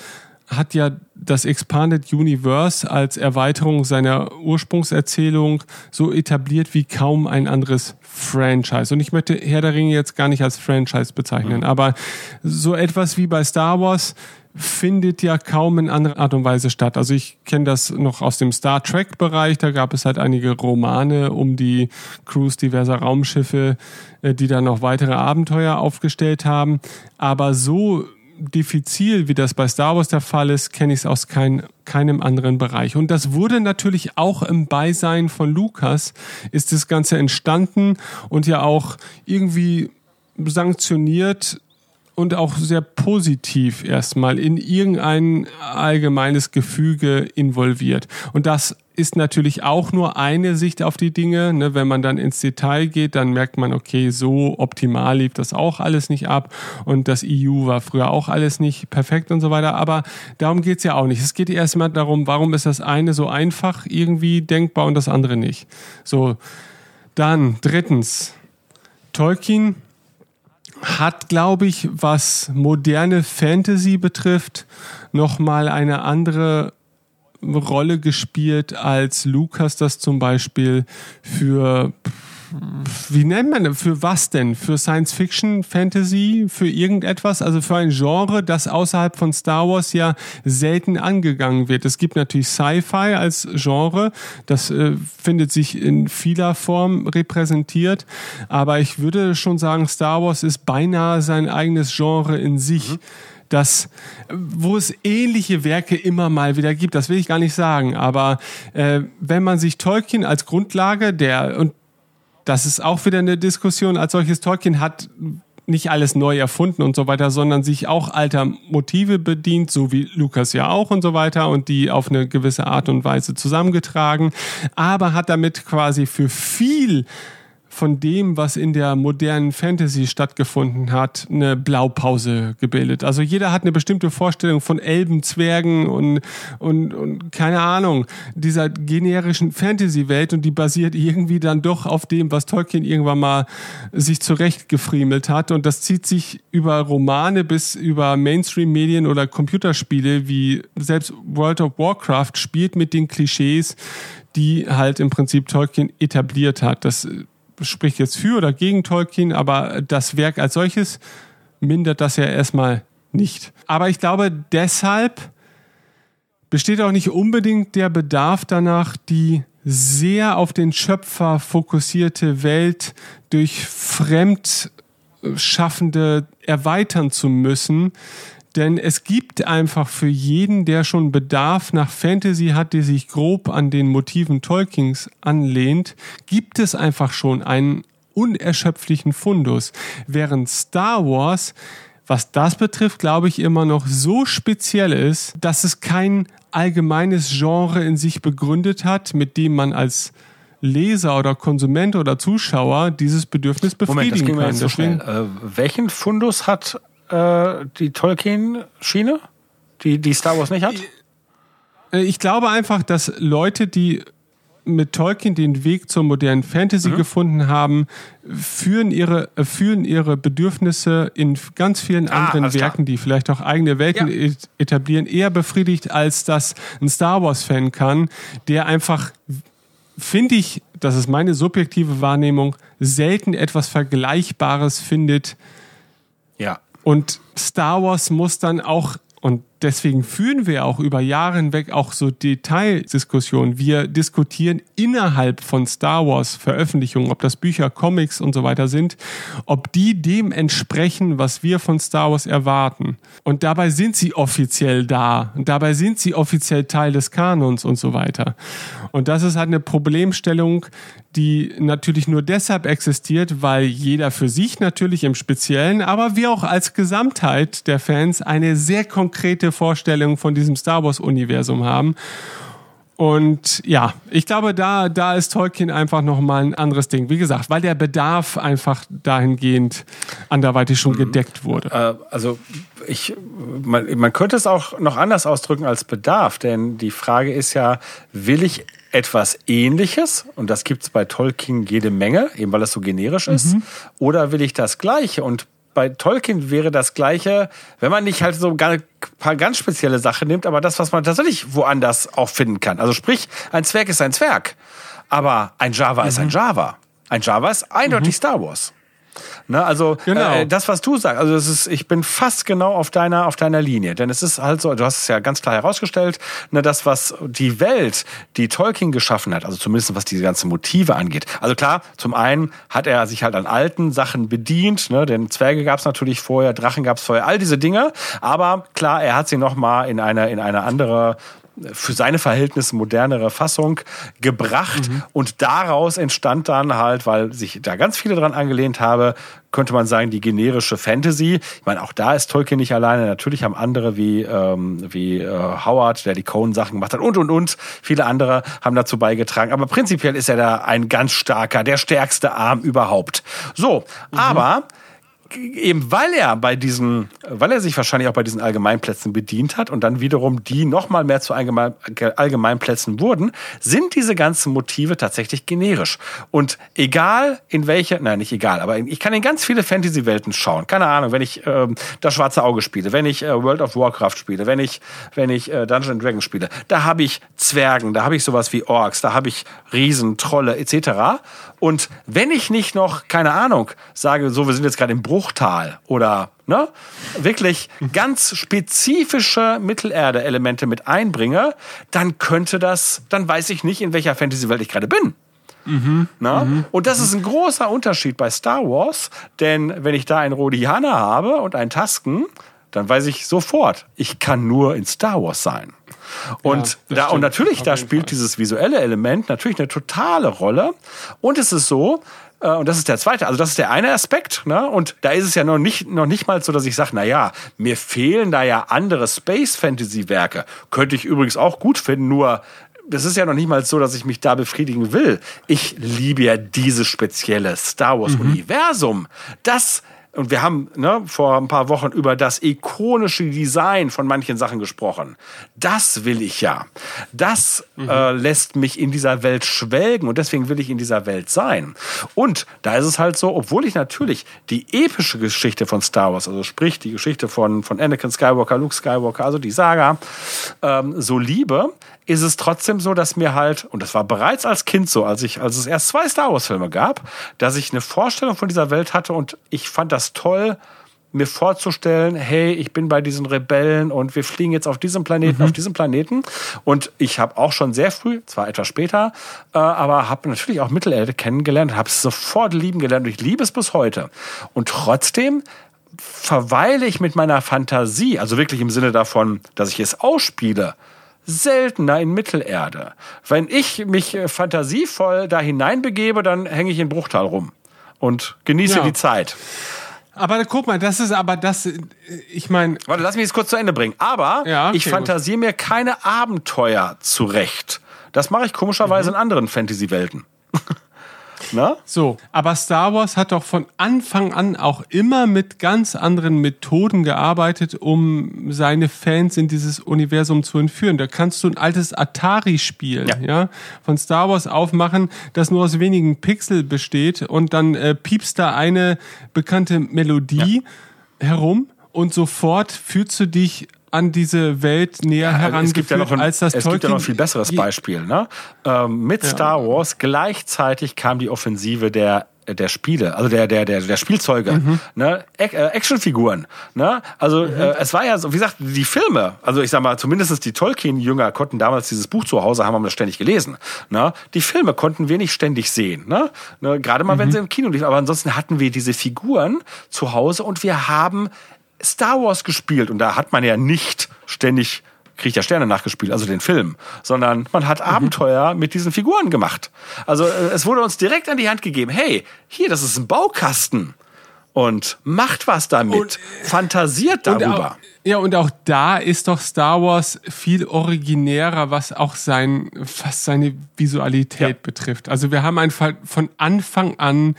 hat ja das Expanded Universe als Erweiterung seiner Ursprungserzählung so etabliert wie kaum ein anderes Franchise. Und ich möchte Herr der Ringe jetzt gar nicht als Franchise bezeichnen, mhm. aber so etwas wie bei Star Wars findet ja kaum in anderer Art und Weise statt. Also ich kenne das noch aus dem Star Trek Bereich, da gab es halt einige Romane um die Crews diverser Raumschiffe, äh, die dann noch weitere Abenteuer aufgestellt haben. Aber so diffizil, wie das bei Star Wars der Fall ist, kenne ich es aus kein, keinem anderen Bereich. Und das wurde natürlich auch im Beisein von Lukas, ist das Ganze entstanden und ja auch irgendwie sanktioniert und auch sehr positiv erstmal in irgendein allgemeines Gefüge involviert. Und das ist natürlich auch nur eine Sicht auf die Dinge. Ne? Wenn man dann ins Detail geht, dann merkt man, okay, so optimal lief das auch alles nicht ab und das EU war früher auch alles nicht perfekt und so weiter. Aber darum geht's ja auch nicht. Es geht erstmal darum, warum ist das eine so einfach irgendwie denkbar und das andere nicht. So, dann drittens, Tolkien hat, glaube ich, was moderne Fantasy betrifft, nochmal eine andere Rolle gespielt, als Lukas das zum Beispiel für wie nennt man das? Für was denn? Für Science Fiction, Fantasy, für irgendetwas? Also für ein Genre, das außerhalb von Star Wars ja selten angegangen wird. Es gibt natürlich Sci-Fi als Genre, das äh, findet sich in vieler Form repräsentiert, aber ich würde schon sagen, Star Wars ist beinahe sein eigenes Genre in sich. Mhm das, wo es ähnliche Werke immer mal wieder gibt, das will ich gar nicht sagen, aber äh, wenn man sich Tolkien als Grundlage, der, und das ist auch wieder eine Diskussion als solches. Tolkien hat nicht alles neu erfunden und so weiter, sondern sich auch alter Motive bedient, so wie Lukas ja auch und so weiter und die auf eine gewisse Art und Weise zusammengetragen, aber hat damit quasi für viel von dem, was in der modernen Fantasy stattgefunden hat, eine Blaupause gebildet. Also jeder hat eine bestimmte Vorstellung von Elben, Zwergen und, und, und keine Ahnung, dieser generischen Fantasy-Welt und die basiert irgendwie dann doch auf dem, was Tolkien irgendwann mal sich zurechtgefriemelt hat. Und das zieht sich über Romane bis über Mainstream-Medien oder Computerspiele, wie selbst World of Warcraft spielt mit den Klischees, die halt im Prinzip Tolkien etabliert hat. Das spricht jetzt für oder gegen Tolkien, aber das Werk als solches mindert das ja erstmal nicht. Aber ich glaube, deshalb besteht auch nicht unbedingt der Bedarf danach, die sehr auf den Schöpfer fokussierte Welt durch Fremdschaffende erweitern zu müssen, denn es gibt einfach für jeden, der schon Bedarf nach Fantasy hat, die sich grob an den Motiven Tolkiens anlehnt, gibt es einfach schon einen unerschöpflichen Fundus. Während Star Wars, was das betrifft, glaube ich immer noch so speziell ist, dass es kein allgemeines Genre in sich begründet hat, mit dem man als Leser oder Konsument oder Zuschauer dieses Bedürfnis befriedigen Moment, das kann. So äh, welchen Fundus hat äh, die Tolkien-Schiene, die, die Star Wars nicht hat? Äh, ich glaube einfach, dass Leute, die mit Tolkien den Weg zur modernen Fantasy mhm. gefunden haben, führen ihre, äh, führen ihre Bedürfnisse in ganz vielen ah, anderen Werken, die vielleicht auch eigene Welten ja. etablieren, eher befriedigt, als das ein Star Wars-Fan kann, der einfach, finde ich, das ist meine subjektive Wahrnehmung, selten etwas Vergleichbares findet. Und Star Wars muss dann auch und deswegen führen wir auch über Jahre hinweg auch so Detaildiskussionen. Wir diskutieren innerhalb von Star Wars Veröffentlichungen, ob das Bücher, Comics und so weiter sind, ob die dem entsprechen, was wir von Star Wars erwarten. Und dabei sind sie offiziell da. Und dabei sind sie offiziell Teil des Kanons und so weiter. Und das ist halt eine Problemstellung, die natürlich nur deshalb existiert, weil jeder für sich natürlich im Speziellen, aber wir auch als Gesamtheit der Fans eine sehr konkrete Vorstellung von diesem Star Wars-Universum haben. Und ja, ich glaube, da, da ist Tolkien einfach nochmal ein anderes Ding. Wie gesagt, weil der Bedarf einfach dahingehend anderweitig schon mhm. gedeckt wurde. Äh, also ich, man, man könnte es auch noch anders ausdrücken als Bedarf, denn die Frage ist ja, will ich etwas Ähnliches, und das gibt es bei Tolkien jede Menge, eben weil es so generisch ist, mhm. oder will ich das Gleiche? Und bei Tolkien wäre das Gleiche, wenn man nicht halt so ein paar ganz spezielle Sachen nimmt, aber das, was man tatsächlich woanders auch finden kann. Also sprich, ein Zwerg ist ein Zwerg, aber ein Java mhm. ist ein mhm. Java. Ein Java ist eindeutig mhm. Star Wars. Ne, also genau. äh, das, was du sagst, also es ist, ich bin fast genau auf deiner auf deiner Linie, denn es ist halt so, du hast es ja ganz klar herausgestellt, ne, das, was die Welt, die Tolkien geschaffen hat, also zumindest was diese ganzen Motive angeht. Also klar, zum einen hat er sich halt an alten Sachen bedient, ne, denn Zwerge gab es natürlich vorher, Drachen gab es vorher, all diese Dinge, aber klar, er hat sie noch mal in eine in eine andere für seine Verhältnisse modernere Fassung gebracht mhm. und daraus entstand dann halt, weil sich da ganz viele dran angelehnt habe, könnte man sagen, die generische Fantasy. Ich meine, auch da ist Tolkien nicht alleine. Natürlich haben andere wie, ähm, wie äh, Howard, der die Cohen-Sachen gemacht hat und, und, und. Viele andere haben dazu beigetragen. Aber prinzipiell ist er da ein ganz starker, der stärkste Arm überhaupt. So, mhm. aber eben weil er bei diesen, weil er sich wahrscheinlich auch bei diesen Allgemeinplätzen bedient hat und dann wiederum die nochmal mehr zu Allgemein, Allgemeinplätzen wurden, sind diese ganzen Motive tatsächlich generisch. Und egal in welche, nein, nicht egal, aber ich kann in ganz viele Fantasy-Welten schauen. Keine Ahnung, wenn ich äh, das Schwarze Auge spiele, wenn ich äh, World of Warcraft spiele, wenn ich, wenn ich äh, Dungeons Dragons spiele, da habe ich Zwergen, da habe ich sowas wie Orks, da habe ich Riesen, Trolle etc. Und wenn ich nicht noch, keine Ahnung, sage, so, wir sind jetzt gerade im Bruchtal oder ne, wirklich ganz spezifische Mittelerde-Elemente mit einbringe, dann könnte das, dann weiß ich nicht, in welcher Fantasy-Welt ich gerade bin. Mhm. Na? Mhm. Und das ist ein großer Unterschied bei Star Wars, denn wenn ich da einen Rodianer habe und einen Tasken, dann weiß ich sofort, ich kann nur in Star Wars sein. Und ja, da, und natürlich, da spielt Fall. dieses visuelle Element natürlich eine totale Rolle. Und es ist so, und das ist der zweite, also das ist der eine Aspekt, ne? Und da ist es ja noch nicht, noch nicht mal so, dass ich sage, na ja, mir fehlen da ja andere Space Fantasy Werke. Könnte ich übrigens auch gut finden, nur das ist ja noch nicht mal so, dass ich mich da befriedigen will. Ich liebe ja dieses spezielle Star Wars Universum. Mhm. Das und wir haben ne, vor ein paar Wochen über das ikonische Design von manchen Sachen gesprochen. Das will ich ja. Das mhm. äh, lässt mich in dieser Welt schwelgen und deswegen will ich in dieser Welt sein. Und da ist es halt so, obwohl ich natürlich die epische Geschichte von Star Wars, also sprich die Geschichte von, von Anakin Skywalker, Luke Skywalker, also die Saga, ähm, so liebe, ist es trotzdem so, dass mir halt, und das war bereits als Kind so, als ich, als es erst zwei Star Wars Filme gab, dass ich eine Vorstellung von dieser Welt hatte und ich fand das toll, mir vorzustellen, hey, ich bin bei diesen Rebellen und wir fliegen jetzt auf diesem Planeten, mhm. auf diesem Planeten. Und ich habe auch schon sehr früh, zwar etwas später, äh, aber habe natürlich auch Mittelerde kennengelernt, habe es sofort lieben gelernt und ich liebe es bis heute. Und trotzdem verweile ich mit meiner Fantasie, also wirklich im Sinne davon, dass ich es ausspiele, seltener in Mittelerde. Wenn ich mich äh, fantasievoll da hineinbegebe, dann hänge ich in Bruchtal rum und genieße ja. die Zeit. Aber guck mal, das ist aber das, äh, ich meine. Warte, lass mich jetzt kurz zu Ende bringen. Aber ja, okay, ich fantasiere mir keine Abenteuer zurecht. Das mache ich komischerweise mhm. in anderen Fantasy-Welten. *laughs* Na? So, aber Star Wars hat doch von Anfang an auch immer mit ganz anderen Methoden gearbeitet, um seine Fans in dieses Universum zu entführen. Da kannst du ein altes Atari-Spiel ja. ja. von Star Wars aufmachen, das nur aus wenigen Pixel besteht und dann äh, piepst da eine bekannte Melodie ja. herum und sofort fühlst du dich an diese Welt näher ja, herangeführt, ja ein, als das Es Tolkien gibt ja noch ein viel besseres Beispiel. Ne? Ähm, mit ja. Star Wars gleichzeitig kam die Offensive der der Spiele, also der der der der Spielzeuge, mhm. ne, äh, Actionfiguren, ne, also mhm. äh, es war ja so, wie gesagt, die Filme, also ich sag mal, zumindest die Tolkien-Jünger konnten damals dieses Buch zu Hause haben, haben das ständig gelesen, ne, die Filme konnten wir nicht ständig sehen, ne, ne gerade mal, mhm. wenn sie im Kino liefen, aber ansonsten hatten wir diese Figuren zu Hause und wir haben Star Wars gespielt und da hat man ja nicht ständig Krieg der Sterne nachgespielt, also den Film, sondern man hat mhm. Abenteuer mit diesen Figuren gemacht. Also äh, es wurde uns direkt an die Hand gegeben, hey, hier, das ist ein Baukasten und macht was damit, und, fantasiert darüber. Auch, ja, und auch da ist doch Star Wars viel originärer, was auch sein, was seine Visualität ja. betrifft. Also wir haben einfach von Anfang an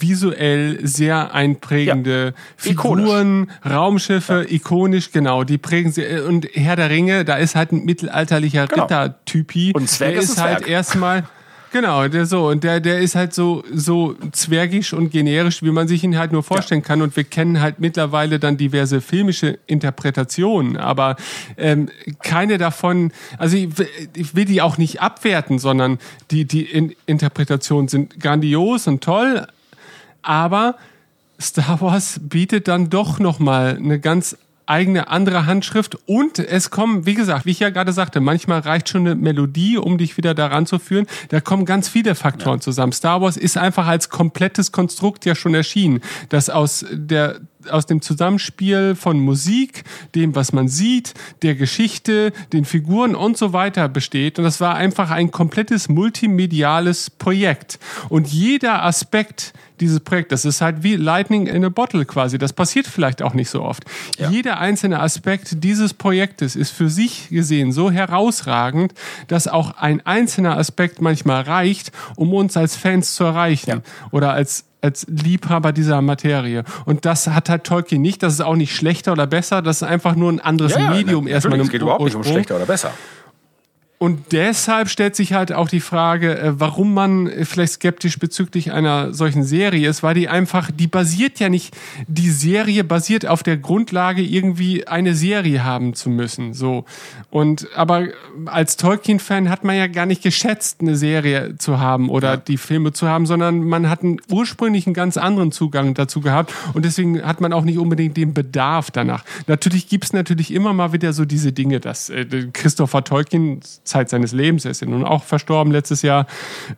visuell sehr einprägende ja. Figuren, ikonisch. Raumschiffe, ja. ikonisch, genau, die prägen sie. Und Herr der Ringe, da ist halt ein mittelalterlicher genau. Rittertypi. Und Zwerg der ist, ist halt erstmal Genau, der so und der der ist halt so so zwergisch und generisch, wie man sich ihn halt nur vorstellen ja. kann und wir kennen halt mittlerweile dann diverse filmische Interpretationen, aber ähm, keine davon, also ich, ich will die auch nicht abwerten, sondern die die in Interpretationen sind grandios und toll, aber Star Wars bietet dann doch noch mal eine ganz eigene andere Handschrift und es kommen, wie gesagt, wie ich ja gerade sagte, manchmal reicht schon eine Melodie, um dich wieder daran zu führen. Da kommen ganz viele Faktoren ja. zusammen. Star Wars ist einfach als komplettes Konstrukt ja schon erschienen, das aus der aus dem Zusammenspiel von Musik, dem, was man sieht, der Geschichte, den Figuren und so weiter besteht. Und das war einfach ein komplettes multimediales Projekt. Und jeder Aspekt dieses Projekts, das ist halt wie Lightning in a Bottle quasi. Das passiert vielleicht auch nicht so oft. Ja. Jeder einzelne Aspekt dieses Projektes ist für sich gesehen so herausragend, dass auch ein einzelner Aspekt manchmal reicht, um uns als Fans zu erreichen ja. oder als als Liebhaber dieser Materie. Und das hat halt Tolkien nicht. Das ist auch nicht schlechter oder besser. Das ist einfach nur ein anderes ja, Medium ja, erstmal. Es geht überhaupt nicht um schlechter oder besser. Und deshalb stellt sich halt auch die Frage, äh, warum man vielleicht skeptisch bezüglich einer solchen Serie ist, weil die einfach, die basiert ja nicht, die Serie basiert auf der Grundlage, irgendwie eine Serie haben zu müssen. So. Und aber als Tolkien-Fan hat man ja gar nicht geschätzt, eine Serie zu haben oder ja. die Filme zu haben, sondern man hat einen ursprünglich einen ganz anderen Zugang dazu gehabt und deswegen hat man auch nicht unbedingt den Bedarf danach. Natürlich gibt's natürlich immer mal wieder so diese Dinge, dass äh, Christopher Tolkien Zeit seines Lebens, er ist ja nun auch verstorben letztes Jahr,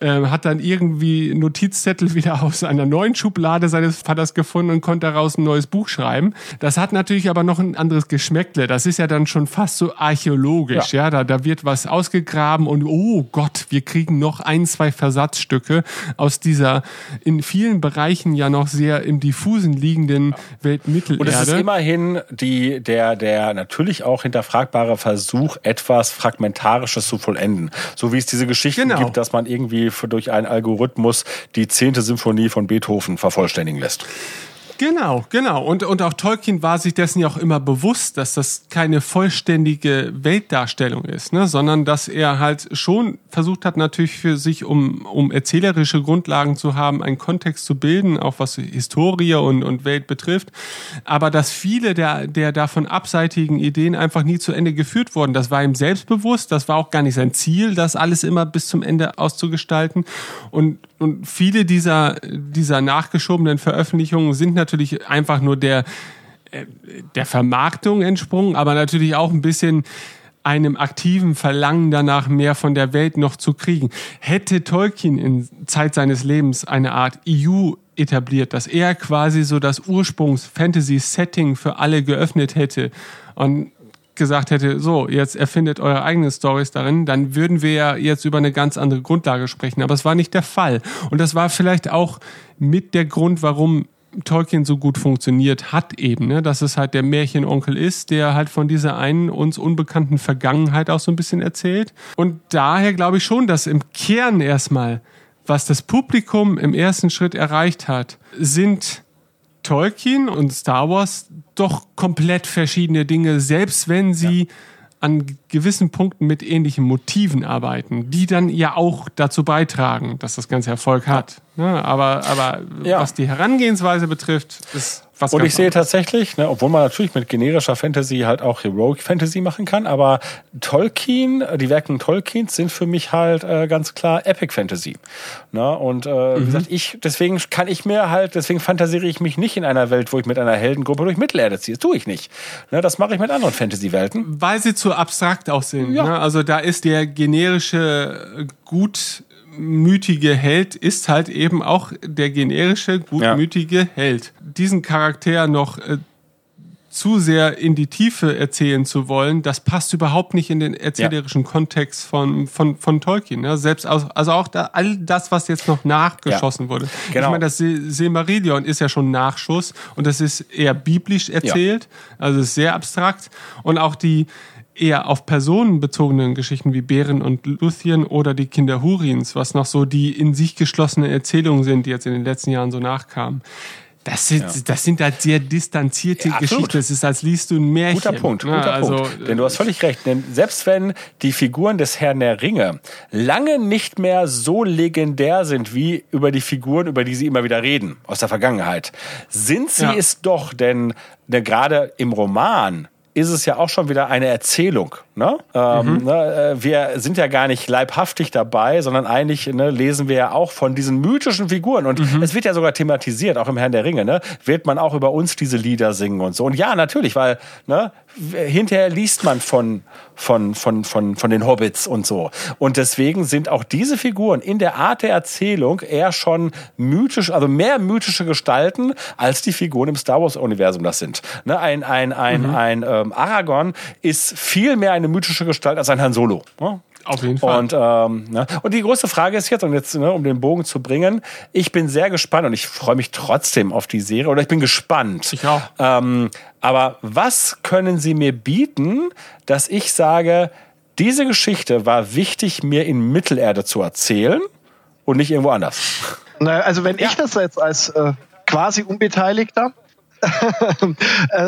äh, hat dann irgendwie Notizzettel wieder *laughs* aus einer neuen Schublade seines Vaters gefunden und konnte daraus ein neues Buch schreiben. Das hat natürlich aber noch ein anderes Geschmäckle. Das ist ja dann schon fast so archäologisch, ja. ja? Da, da wird was ausgegraben und oh Gott, wir kriegen noch ein, zwei Versatzstücke aus dieser in vielen Bereichen ja noch sehr im diffusen liegenden Welt Mittelerde. Und es ist immerhin die, der, der natürlich auch hinterfragbare Versuch, etwas Fragmentarisches Ganzes zu vollenden. So wie es diese Geschichten genau. gibt, dass man irgendwie durch einen Algorithmus die zehnte Symphonie von Beethoven vervollständigen lässt. Genau, genau. Und, und auch Tolkien war sich dessen ja auch immer bewusst, dass das keine vollständige Weltdarstellung ist, ne? sondern dass er halt schon versucht hat, natürlich für sich, um, um erzählerische Grundlagen zu haben, einen Kontext zu bilden, auch was Historie und, und Welt betrifft. Aber dass viele der, der davon abseitigen Ideen einfach nie zu Ende geführt wurden. Das war ihm selbstbewusst, das war auch gar nicht sein Ziel, das alles immer bis zum Ende auszugestalten. Und, und viele dieser, dieser nachgeschobenen Veröffentlichungen sind natürlich einfach nur der, äh, der Vermarktung entsprungen, aber natürlich auch ein bisschen einem aktiven Verlangen danach, mehr von der Welt noch zu kriegen. Hätte Tolkien in Zeit seines Lebens eine Art EU etabliert, dass er quasi so das Ursprungs-Fantasy-Setting für alle geöffnet hätte und gesagt hätte, so, jetzt erfindet eure eigenen Stories darin, dann würden wir ja jetzt über eine ganz andere Grundlage sprechen. Aber es war nicht der Fall. Und das war vielleicht auch mit der Grund, warum Tolkien so gut funktioniert hat eben, ne? dass es halt der Märchenonkel ist, der halt von dieser einen uns unbekannten Vergangenheit auch so ein bisschen erzählt. Und daher glaube ich schon, dass im Kern erstmal, was das Publikum im ersten Schritt erreicht hat, sind Tolkien und Star Wars doch komplett verschiedene Dinge, selbst wenn sie ja an gewissen Punkten mit ähnlichen Motiven arbeiten, die dann ja auch dazu beitragen, dass das Ganze Erfolg hat. Ja, aber aber ja. was die Herangehensweise betrifft, ist was Und ich sehe tatsächlich, ne, obwohl man natürlich mit generischer Fantasy halt auch Heroic Fantasy machen kann, aber Tolkien, die Werken Tolkiens sind für mich halt äh, ganz klar Epic Fantasy. Ne? Und äh, mhm. wie gesagt, ich, deswegen kann ich mir halt, deswegen fantasiere ich mich nicht in einer Welt, wo ich mit einer Heldengruppe durch Mittelerde ziehe. Das tue ich nicht. Ne, das mache ich mit anderen Fantasy-Welten. Weil sie zu abstrakt aussehen. Ja. Ne? Also da ist der generische gut gutmütige Held ist halt eben auch der generische gutmütige ja. Held. Diesen Charakter noch äh, zu sehr in die Tiefe erzählen zu wollen, das passt überhaupt nicht in den erzählerischen ja. Kontext von, von, von Tolkien. Ja, selbst aus, also auch da, all das, was jetzt noch nachgeschossen ja. wurde. Genau. Ich meine, das Silmarillion ist ja schon Nachschuss und das ist eher biblisch erzählt, ja. also ist sehr abstrakt und auch die eher auf personenbezogenen Geschichten wie Bären und Luthien oder die Kinder Hurins, was noch so die in sich geschlossenen Erzählungen sind, die jetzt in den letzten Jahren so nachkamen. Das sind, ja. das sind halt sehr distanzierte ja, Geschichten. Es ist, als liest du ein Märchen. Guter Punkt, guter ja, also, Punkt. Denn du hast völlig recht. Denn selbst wenn die Figuren des Herrn der Ringe lange nicht mehr so legendär sind wie über die Figuren, über die sie immer wieder reden, aus der Vergangenheit, sind sie es doch. Denn, denn gerade im Roman ist es ja auch schon wieder eine Erzählung. Ne? Ähm, mhm. ne, äh, wir sind ja gar nicht leibhaftig dabei, sondern eigentlich ne, lesen wir ja auch von diesen mythischen Figuren. Und mhm. es wird ja sogar thematisiert, auch im Herrn der Ringe, ne? wird man auch über uns diese Lieder singen und so. Und ja, natürlich, weil ne, hinterher liest man von, von, von, von, von den Hobbits und so. Und deswegen sind auch diese Figuren in der Art der Erzählung eher schon mythisch, also mehr mythische Gestalten, als die Figuren im Star Wars-Universum das sind. Ne, ein ein, ein, mhm. ein ähm, Aragorn ist viel mehr eine mythische Gestalt als ein Han Solo. Ne? Auf jeden Fall. Und, ähm, ne? und die größte Frage ist jetzt, und jetzt, ne, um den Bogen zu bringen, ich bin sehr gespannt und ich freue mich trotzdem auf die Serie, oder ich bin gespannt. Ich auch. Ähm, aber was können Sie mir bieten, dass ich sage, diese Geschichte war wichtig, mir in Mittelerde zu erzählen? und nicht irgendwo anders. Na, also wenn ja. ich das jetzt als äh, quasi Unbeteiligter *laughs* äh,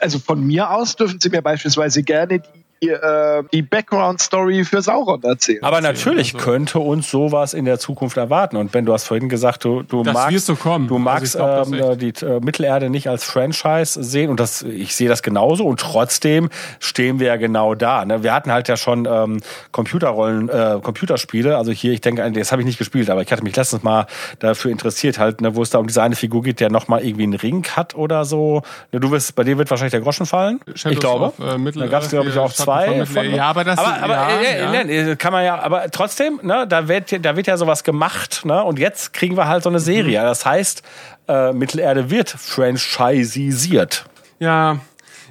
also von mir aus dürfen Sie mir beispielsweise gerne die die, äh, die Background-Story für Sauron erzählen. Aber natürlich also. könnte uns sowas in der Zukunft erwarten. Und Ben, du hast vorhin gesagt, du, du das magst, so kommen. Du magst also glaub, ähm, die äh, Mittelerde nicht als Franchise sehen. Und das, ich sehe das genauso. Und trotzdem stehen wir ja genau da. Ne? Wir hatten halt ja schon ähm, Computerrollen, äh, Computerspiele. Also hier, ich denke, das habe ich nicht gespielt, aber ich hatte mich letztens mal dafür interessiert, halt, ne, wo es da um diese eine Figur geht, der nochmal irgendwie einen Ring hat oder so. Ne, du wirst, bei dir wird wahrscheinlich der Groschen fallen. Shadows ich glaube. Of, äh, da gab es, glaube ich, auch zwei zwei. Von, ja, aber das aber, aber, ja, äh, ja. Ne, kann man ja, aber trotzdem, ne, da wird, da wird ja sowas gemacht, ne, und jetzt kriegen wir halt so eine Serie. Mhm. Das heißt, äh, Mittelerde wird franchisisiert. Ja,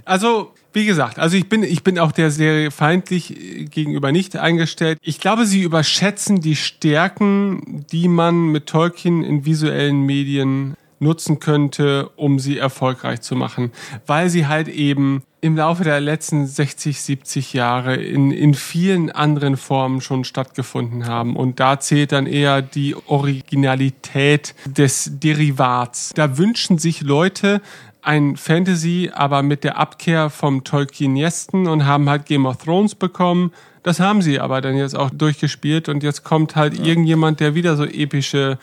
also wie gesagt, also ich bin, ich bin auch der Serie feindlich gegenüber nicht eingestellt. Ich glaube, sie überschätzen die Stärken, die man mit Tolkien in visuellen Medien nutzen könnte, um sie erfolgreich zu machen, weil sie halt eben im Laufe der letzten 60, 70 Jahre in, in vielen anderen Formen schon stattgefunden haben. Und da zählt dann eher die Originalität des Derivats. Da wünschen sich Leute ein Fantasy, aber mit der Abkehr vom Tolkieniesten und haben halt Game of Thrones bekommen. Das haben sie aber dann jetzt auch durchgespielt und jetzt kommt halt ja. irgendjemand, der wieder so epische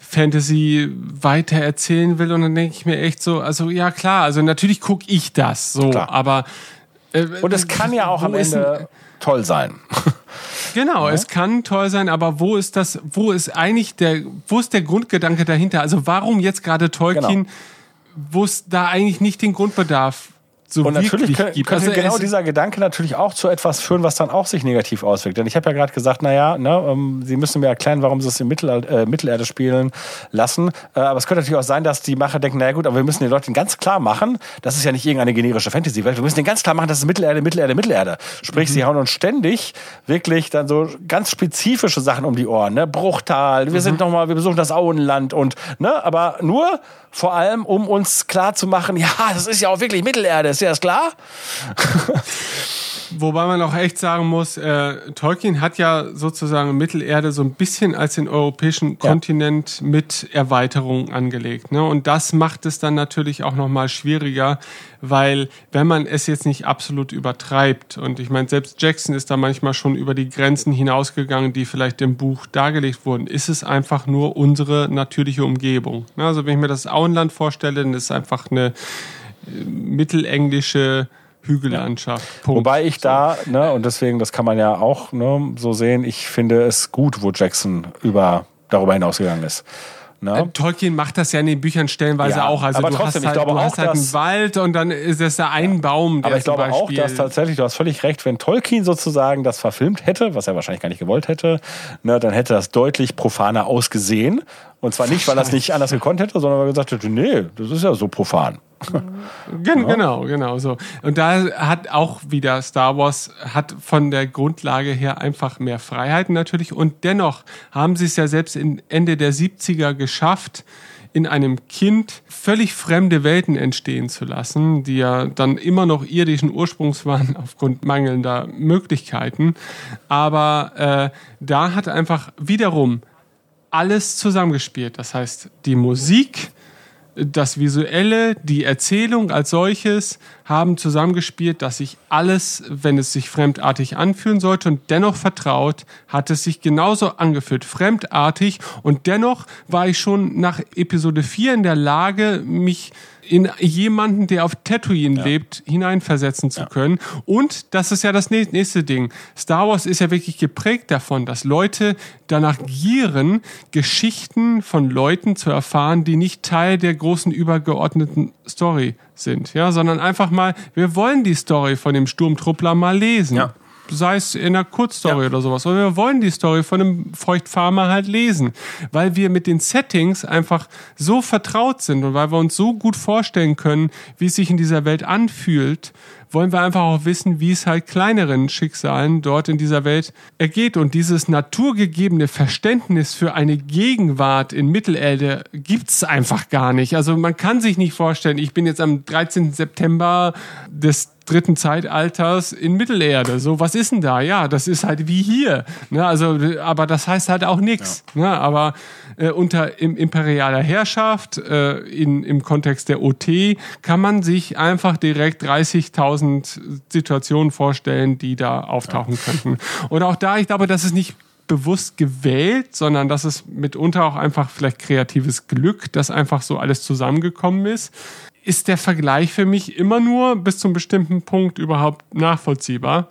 Fantasy weiter erzählen will und dann denke ich mir echt so, also ja klar, also natürlich gucke ich das so, klar. aber äh, und es kann ja auch am Ende toll sein. *laughs* Genau, ja. es kann toll sein, aber wo ist das, wo ist eigentlich der, wo ist der Grundgedanke dahinter? Also warum jetzt gerade Tolkien, genau. wo es da eigentlich nicht den Grundbedarf so und natürlich könnte, könnte also genau dieser Gedanke natürlich auch zu etwas führen, was dann auch sich negativ auswirkt. Denn ich habe ja gerade gesagt, naja, ne, ähm, Sie müssen mir erklären, warum Sie es in Mittel, äh, Mittelerde spielen lassen. Äh, aber es könnte natürlich auch sein, dass die Macher denken, naja gut, aber wir müssen den Leuten ganz klar machen, das ist ja nicht irgendeine generische Fantasy-Welt, wir müssen den ganz klar machen, das ist Mittelerde, Mittelerde, Mittelerde. Sprich, mhm. sie hauen uns ständig wirklich dann so ganz spezifische Sachen um die Ohren. Ne? Bruchtal, wir mhm. sind nochmal, wir besuchen das Auenland und, ne, aber nur vor allem, um uns klar zu machen, *laughs* ja, das ist ja auch wirklich Mittelerde, ist dir das klar? *laughs* Wobei man auch echt sagen muss, äh, Tolkien hat ja sozusagen Mittelerde so ein bisschen als den europäischen ja. Kontinent mit Erweiterung angelegt. Ne? Und das macht es dann natürlich auch nochmal schwieriger, weil wenn man es jetzt nicht absolut übertreibt, und ich meine, selbst Jackson ist da manchmal schon über die Grenzen hinausgegangen, die vielleicht im Buch dargelegt wurden, ist es einfach nur unsere natürliche Umgebung. Ne? Also wenn ich mir das Auenland vorstelle, dann ist es einfach eine mittelenglische Hügellandschaft. Ja. Wobei ich da, ne, und deswegen, das kann man ja auch ne, so sehen, ich finde es gut, wo Jackson über darüber hinausgegangen ist. Ne? Äh, Tolkien macht das ja in den Büchern stellenweise ja, auch. Also aber du trotzdem, hast halt, ich glaube du auch, hast halt einen Wald und dann ist es da ein Baum. aber ich glaube auch, dass tatsächlich, du hast völlig recht, wenn Tolkien sozusagen das verfilmt hätte, was er wahrscheinlich gar nicht gewollt hätte, ne, dann hätte das deutlich profaner ausgesehen. Und zwar nicht, weil er es *laughs* nicht anders gekonnt hätte, sondern weil er gesagt hätte, nee, das ist ja so profan. *laughs* Gen genau, genau so. Und da hat auch wieder Star Wars hat von der Grundlage her einfach mehr Freiheiten natürlich. Und dennoch haben sie es ja selbst in Ende der 70er geschafft, in einem Kind völlig fremde Welten entstehen zu lassen, die ja dann immer noch irdischen Ursprungs waren *laughs* aufgrund mangelnder Möglichkeiten. Aber äh, da hat einfach wiederum alles zusammengespielt. Das heißt, die Musik, das Visuelle, die Erzählung als solches haben zusammengespielt, dass sich alles, wenn es sich fremdartig anfühlen sollte und dennoch vertraut, hat es sich genauso angefühlt, fremdartig und dennoch war ich schon nach Episode 4 in der Lage, mich in jemanden, der auf Tatooine ja. lebt, hineinversetzen zu ja. können. Und das ist ja das nächste Ding. Star Wars ist ja wirklich geprägt davon, dass Leute danach gieren, Geschichten von Leuten zu erfahren, die nicht Teil der großen übergeordneten Story sind, ja, sondern einfach mal, wir wollen die Story von dem Sturmtruppler mal lesen. Ja sei es in einer Kurzstory ja. oder sowas. Aber wir wollen die Story von einem Feuchtfarmer halt lesen, weil wir mit den Settings einfach so vertraut sind und weil wir uns so gut vorstellen können, wie es sich in dieser Welt anfühlt, wollen wir einfach auch wissen, wie es halt kleineren Schicksalen dort in dieser Welt ergeht. Und dieses naturgegebene Verständnis für eine Gegenwart in Mittelerde gibt's einfach gar nicht. Also man kann sich nicht vorstellen, ich bin jetzt am 13. September des dritten Zeitalters in Mittelerde. So, was ist denn da? Ja, das ist halt wie hier. Ne? Also, aber das heißt halt auch nichts. Ja. Ne? Aber äh, unter im, imperialer Herrschaft, äh, in, im Kontext der OT, kann man sich einfach direkt 30.000 Situationen vorstellen, die da auftauchen ja. könnten. Und auch da, ich glaube, das ist nicht bewusst gewählt, sondern das ist mitunter auch einfach vielleicht kreatives Glück, dass einfach so alles zusammengekommen ist ist der Vergleich für mich immer nur bis zum bestimmten Punkt überhaupt nachvollziehbar.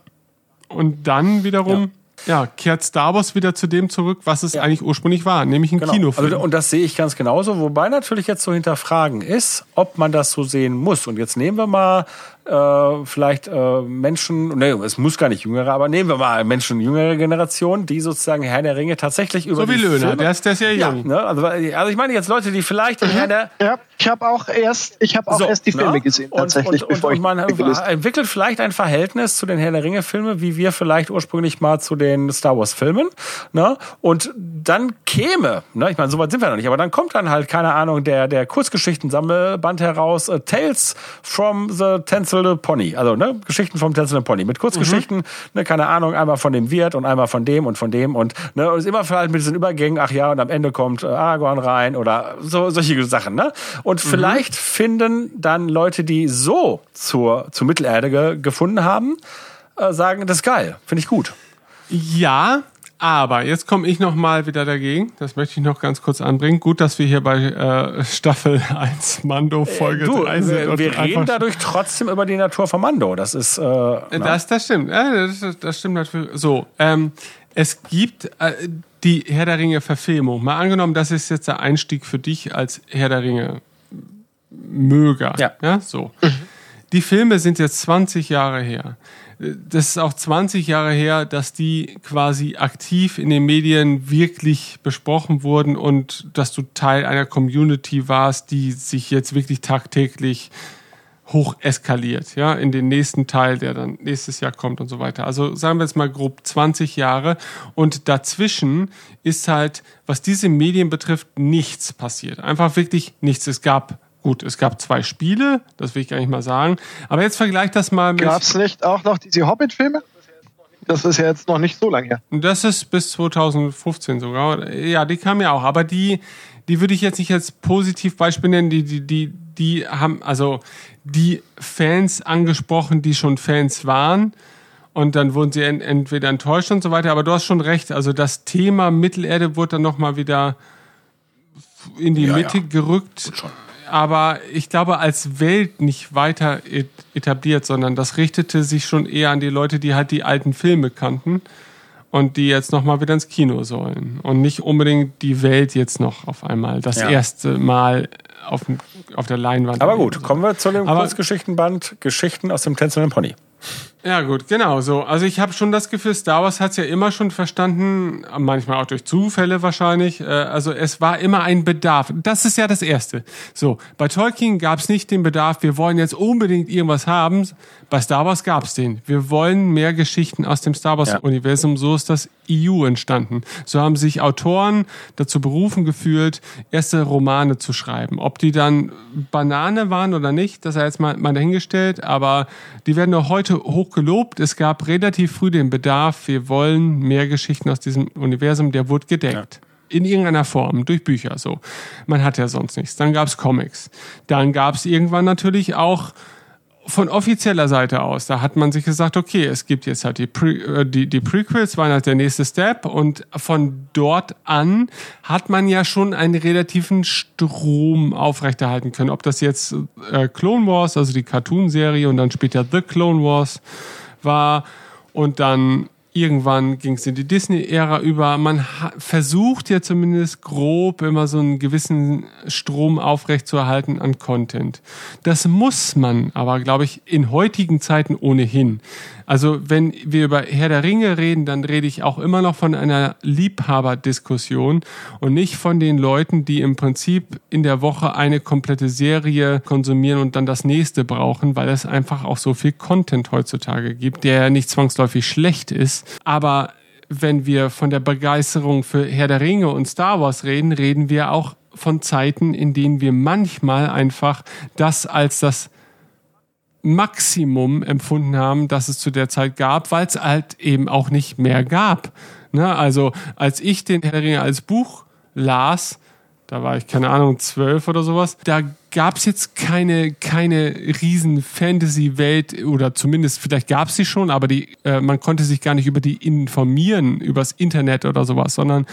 Und dann wiederum ja, kehrt Star Wars wieder zu dem zurück, was es ja. eigentlich ursprünglich war, nämlich ein genau. Kinofilm. Also, und das sehe ich ganz genauso, wobei natürlich jetzt so hinterfragen ist, ob man das so sehen muss. Und jetzt nehmen wir mal äh, vielleicht äh, Menschen, nee, es muss gar nicht jüngere, aber nehmen wir mal Menschen jüngere Generation, die sozusagen Herr der Ringe tatsächlich über So wie Löhner, der ist, der ist ja jung. Ja, ne? also, also ich meine jetzt Leute, die vielleicht mhm. Herr der... Ja, ich habe auch erst, ich habe auch so, erst die Filme ne? gesehen, tatsächlich. Und, und, und, und man entwickelt vielleicht ein Verhältnis zu den Herr der Ringe-Filmen, wie wir vielleicht ursprünglich mal zu den Star Wars-Filmen. Ne? Und dann käme, ne? ich meine, so weit sind wir noch nicht, aber dann kommt dann halt, keine Ahnung, der, der Kurzgeschichten-Sammelband heraus, uh, Tales from the Tencel Tänzelnde Pony. Also, ne, Geschichten vom Tänzelnden Pony. Mit Kurzgeschichten, mhm. ne, keine Ahnung, einmal von dem Wirt und einmal von dem und von dem und, ne, und ist immer halt mit diesen Übergängen, ach ja, und am Ende kommt äh, Aragorn rein oder so, solche Sachen, ne? Und mhm. vielleicht finden dann Leute, die so zur, zur Mittelerde ge gefunden haben, äh, sagen, das ist geil, finde ich gut. Ja, aber jetzt komme ich noch mal wieder dagegen. Das möchte ich noch ganz kurz anbringen. Gut, dass wir hier bei äh, Staffel *laughs* 1 Mando Folge äh, du, 3 sind. Wir, wir reden dadurch trotzdem über die Natur von Mando. Das ist äh, das, das stimmt. Ja, das, das stimmt natürlich. So, ähm, es gibt äh, die Herr der Ringe Verfilmung. Mal angenommen, das ist jetzt der Einstieg für dich als Herr der Ringe Möger. Ja. ja so. Mhm. Die Filme sind jetzt 20 Jahre her das ist auch 20 Jahre her, dass die quasi aktiv in den Medien wirklich besprochen wurden und dass du Teil einer Community warst, die sich jetzt wirklich tagtäglich hoch eskaliert, ja, in den nächsten Teil, der dann nächstes Jahr kommt und so weiter. Also sagen wir jetzt mal grob 20 Jahre und dazwischen ist halt, was diese Medien betrifft, nichts passiert. Einfach wirklich nichts. Es gab Gut, es gab zwei Spiele, das will ich gar nicht mal sagen. Aber jetzt vergleich das mal mit. Gab es nicht auch noch diese Hobbit-Filme? Das ist ja jetzt noch nicht so lange her. Das ist bis 2015 sogar. Ja, die kamen ja auch. Aber die, die würde ich jetzt nicht als Positivbeispiel nennen. Die, die, die, die haben also die Fans angesprochen, die schon Fans waren. Und dann wurden sie entweder enttäuscht und so weiter. Aber du hast schon recht. Also das Thema Mittelerde wurde dann nochmal wieder in die ja, Mitte ja. gerückt. Schon aber ich glaube, als Welt nicht weiter etabliert, sondern das richtete sich schon eher an die Leute, die halt die alten Filme kannten und die jetzt nochmal wieder ins Kino sollen. Und nicht unbedingt die Welt jetzt noch auf einmal das ja. erste Mal auf, auf der Leinwand. Aber gut, kommen wir zu dem Aber Kurzgeschichtenband Geschichten aus dem Tänzelnden Pony. Ja, gut, genau so. Also ich habe schon das Gefühl, Star Wars hat es ja immer schon verstanden, manchmal auch durch Zufälle wahrscheinlich. Äh, also es war immer ein Bedarf. Das ist ja das Erste. So, bei Tolkien gab es nicht den Bedarf, wir wollen jetzt unbedingt irgendwas haben. Bei Star Wars gab es den. Wir wollen mehr Geschichten aus dem Star Wars-Universum. So ist das EU entstanden. So haben sich Autoren dazu berufen gefühlt, erste Romane zu schreiben. Ob die dann Banane waren oder nicht, das sei jetzt mal, mal dahingestellt, aber die werden auch heute hoch gelobt. Es gab relativ früh den Bedarf, wir wollen mehr Geschichten aus diesem Universum, der wurde gedeckt. Ja in irgendeiner Form, durch Bücher so. Man hat ja sonst nichts. Dann gab's Comics. Dann gab's irgendwann natürlich auch von offizieller Seite aus, da hat man sich gesagt, okay, es gibt jetzt halt die, Pre äh, die, die Prequels, waren halt der nächste Step und von dort an hat man ja schon einen relativen Strom aufrechterhalten können. Ob das jetzt äh, Clone Wars, also die Cartoon-Serie und dann später The Clone Wars war und dann irgendwann ging es in die Disney-Ära über. Man versucht ja zumindest grob immer so einen gewissen Strom aufrechtzuerhalten an Content. Das muss man aber, glaube ich, in heutigen Zeiten ohnehin. Also wenn wir über Herr der Ringe reden, dann rede ich auch immer noch von einer Liebhaberdiskussion und nicht von den Leuten, die im Prinzip in der Woche eine komplette Serie konsumieren und dann das nächste brauchen, weil es einfach auch so viel Content heutzutage gibt, der nicht zwangsläufig schlecht ist. Aber wenn wir von der Begeisterung für Herr der Ringe und Star Wars reden, reden wir auch von Zeiten, in denen wir manchmal einfach das als das Maximum empfunden haben, das es zu der Zeit gab, weil es halt eben auch nicht mehr gab. Ne? Also als ich den Herr der Ringe als Buch las, da war ich keine Ahnung zwölf oder sowas, da gab es jetzt keine keine riesen Fantasy-Welt oder zumindest vielleicht gab es sie schon, aber die äh, man konnte sich gar nicht über die informieren übers Internet oder sowas, sondern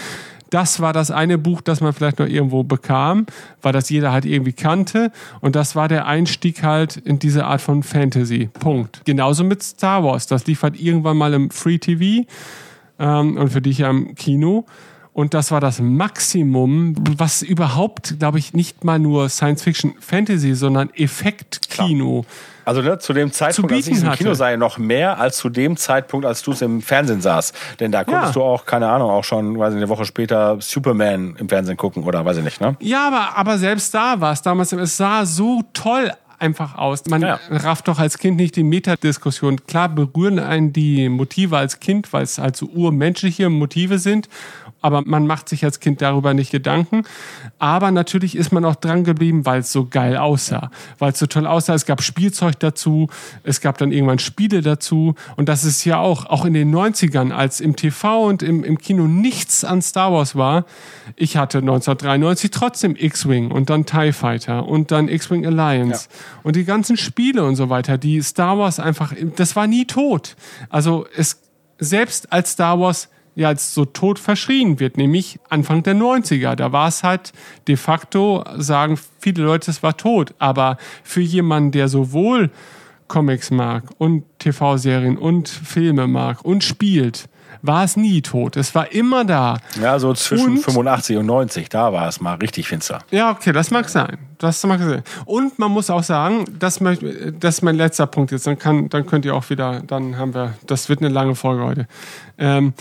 das war das eine Buch, das man vielleicht noch irgendwo bekam, weil das jeder halt irgendwie kannte. Und das war der Einstieg halt in diese Art von Fantasy. Punkt. Genauso mit Star Wars. Das lief halt irgendwann mal im Free TV ähm, und für dich ja im Kino. Und das war das Maximum, was überhaupt, glaube ich, nicht mal nur Science Fiction Fantasy, sondern Effektkino. Also ne, zu dem Zeitpunkt, als ich im Kino sah, noch mehr als zu dem Zeitpunkt, als du es im Fernsehen saß. Denn da konntest ja. du auch, keine Ahnung, auch schon, weiß ich, eine Woche später Superman im Fernsehen gucken oder weiß ich nicht, ne? Ja, aber, aber selbst da war es damals, es sah so toll einfach aus. Man ja. rafft doch als Kind nicht die Metadiskussion. Klar berühren einen die Motive als Kind, weil es halt so urmenschliche Motive sind aber man macht sich als Kind darüber nicht Gedanken. Aber natürlich ist man auch dran geblieben, weil es so geil aussah, weil es so toll aussah. Es gab Spielzeug dazu, es gab dann irgendwann Spiele dazu und das ist ja auch, auch in den 90ern, als im TV und im, im Kino nichts an Star Wars war. Ich hatte 1993 trotzdem X-Wing und dann TIE Fighter und dann X-Wing Alliance ja. und die ganzen Spiele und so weiter, die Star Wars einfach, das war nie tot. Also es, selbst als Star Wars ja als so tot verschrien wird, nämlich Anfang der 90er. Da war es halt de facto, sagen viele Leute, es war tot. Aber für jemanden, der sowohl Comics mag und TV-Serien und Filme mag und spielt, war es nie tot. Es war immer da. Ja, so zwischen und, 85 und 90, da war es mal richtig finster. Ja, okay, das mag sein. Das mag sein. Und man muss auch sagen, das, möchte, das ist mein letzter Punkt jetzt. Dann, kann, dann könnt ihr auch wieder, dann haben wir, das wird eine lange Folge heute. Ähm,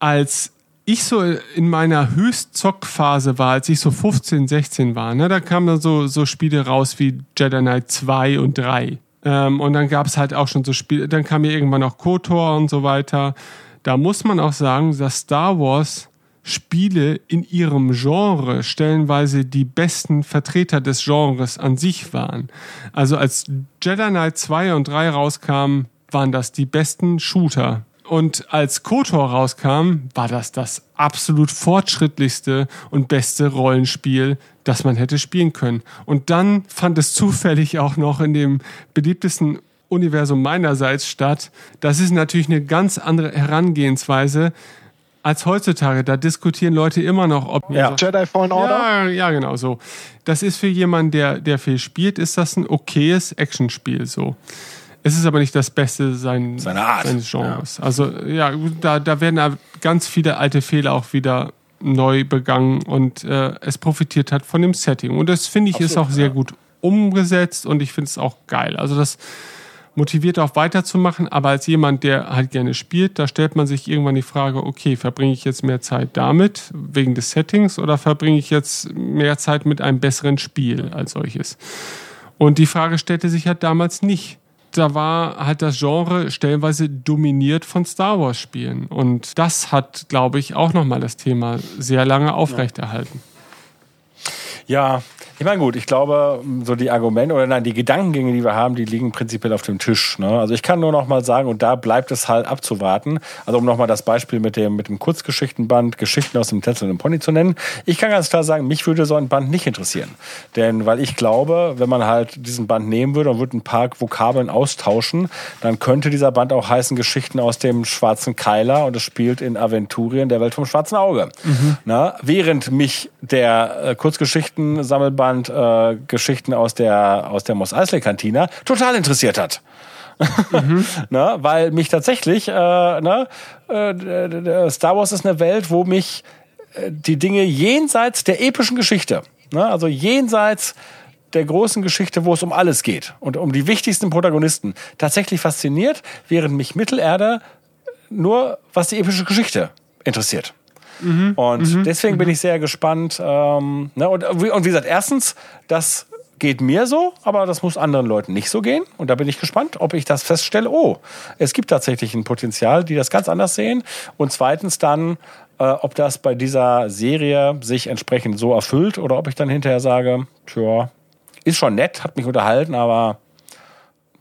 als ich so in meiner Höchstzockphase war, als ich so 15, 16 war, ne, da kamen dann so, so Spiele raus wie Jedi Knight 2 und 3. Ähm, und dann gab es halt auch schon so Spiele, dann kam ja irgendwann noch KOTOR und so weiter. Da muss man auch sagen, dass Star Wars Spiele in ihrem Genre stellenweise die besten Vertreter des Genres an sich waren. Also als Jedi Knight 2 und 3 rauskamen, waren das die besten Shooter und als KOTOR rauskam, war das das absolut fortschrittlichste und beste Rollenspiel, das man hätte spielen können. Und dann fand es zufällig auch noch in dem beliebtesten Universum meinerseits statt. Das ist natürlich eine ganz andere Herangehensweise als heutzutage. Da diskutieren Leute immer noch, ob ja. Jedi Fallen Order. Ja, ja, genau so. Das ist für jemanden, der der viel spielt, ist das ein okayes Actionspiel so. Es ist aber nicht das Beste sein, Seine Art. seines Genres. Ja. Also ja, da, da werden ganz viele alte Fehler auch wieder neu begangen und äh, es profitiert hat von dem Setting. Und das finde ich Absolut, ist auch sehr ja. gut umgesetzt und ich finde es auch geil. Also das motiviert auch weiterzumachen, aber als jemand, der halt gerne spielt, da stellt man sich irgendwann die Frage, okay, verbringe ich jetzt mehr Zeit damit wegen des Settings oder verbringe ich jetzt mehr Zeit mit einem besseren Spiel als solches? Und die Frage stellte sich halt damals nicht da war halt das Genre stellenweise dominiert von Star Wars Spielen. Und das hat, glaube ich, auch nochmal das Thema sehr lange aufrechterhalten. Ja, ich meine, gut, ich glaube, so die Argumente oder nein, die Gedankengänge, die wir haben, die liegen prinzipiell auf dem Tisch. Ne? Also ich kann nur noch mal sagen, und da bleibt es halt abzuwarten. Also um nochmal das Beispiel mit dem, mit dem Kurzgeschichtenband Geschichten aus dem Tänzelnden Pony zu nennen. Ich kann ganz klar sagen, mich würde so ein Band nicht interessieren. Denn weil ich glaube, wenn man halt diesen Band nehmen würde und würde ein paar Vokabeln austauschen, dann könnte dieser Band auch heißen Geschichten aus dem schwarzen Keiler und es spielt in Aventurien der Welt vom schwarzen Auge. Mhm. Na, während mich der äh, Kurzgeschichten-Sammelband Band äh, Geschichten aus der, aus der Moss Eisley Kantina total interessiert hat. mhm. *laughs* ne, weil mich tatsächlich, äh, ne, äh, Star Wars ist eine Welt, wo mich äh, die Dinge jenseits der epischen Geschichte, ne, also jenseits der großen Geschichte, wo es um alles geht und um die wichtigsten Protagonisten, tatsächlich fasziniert, während mich Mittelerde nur was die epische Geschichte interessiert. Mhm. Und mhm. deswegen bin mhm. ich sehr gespannt. Ähm, ne? und, und wie gesagt, erstens, das geht mir so, aber das muss anderen Leuten nicht so gehen. Und da bin ich gespannt, ob ich das feststelle. Oh, es gibt tatsächlich ein Potenzial, die das ganz anders sehen. Und zweitens dann, äh, ob das bei dieser Serie sich entsprechend so erfüllt oder ob ich dann hinterher sage, tja, ist schon nett, hat mich unterhalten, aber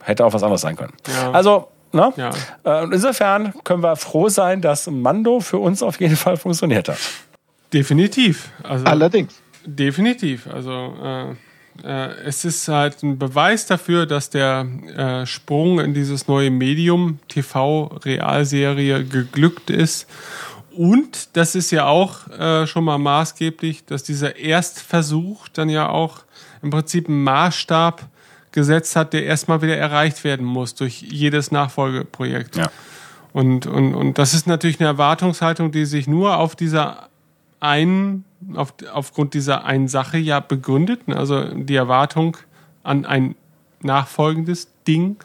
hätte auch was anderes sein können. Ja. Also, ne? Ja. Äh, insofern können wir froh sein, dass Mando für uns auf jeden Fall funktioniert hat. Definitiv. Also, Allerdings. Definitiv. Also äh, äh, es ist halt ein Beweis dafür, dass der äh, Sprung in dieses neue Medium TV-Realserie geglückt ist. Und das ist ja auch äh, schon mal maßgeblich, dass dieser Erstversuch dann ja auch im Prinzip einen Maßstab gesetzt hat, der erstmal wieder erreicht werden muss durch jedes Nachfolgeprojekt. Ja. Und, und, und das ist natürlich eine Erwartungshaltung, die sich nur auf dieser einen auf, aufgrund dieser einen Sache ja begründet. Also die Erwartung an ein nachfolgendes Ding.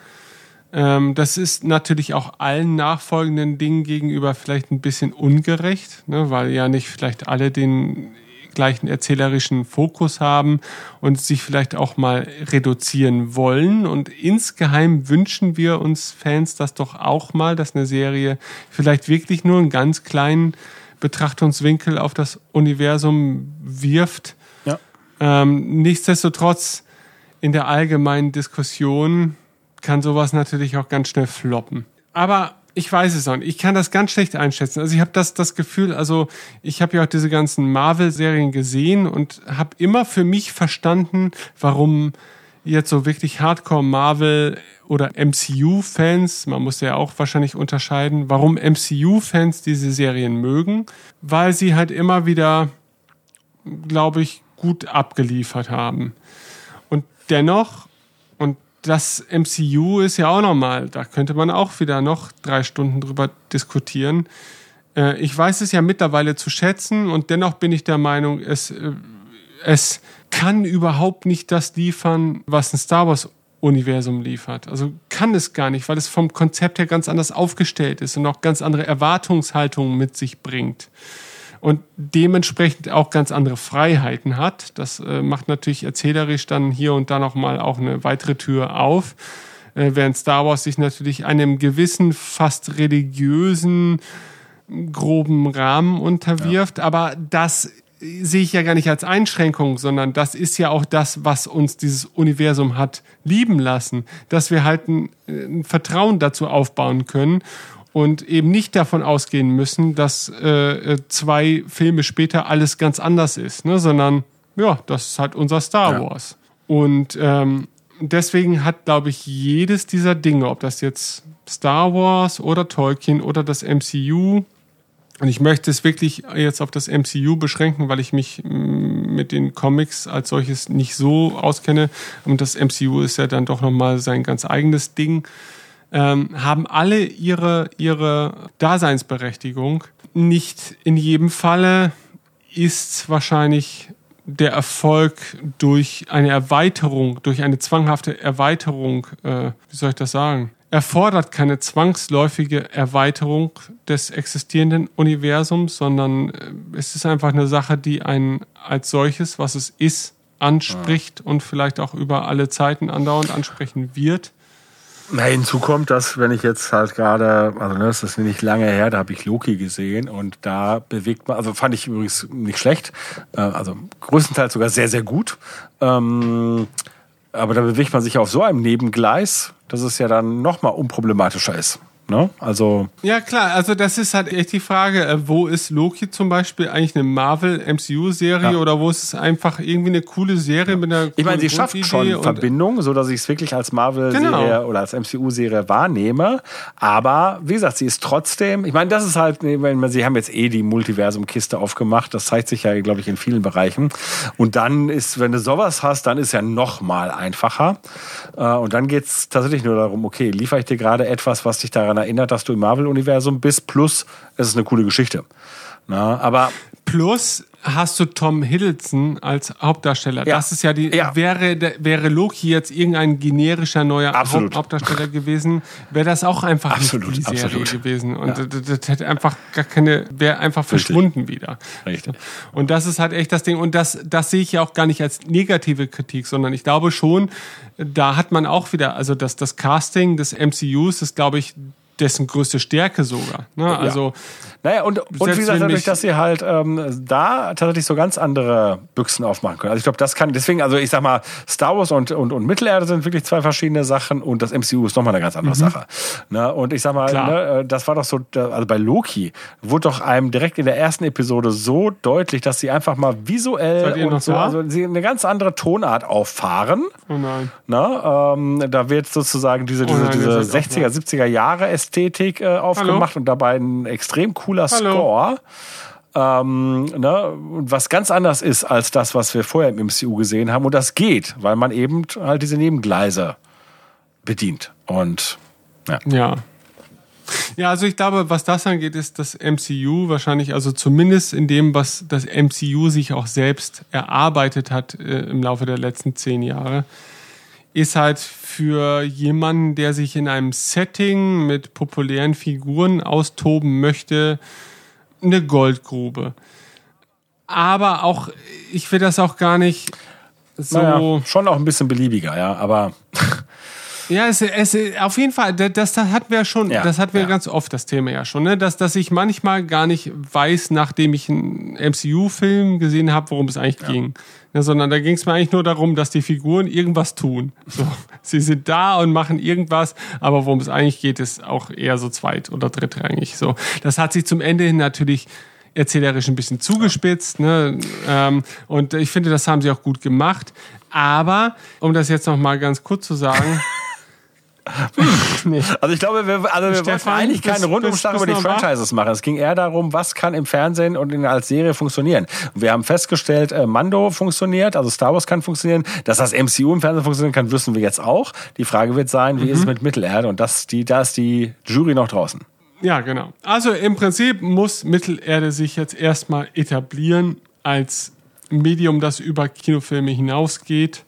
Ähm, das ist natürlich auch allen nachfolgenden Dingen gegenüber vielleicht ein bisschen ungerecht, ne? weil ja nicht vielleicht alle den gleichen erzählerischen Fokus haben und sich vielleicht auch mal reduzieren wollen. Und insgeheim wünschen wir uns Fans das doch auch mal, dass eine Serie vielleicht wirklich nur einen ganz kleinen Betrachtungswinkel auf das Universum wirft. Ja. Ähm, nichtsdestotrotz in der allgemeinen Diskussion kann sowas natürlich auch ganz schnell floppen. Aber ich weiß es auch nicht. Ich kann das ganz schlecht einschätzen. Also ich habe das, das Gefühl, also ich habe ja auch diese ganzen Marvel-Serien gesehen und habe immer für mich verstanden, warum jetzt so wirklich Hardcore Marvel oder MCU-Fans, man muss ja auch wahrscheinlich unterscheiden, warum MCU-Fans diese Serien mögen, weil sie halt immer wieder, glaube ich, gut abgeliefert haben. Und dennoch, das MCU ist ja auch nochmal, da könnte man auch wieder noch drei Stunden drüber diskutieren. Äh, ich weiß es ja mittlerweile zu schätzen und dennoch bin ich der Meinung, es, äh, es kann überhaupt nicht das liefern, was ein Star Wars Universum liefert. Also kann es gar nicht, weil es vom Konzept her ganz anders aufgestellt ist und auch ganz andere Erwartungshaltungen mit sich bringt. Und dementsprechend auch ganz andere Freiheiten hat. Das äh, macht natürlich erzählerisch dann hier und da nochmal auch eine weitere Tür auf. Äh, während Star Wars sich natürlich einem gewissen, fast religiösen, groben Rahmen unterwirft. Ja. Aber das sehe ich ja gar nicht als Einschränkung, sondern das ist ja auch das, was uns dieses Universum hat lieben lassen, dass wir halt ein, ein Vertrauen dazu aufbauen können und eben nicht davon ausgehen müssen, dass äh, zwei Filme später alles ganz anders ist, ne? sondern ja, das ist halt unser Star ja. Wars. Und ähm, deswegen hat, glaube ich, jedes dieser Dinge, ob das jetzt Star Wars oder Tolkien oder das MCU und ich möchte es wirklich jetzt auf das MCU beschränken, weil ich mich mm, mit den Comics als solches nicht so auskenne. Und das MCU ist ja dann doch nochmal sein ganz eigenes Ding. Ähm, haben alle ihre, ihre Daseinsberechtigung. Nicht in jedem Falle ist wahrscheinlich der Erfolg durch eine Erweiterung, durch eine zwanghafte Erweiterung, äh, wie soll ich das sagen, erfordert keine zwangsläufige Erweiterung des existierenden Universums, sondern äh, es ist einfach eine Sache, die einen als solches, was es ist, anspricht ja. und vielleicht auch über alle Zeiten andauernd ansprechen wird. Na, hinzu kommt, dass wenn ich jetzt halt gerade, also ne, das ist nicht lange her, da habe ich Loki gesehen und da bewegt man, also fand ich übrigens nicht schlecht, äh, also größtenteils sogar sehr, sehr gut. Ähm, aber da bewegt man sich auf so einem Nebengleis, dass es ja dann nochmal unproblematischer ist. Ne? Also ja klar, also das ist halt echt die Frage, äh, wo ist Loki zum Beispiel eigentlich eine Marvel MCU Serie ja. oder wo ist es einfach irgendwie eine coole Serie mit einer Ich meine, sie schafft schon Verbindung, so dass ich es wirklich als Marvel Serie genau. oder als MCU Serie wahrnehme, aber wie gesagt, sie ist trotzdem, ich meine, das ist halt, wenn man sie haben jetzt eh die Multiversum Kiste aufgemacht, das zeigt sich ja glaube ich in vielen Bereichen und dann ist, wenn du sowas hast, dann ist ja noch mal einfacher. Äh, und dann geht es tatsächlich nur darum, okay, liefere ich dir gerade etwas, was dich daran daran erinnert, dass du im Marvel-Universum bist. Plus, es ist eine coole Geschichte. Na, aber Plus hast du Tom Hiddleston als Hauptdarsteller. Ja. Das ist ja die, ja. wäre, wäre Loki jetzt irgendein generischer neuer absolut. Hauptdarsteller gewesen, wäre das auch einfach absolut, nicht die Serie absolut. gewesen. Und ja. das, das, hätte einfach gar keine, wäre einfach Richtig. verschwunden wieder. Richtig. Und das ist halt echt das Ding. Und das, das sehe ich ja auch gar nicht als negative Kritik, sondern ich glaube schon, da hat man auch wieder, also das, das Casting des MCUs ist, glaube ich, dessen größte Stärke sogar. Ne? Also naja, und, und wie gesagt, dadurch, dass sie halt ähm, da tatsächlich so ganz andere Büchsen aufmachen können. Also ich glaube, das kann, deswegen, also ich sag mal, Star Wars und, und, und Mittelerde sind wirklich zwei verschiedene Sachen und das MCU ist nochmal eine ganz andere mhm. Sache. Ne? Und ich sag mal, ne, äh, das war doch so, also bei Loki wurde doch einem direkt in der ersten Episode so deutlich, dass sie einfach mal visuell und so, da? also sie eine ganz andere Tonart auffahren. Oh nein. Ne? Ähm, da wird sozusagen diese, diese, oh nein, diese 60er, 70er Jahre Ästhetik äh, aufgemacht Hallo? und dabei ein extrem cooler Hallo. Score. Ähm, ne, was ganz anders ist als das, was wir vorher im MCU gesehen haben. Und das geht, weil man eben halt diese Nebengleise bedient. Und ja. ja. Ja, also ich glaube, was das angeht, ist das MCU wahrscheinlich, also zumindest in dem, was das MCU sich auch selbst erarbeitet hat äh, im Laufe der letzten zehn Jahre, ist halt für jemanden, der sich in einem Setting mit populären Figuren austoben möchte, eine Goldgrube. Aber auch, ich will das auch gar nicht so. Naja, schon auch ein bisschen beliebiger, ja, aber. Ja, es, es, auf jeden Fall, das, das hatten wir schon, ja, das hatten wir ja. ganz oft, das Thema ja schon, ne? dass, dass ich manchmal gar nicht weiß, nachdem ich einen MCU-Film gesehen habe, worum es eigentlich ja. ging. Ja, sondern da ging es mir eigentlich nur darum, dass die Figuren irgendwas tun. So, *laughs* sie sind da und machen irgendwas, aber worum es eigentlich geht, ist auch eher so zweit- oder drittrangig. So, das hat sich zum Ende hin natürlich erzählerisch ein bisschen zugespitzt. Ne? Ähm, und ich finde, das haben sie auch gut gemacht. Aber, um das jetzt noch mal ganz kurz zu sagen, *laughs* nee. Also ich glaube, wir, also wir wollten eigentlich keinen Rundumschlag über die Franchises machen. Es ging eher darum, was kann im Fernsehen und in, als Serie funktionieren. wir haben festgestellt, äh, Mando funktioniert, also Star Wars kann funktionieren. Dass das MCU im Fernsehen funktionieren kann, wissen wir jetzt auch. Die Frage wird sein, wie mhm. ist es mit Mittelerde? Und das, die, da ist die Jury noch draußen. Ja, genau. Also im Prinzip muss Mittelerde sich jetzt erstmal etablieren als Medium, das über Kinofilme hinausgeht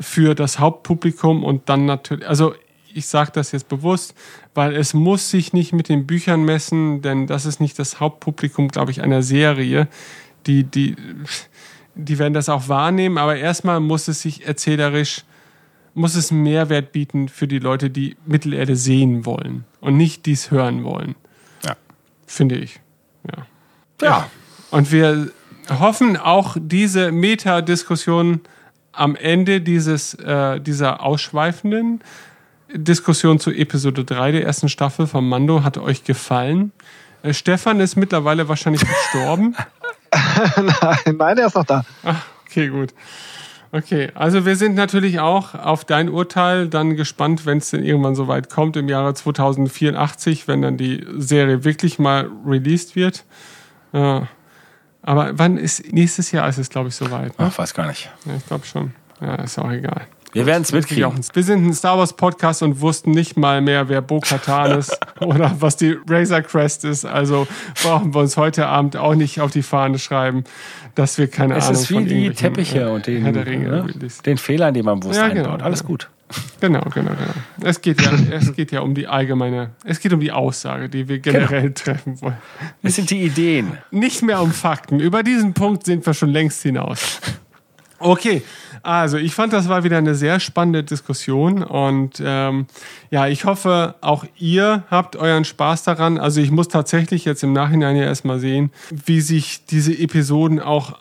für das Hauptpublikum und dann natürlich, also ich sage das jetzt bewusst, weil es muss sich nicht mit den Büchern messen, denn das ist nicht das Hauptpublikum, glaube ich, einer Serie. Die, die, die werden das auch wahrnehmen, aber erstmal muss es sich erzählerisch, muss es Mehrwert bieten für die Leute, die Mittelerde sehen wollen und nicht dies hören wollen. Ja. Finde ich. Ja. Ja. ja. Und wir hoffen auch diese Metadiskussion am Ende dieses, äh, dieser ausschweifenden Diskussion zu Episode 3 der ersten Staffel von Mando hat euch gefallen. Äh, Stefan ist mittlerweile wahrscheinlich gestorben. *laughs* nein, nein, er ist noch da. Ach, okay, gut. Okay, also wir sind natürlich auch auf dein Urteil dann gespannt, wenn es denn irgendwann so weit kommt, im Jahre 2084, wenn dann die Serie wirklich mal released wird. Äh, aber wann ist, nächstes Jahr ist es, glaube ich, soweit. Ne? Ach, weiß gar nicht. Ja, ich glaube schon. Ja, ist auch egal. Wir werden es mitkriegen. Wir sind ein Star Wars Podcast und wussten nicht mal mehr, wer Bo Katan ist *laughs* oder was die Razor Crest ist. Also brauchen wir uns heute Abend auch nicht auf die Fahne schreiben, dass wir keine es Ahnung Es ist wie die Teppiche äh, und den, ne? den Fehlern, die man bewusst ja, genau, einbaut. Alles genau. gut. Genau, genau, genau. Es geht ja, es geht ja um die allgemeine, es geht um die Aussage, die wir generell genau. treffen wollen. Es sind die Ideen. Nicht mehr um Fakten. Über diesen Punkt sind wir schon längst hinaus. Okay, also ich fand, das war wieder eine sehr spannende Diskussion und ähm, ja, ich hoffe, auch ihr habt euren Spaß daran. Also ich muss tatsächlich jetzt im Nachhinein ja erstmal sehen, wie sich diese Episoden auch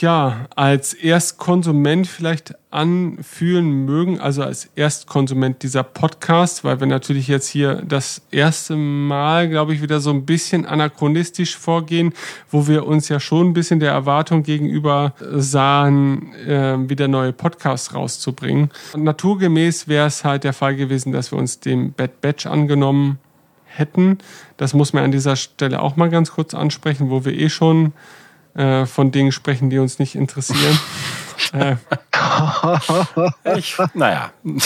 ja, als Erstkonsument vielleicht anfühlen mögen, also als Erstkonsument dieser Podcast, weil wir natürlich jetzt hier das erste Mal, glaube ich, wieder so ein bisschen anachronistisch vorgehen, wo wir uns ja schon ein bisschen der Erwartung gegenüber sahen, äh, wieder neue Podcasts rauszubringen. Und naturgemäß wäre es halt der Fall gewesen, dass wir uns dem Bad Batch angenommen hätten. Das muss man an dieser Stelle auch mal ganz kurz ansprechen, wo wir eh schon äh, von Dingen sprechen, die uns nicht interessieren. *laughs* äh. *laughs* ich, naja. *laughs*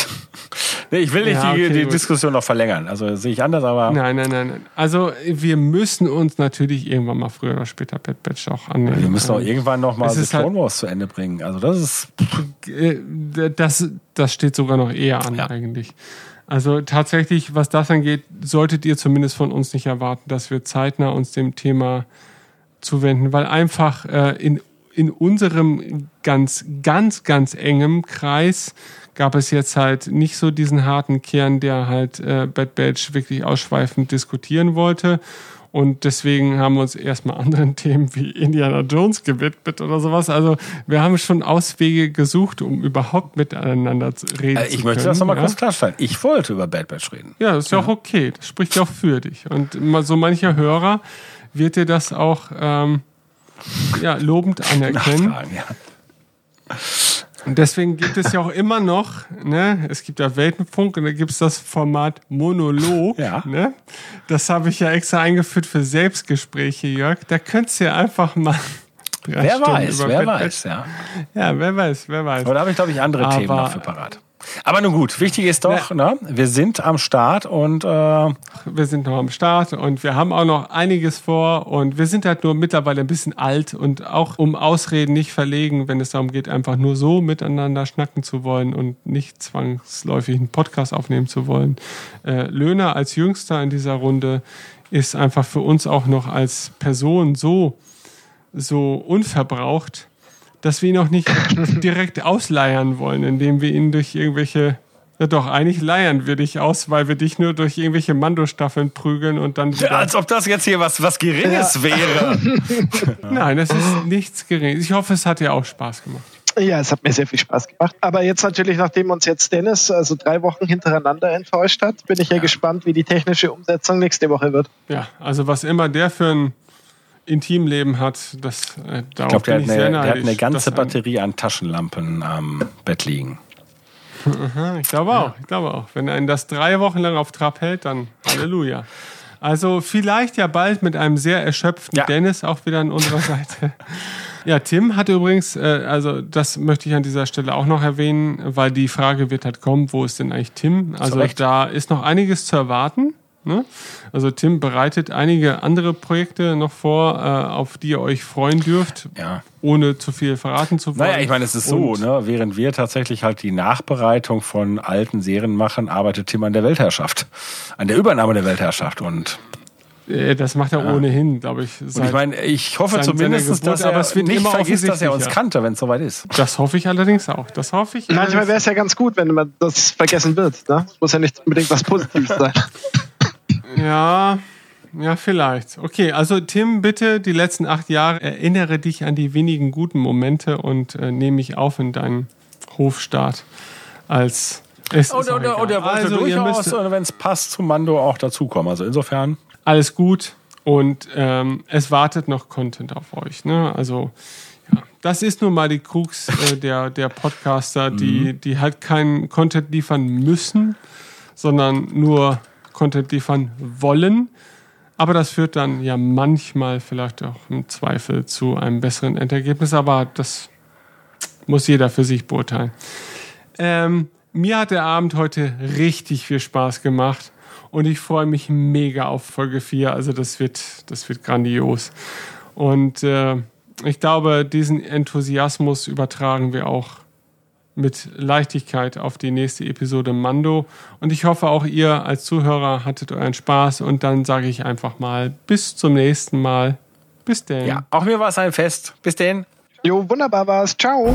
Nee, ich will nicht ja, okay, die, die Diskussion noch verlängern. Also sehe ich anders, aber. Nein, nein, nein, nein. Also wir müssen uns natürlich irgendwann mal früher oder später Bad Batch auch annehmen. Wir müssen auch irgendwann noch mal die Clone halt, Wars zu Ende bringen. Also das ist. Äh, das, das steht sogar noch eher an ja. eigentlich. Also tatsächlich, was das angeht, solltet ihr zumindest von uns nicht erwarten, dass wir zeitnah uns dem Thema zuwenden, weil einfach äh, in, in unserem ganz, ganz, ganz engem Kreis gab es jetzt halt nicht so diesen harten Kern, der halt äh, Bad Batch wirklich ausschweifend diskutieren wollte. Und deswegen haben wir uns erstmal anderen *laughs* Themen wie Indiana Jones gewidmet oder sowas. Also wir haben schon Auswege gesucht, um überhaupt miteinander zu reden äh, ich zu Ich möchte das nochmal ja? kurz klarstellen. Ich wollte über Bad Batch reden. Ja, das ist ja auch okay. Das spricht ja auch für dich. Und so mancher Hörer wird dir das auch ähm, ja, lobend *laughs* anerkennen. Ja. Und deswegen gibt es ja auch immer noch, ne, es gibt ja Weltenfunk und da gibt es das Format Monolog. Ja. Ne? Das habe ich ja extra eingeführt für Selbstgespräche, Jörg. Da könntest du ja einfach mal. Wer Stunden weiß, wer weiß, ja. Ja, wer weiß, wer weiß. Oder habe ich, glaube ich, andere Aber, Themen noch für parat. Aber nun gut, wichtig ist doch, ne, wir sind am Start und äh wir sind noch am Start und wir haben auch noch einiges vor und wir sind halt nur mittlerweile ein bisschen alt und auch um Ausreden nicht verlegen, wenn es darum geht, einfach nur so miteinander schnacken zu wollen und nicht zwangsläufig einen Podcast aufnehmen zu wollen. Äh, Löhner als Jüngster in dieser Runde ist einfach für uns auch noch als Person so so unverbraucht, dass wir ihn auch nicht *laughs* direkt ausleiern wollen, indem wir ihn durch irgendwelche ja doch, eigentlich leiern wir dich aus, weil wir dich nur durch irgendwelche Mando-Staffeln prügeln und dann. Ja, als ob das jetzt hier was, was Geringes ja. wäre. *laughs* Nein, es ist nichts Geringes. Ich hoffe, es hat dir auch Spaß gemacht. Ja, es hat mir sehr viel Spaß gemacht. Aber jetzt natürlich, nachdem uns jetzt Dennis also drei Wochen hintereinander enttäuscht hat, bin ich ja, ja gespannt, wie die technische Umsetzung nächste Woche wird. Ja, also was immer der für ein Intimleben hat, das äh, Ich glaube, der, hat eine, der hat eine ganze Batterie an Taschenlampen am Bett liegen. ich glaube auch, ich glaube auch. Wenn einen das drei Wochen lang auf Trab hält, dann Halleluja. Also vielleicht ja bald mit einem sehr erschöpften ja. Dennis auch wieder an unserer Seite. Ja, Tim hat übrigens, äh, also das möchte ich an dieser Stelle auch noch erwähnen, weil die Frage wird halt kommen, wo ist denn eigentlich Tim? Also da ist noch einiges zu erwarten. Ne? Also Tim bereitet einige andere Projekte noch vor, äh, auf die ihr euch freuen dürft, ja. ohne zu viel verraten zu wollen. Naja, ich meine, es ist so, ne? während wir tatsächlich halt die Nachbereitung von alten Serien machen, arbeitet Tim an der Weltherrschaft, an der Übernahme der Weltherrschaft und äh, das macht er ja. ohnehin, glaube ich. und ich meine, ich hoffe zumindest, Geburt, dass er aber es wird nicht vergisst, dass er uns kannte, wenn es soweit ist. Das hoffe ich allerdings auch. Das hoffe ich. Manchmal wäre es ja ganz gut, wenn man das vergessen wird. Ne? Muss ja nicht unbedingt was Positives sein. *laughs* Ja, ja, vielleicht. Okay, also Tim, bitte die letzten acht Jahre erinnere dich an die wenigen guten Momente und äh, nehme mich auf in deinen Hofstaat als es oder, oder, oder wollte also, durchaus, wenn es passt, zum Mando auch dazukommen. Also insofern. Alles gut und ähm, es wartet noch Content auf euch. Ne? Also ja, das ist nun mal die Krux äh, *laughs* der, der Podcaster, die, mhm. die halt keinen Content liefern müssen, sondern nur Content liefern wollen. Aber das führt dann ja manchmal vielleicht auch im Zweifel zu einem besseren Endergebnis. Aber das muss jeder für sich beurteilen. Ähm, mir hat der Abend heute richtig viel Spaß gemacht und ich freue mich mega auf Folge 4. Also das wird, das wird grandios. Und äh, ich glaube, diesen Enthusiasmus übertragen wir auch mit Leichtigkeit auf die nächste Episode Mando. Und ich hoffe, auch ihr als Zuhörer hattet euren Spaß. Und dann sage ich einfach mal bis zum nächsten Mal. Bis denn. Ja, auch mir war es ein Fest. Bis denn. Jo, wunderbar war's. Ciao.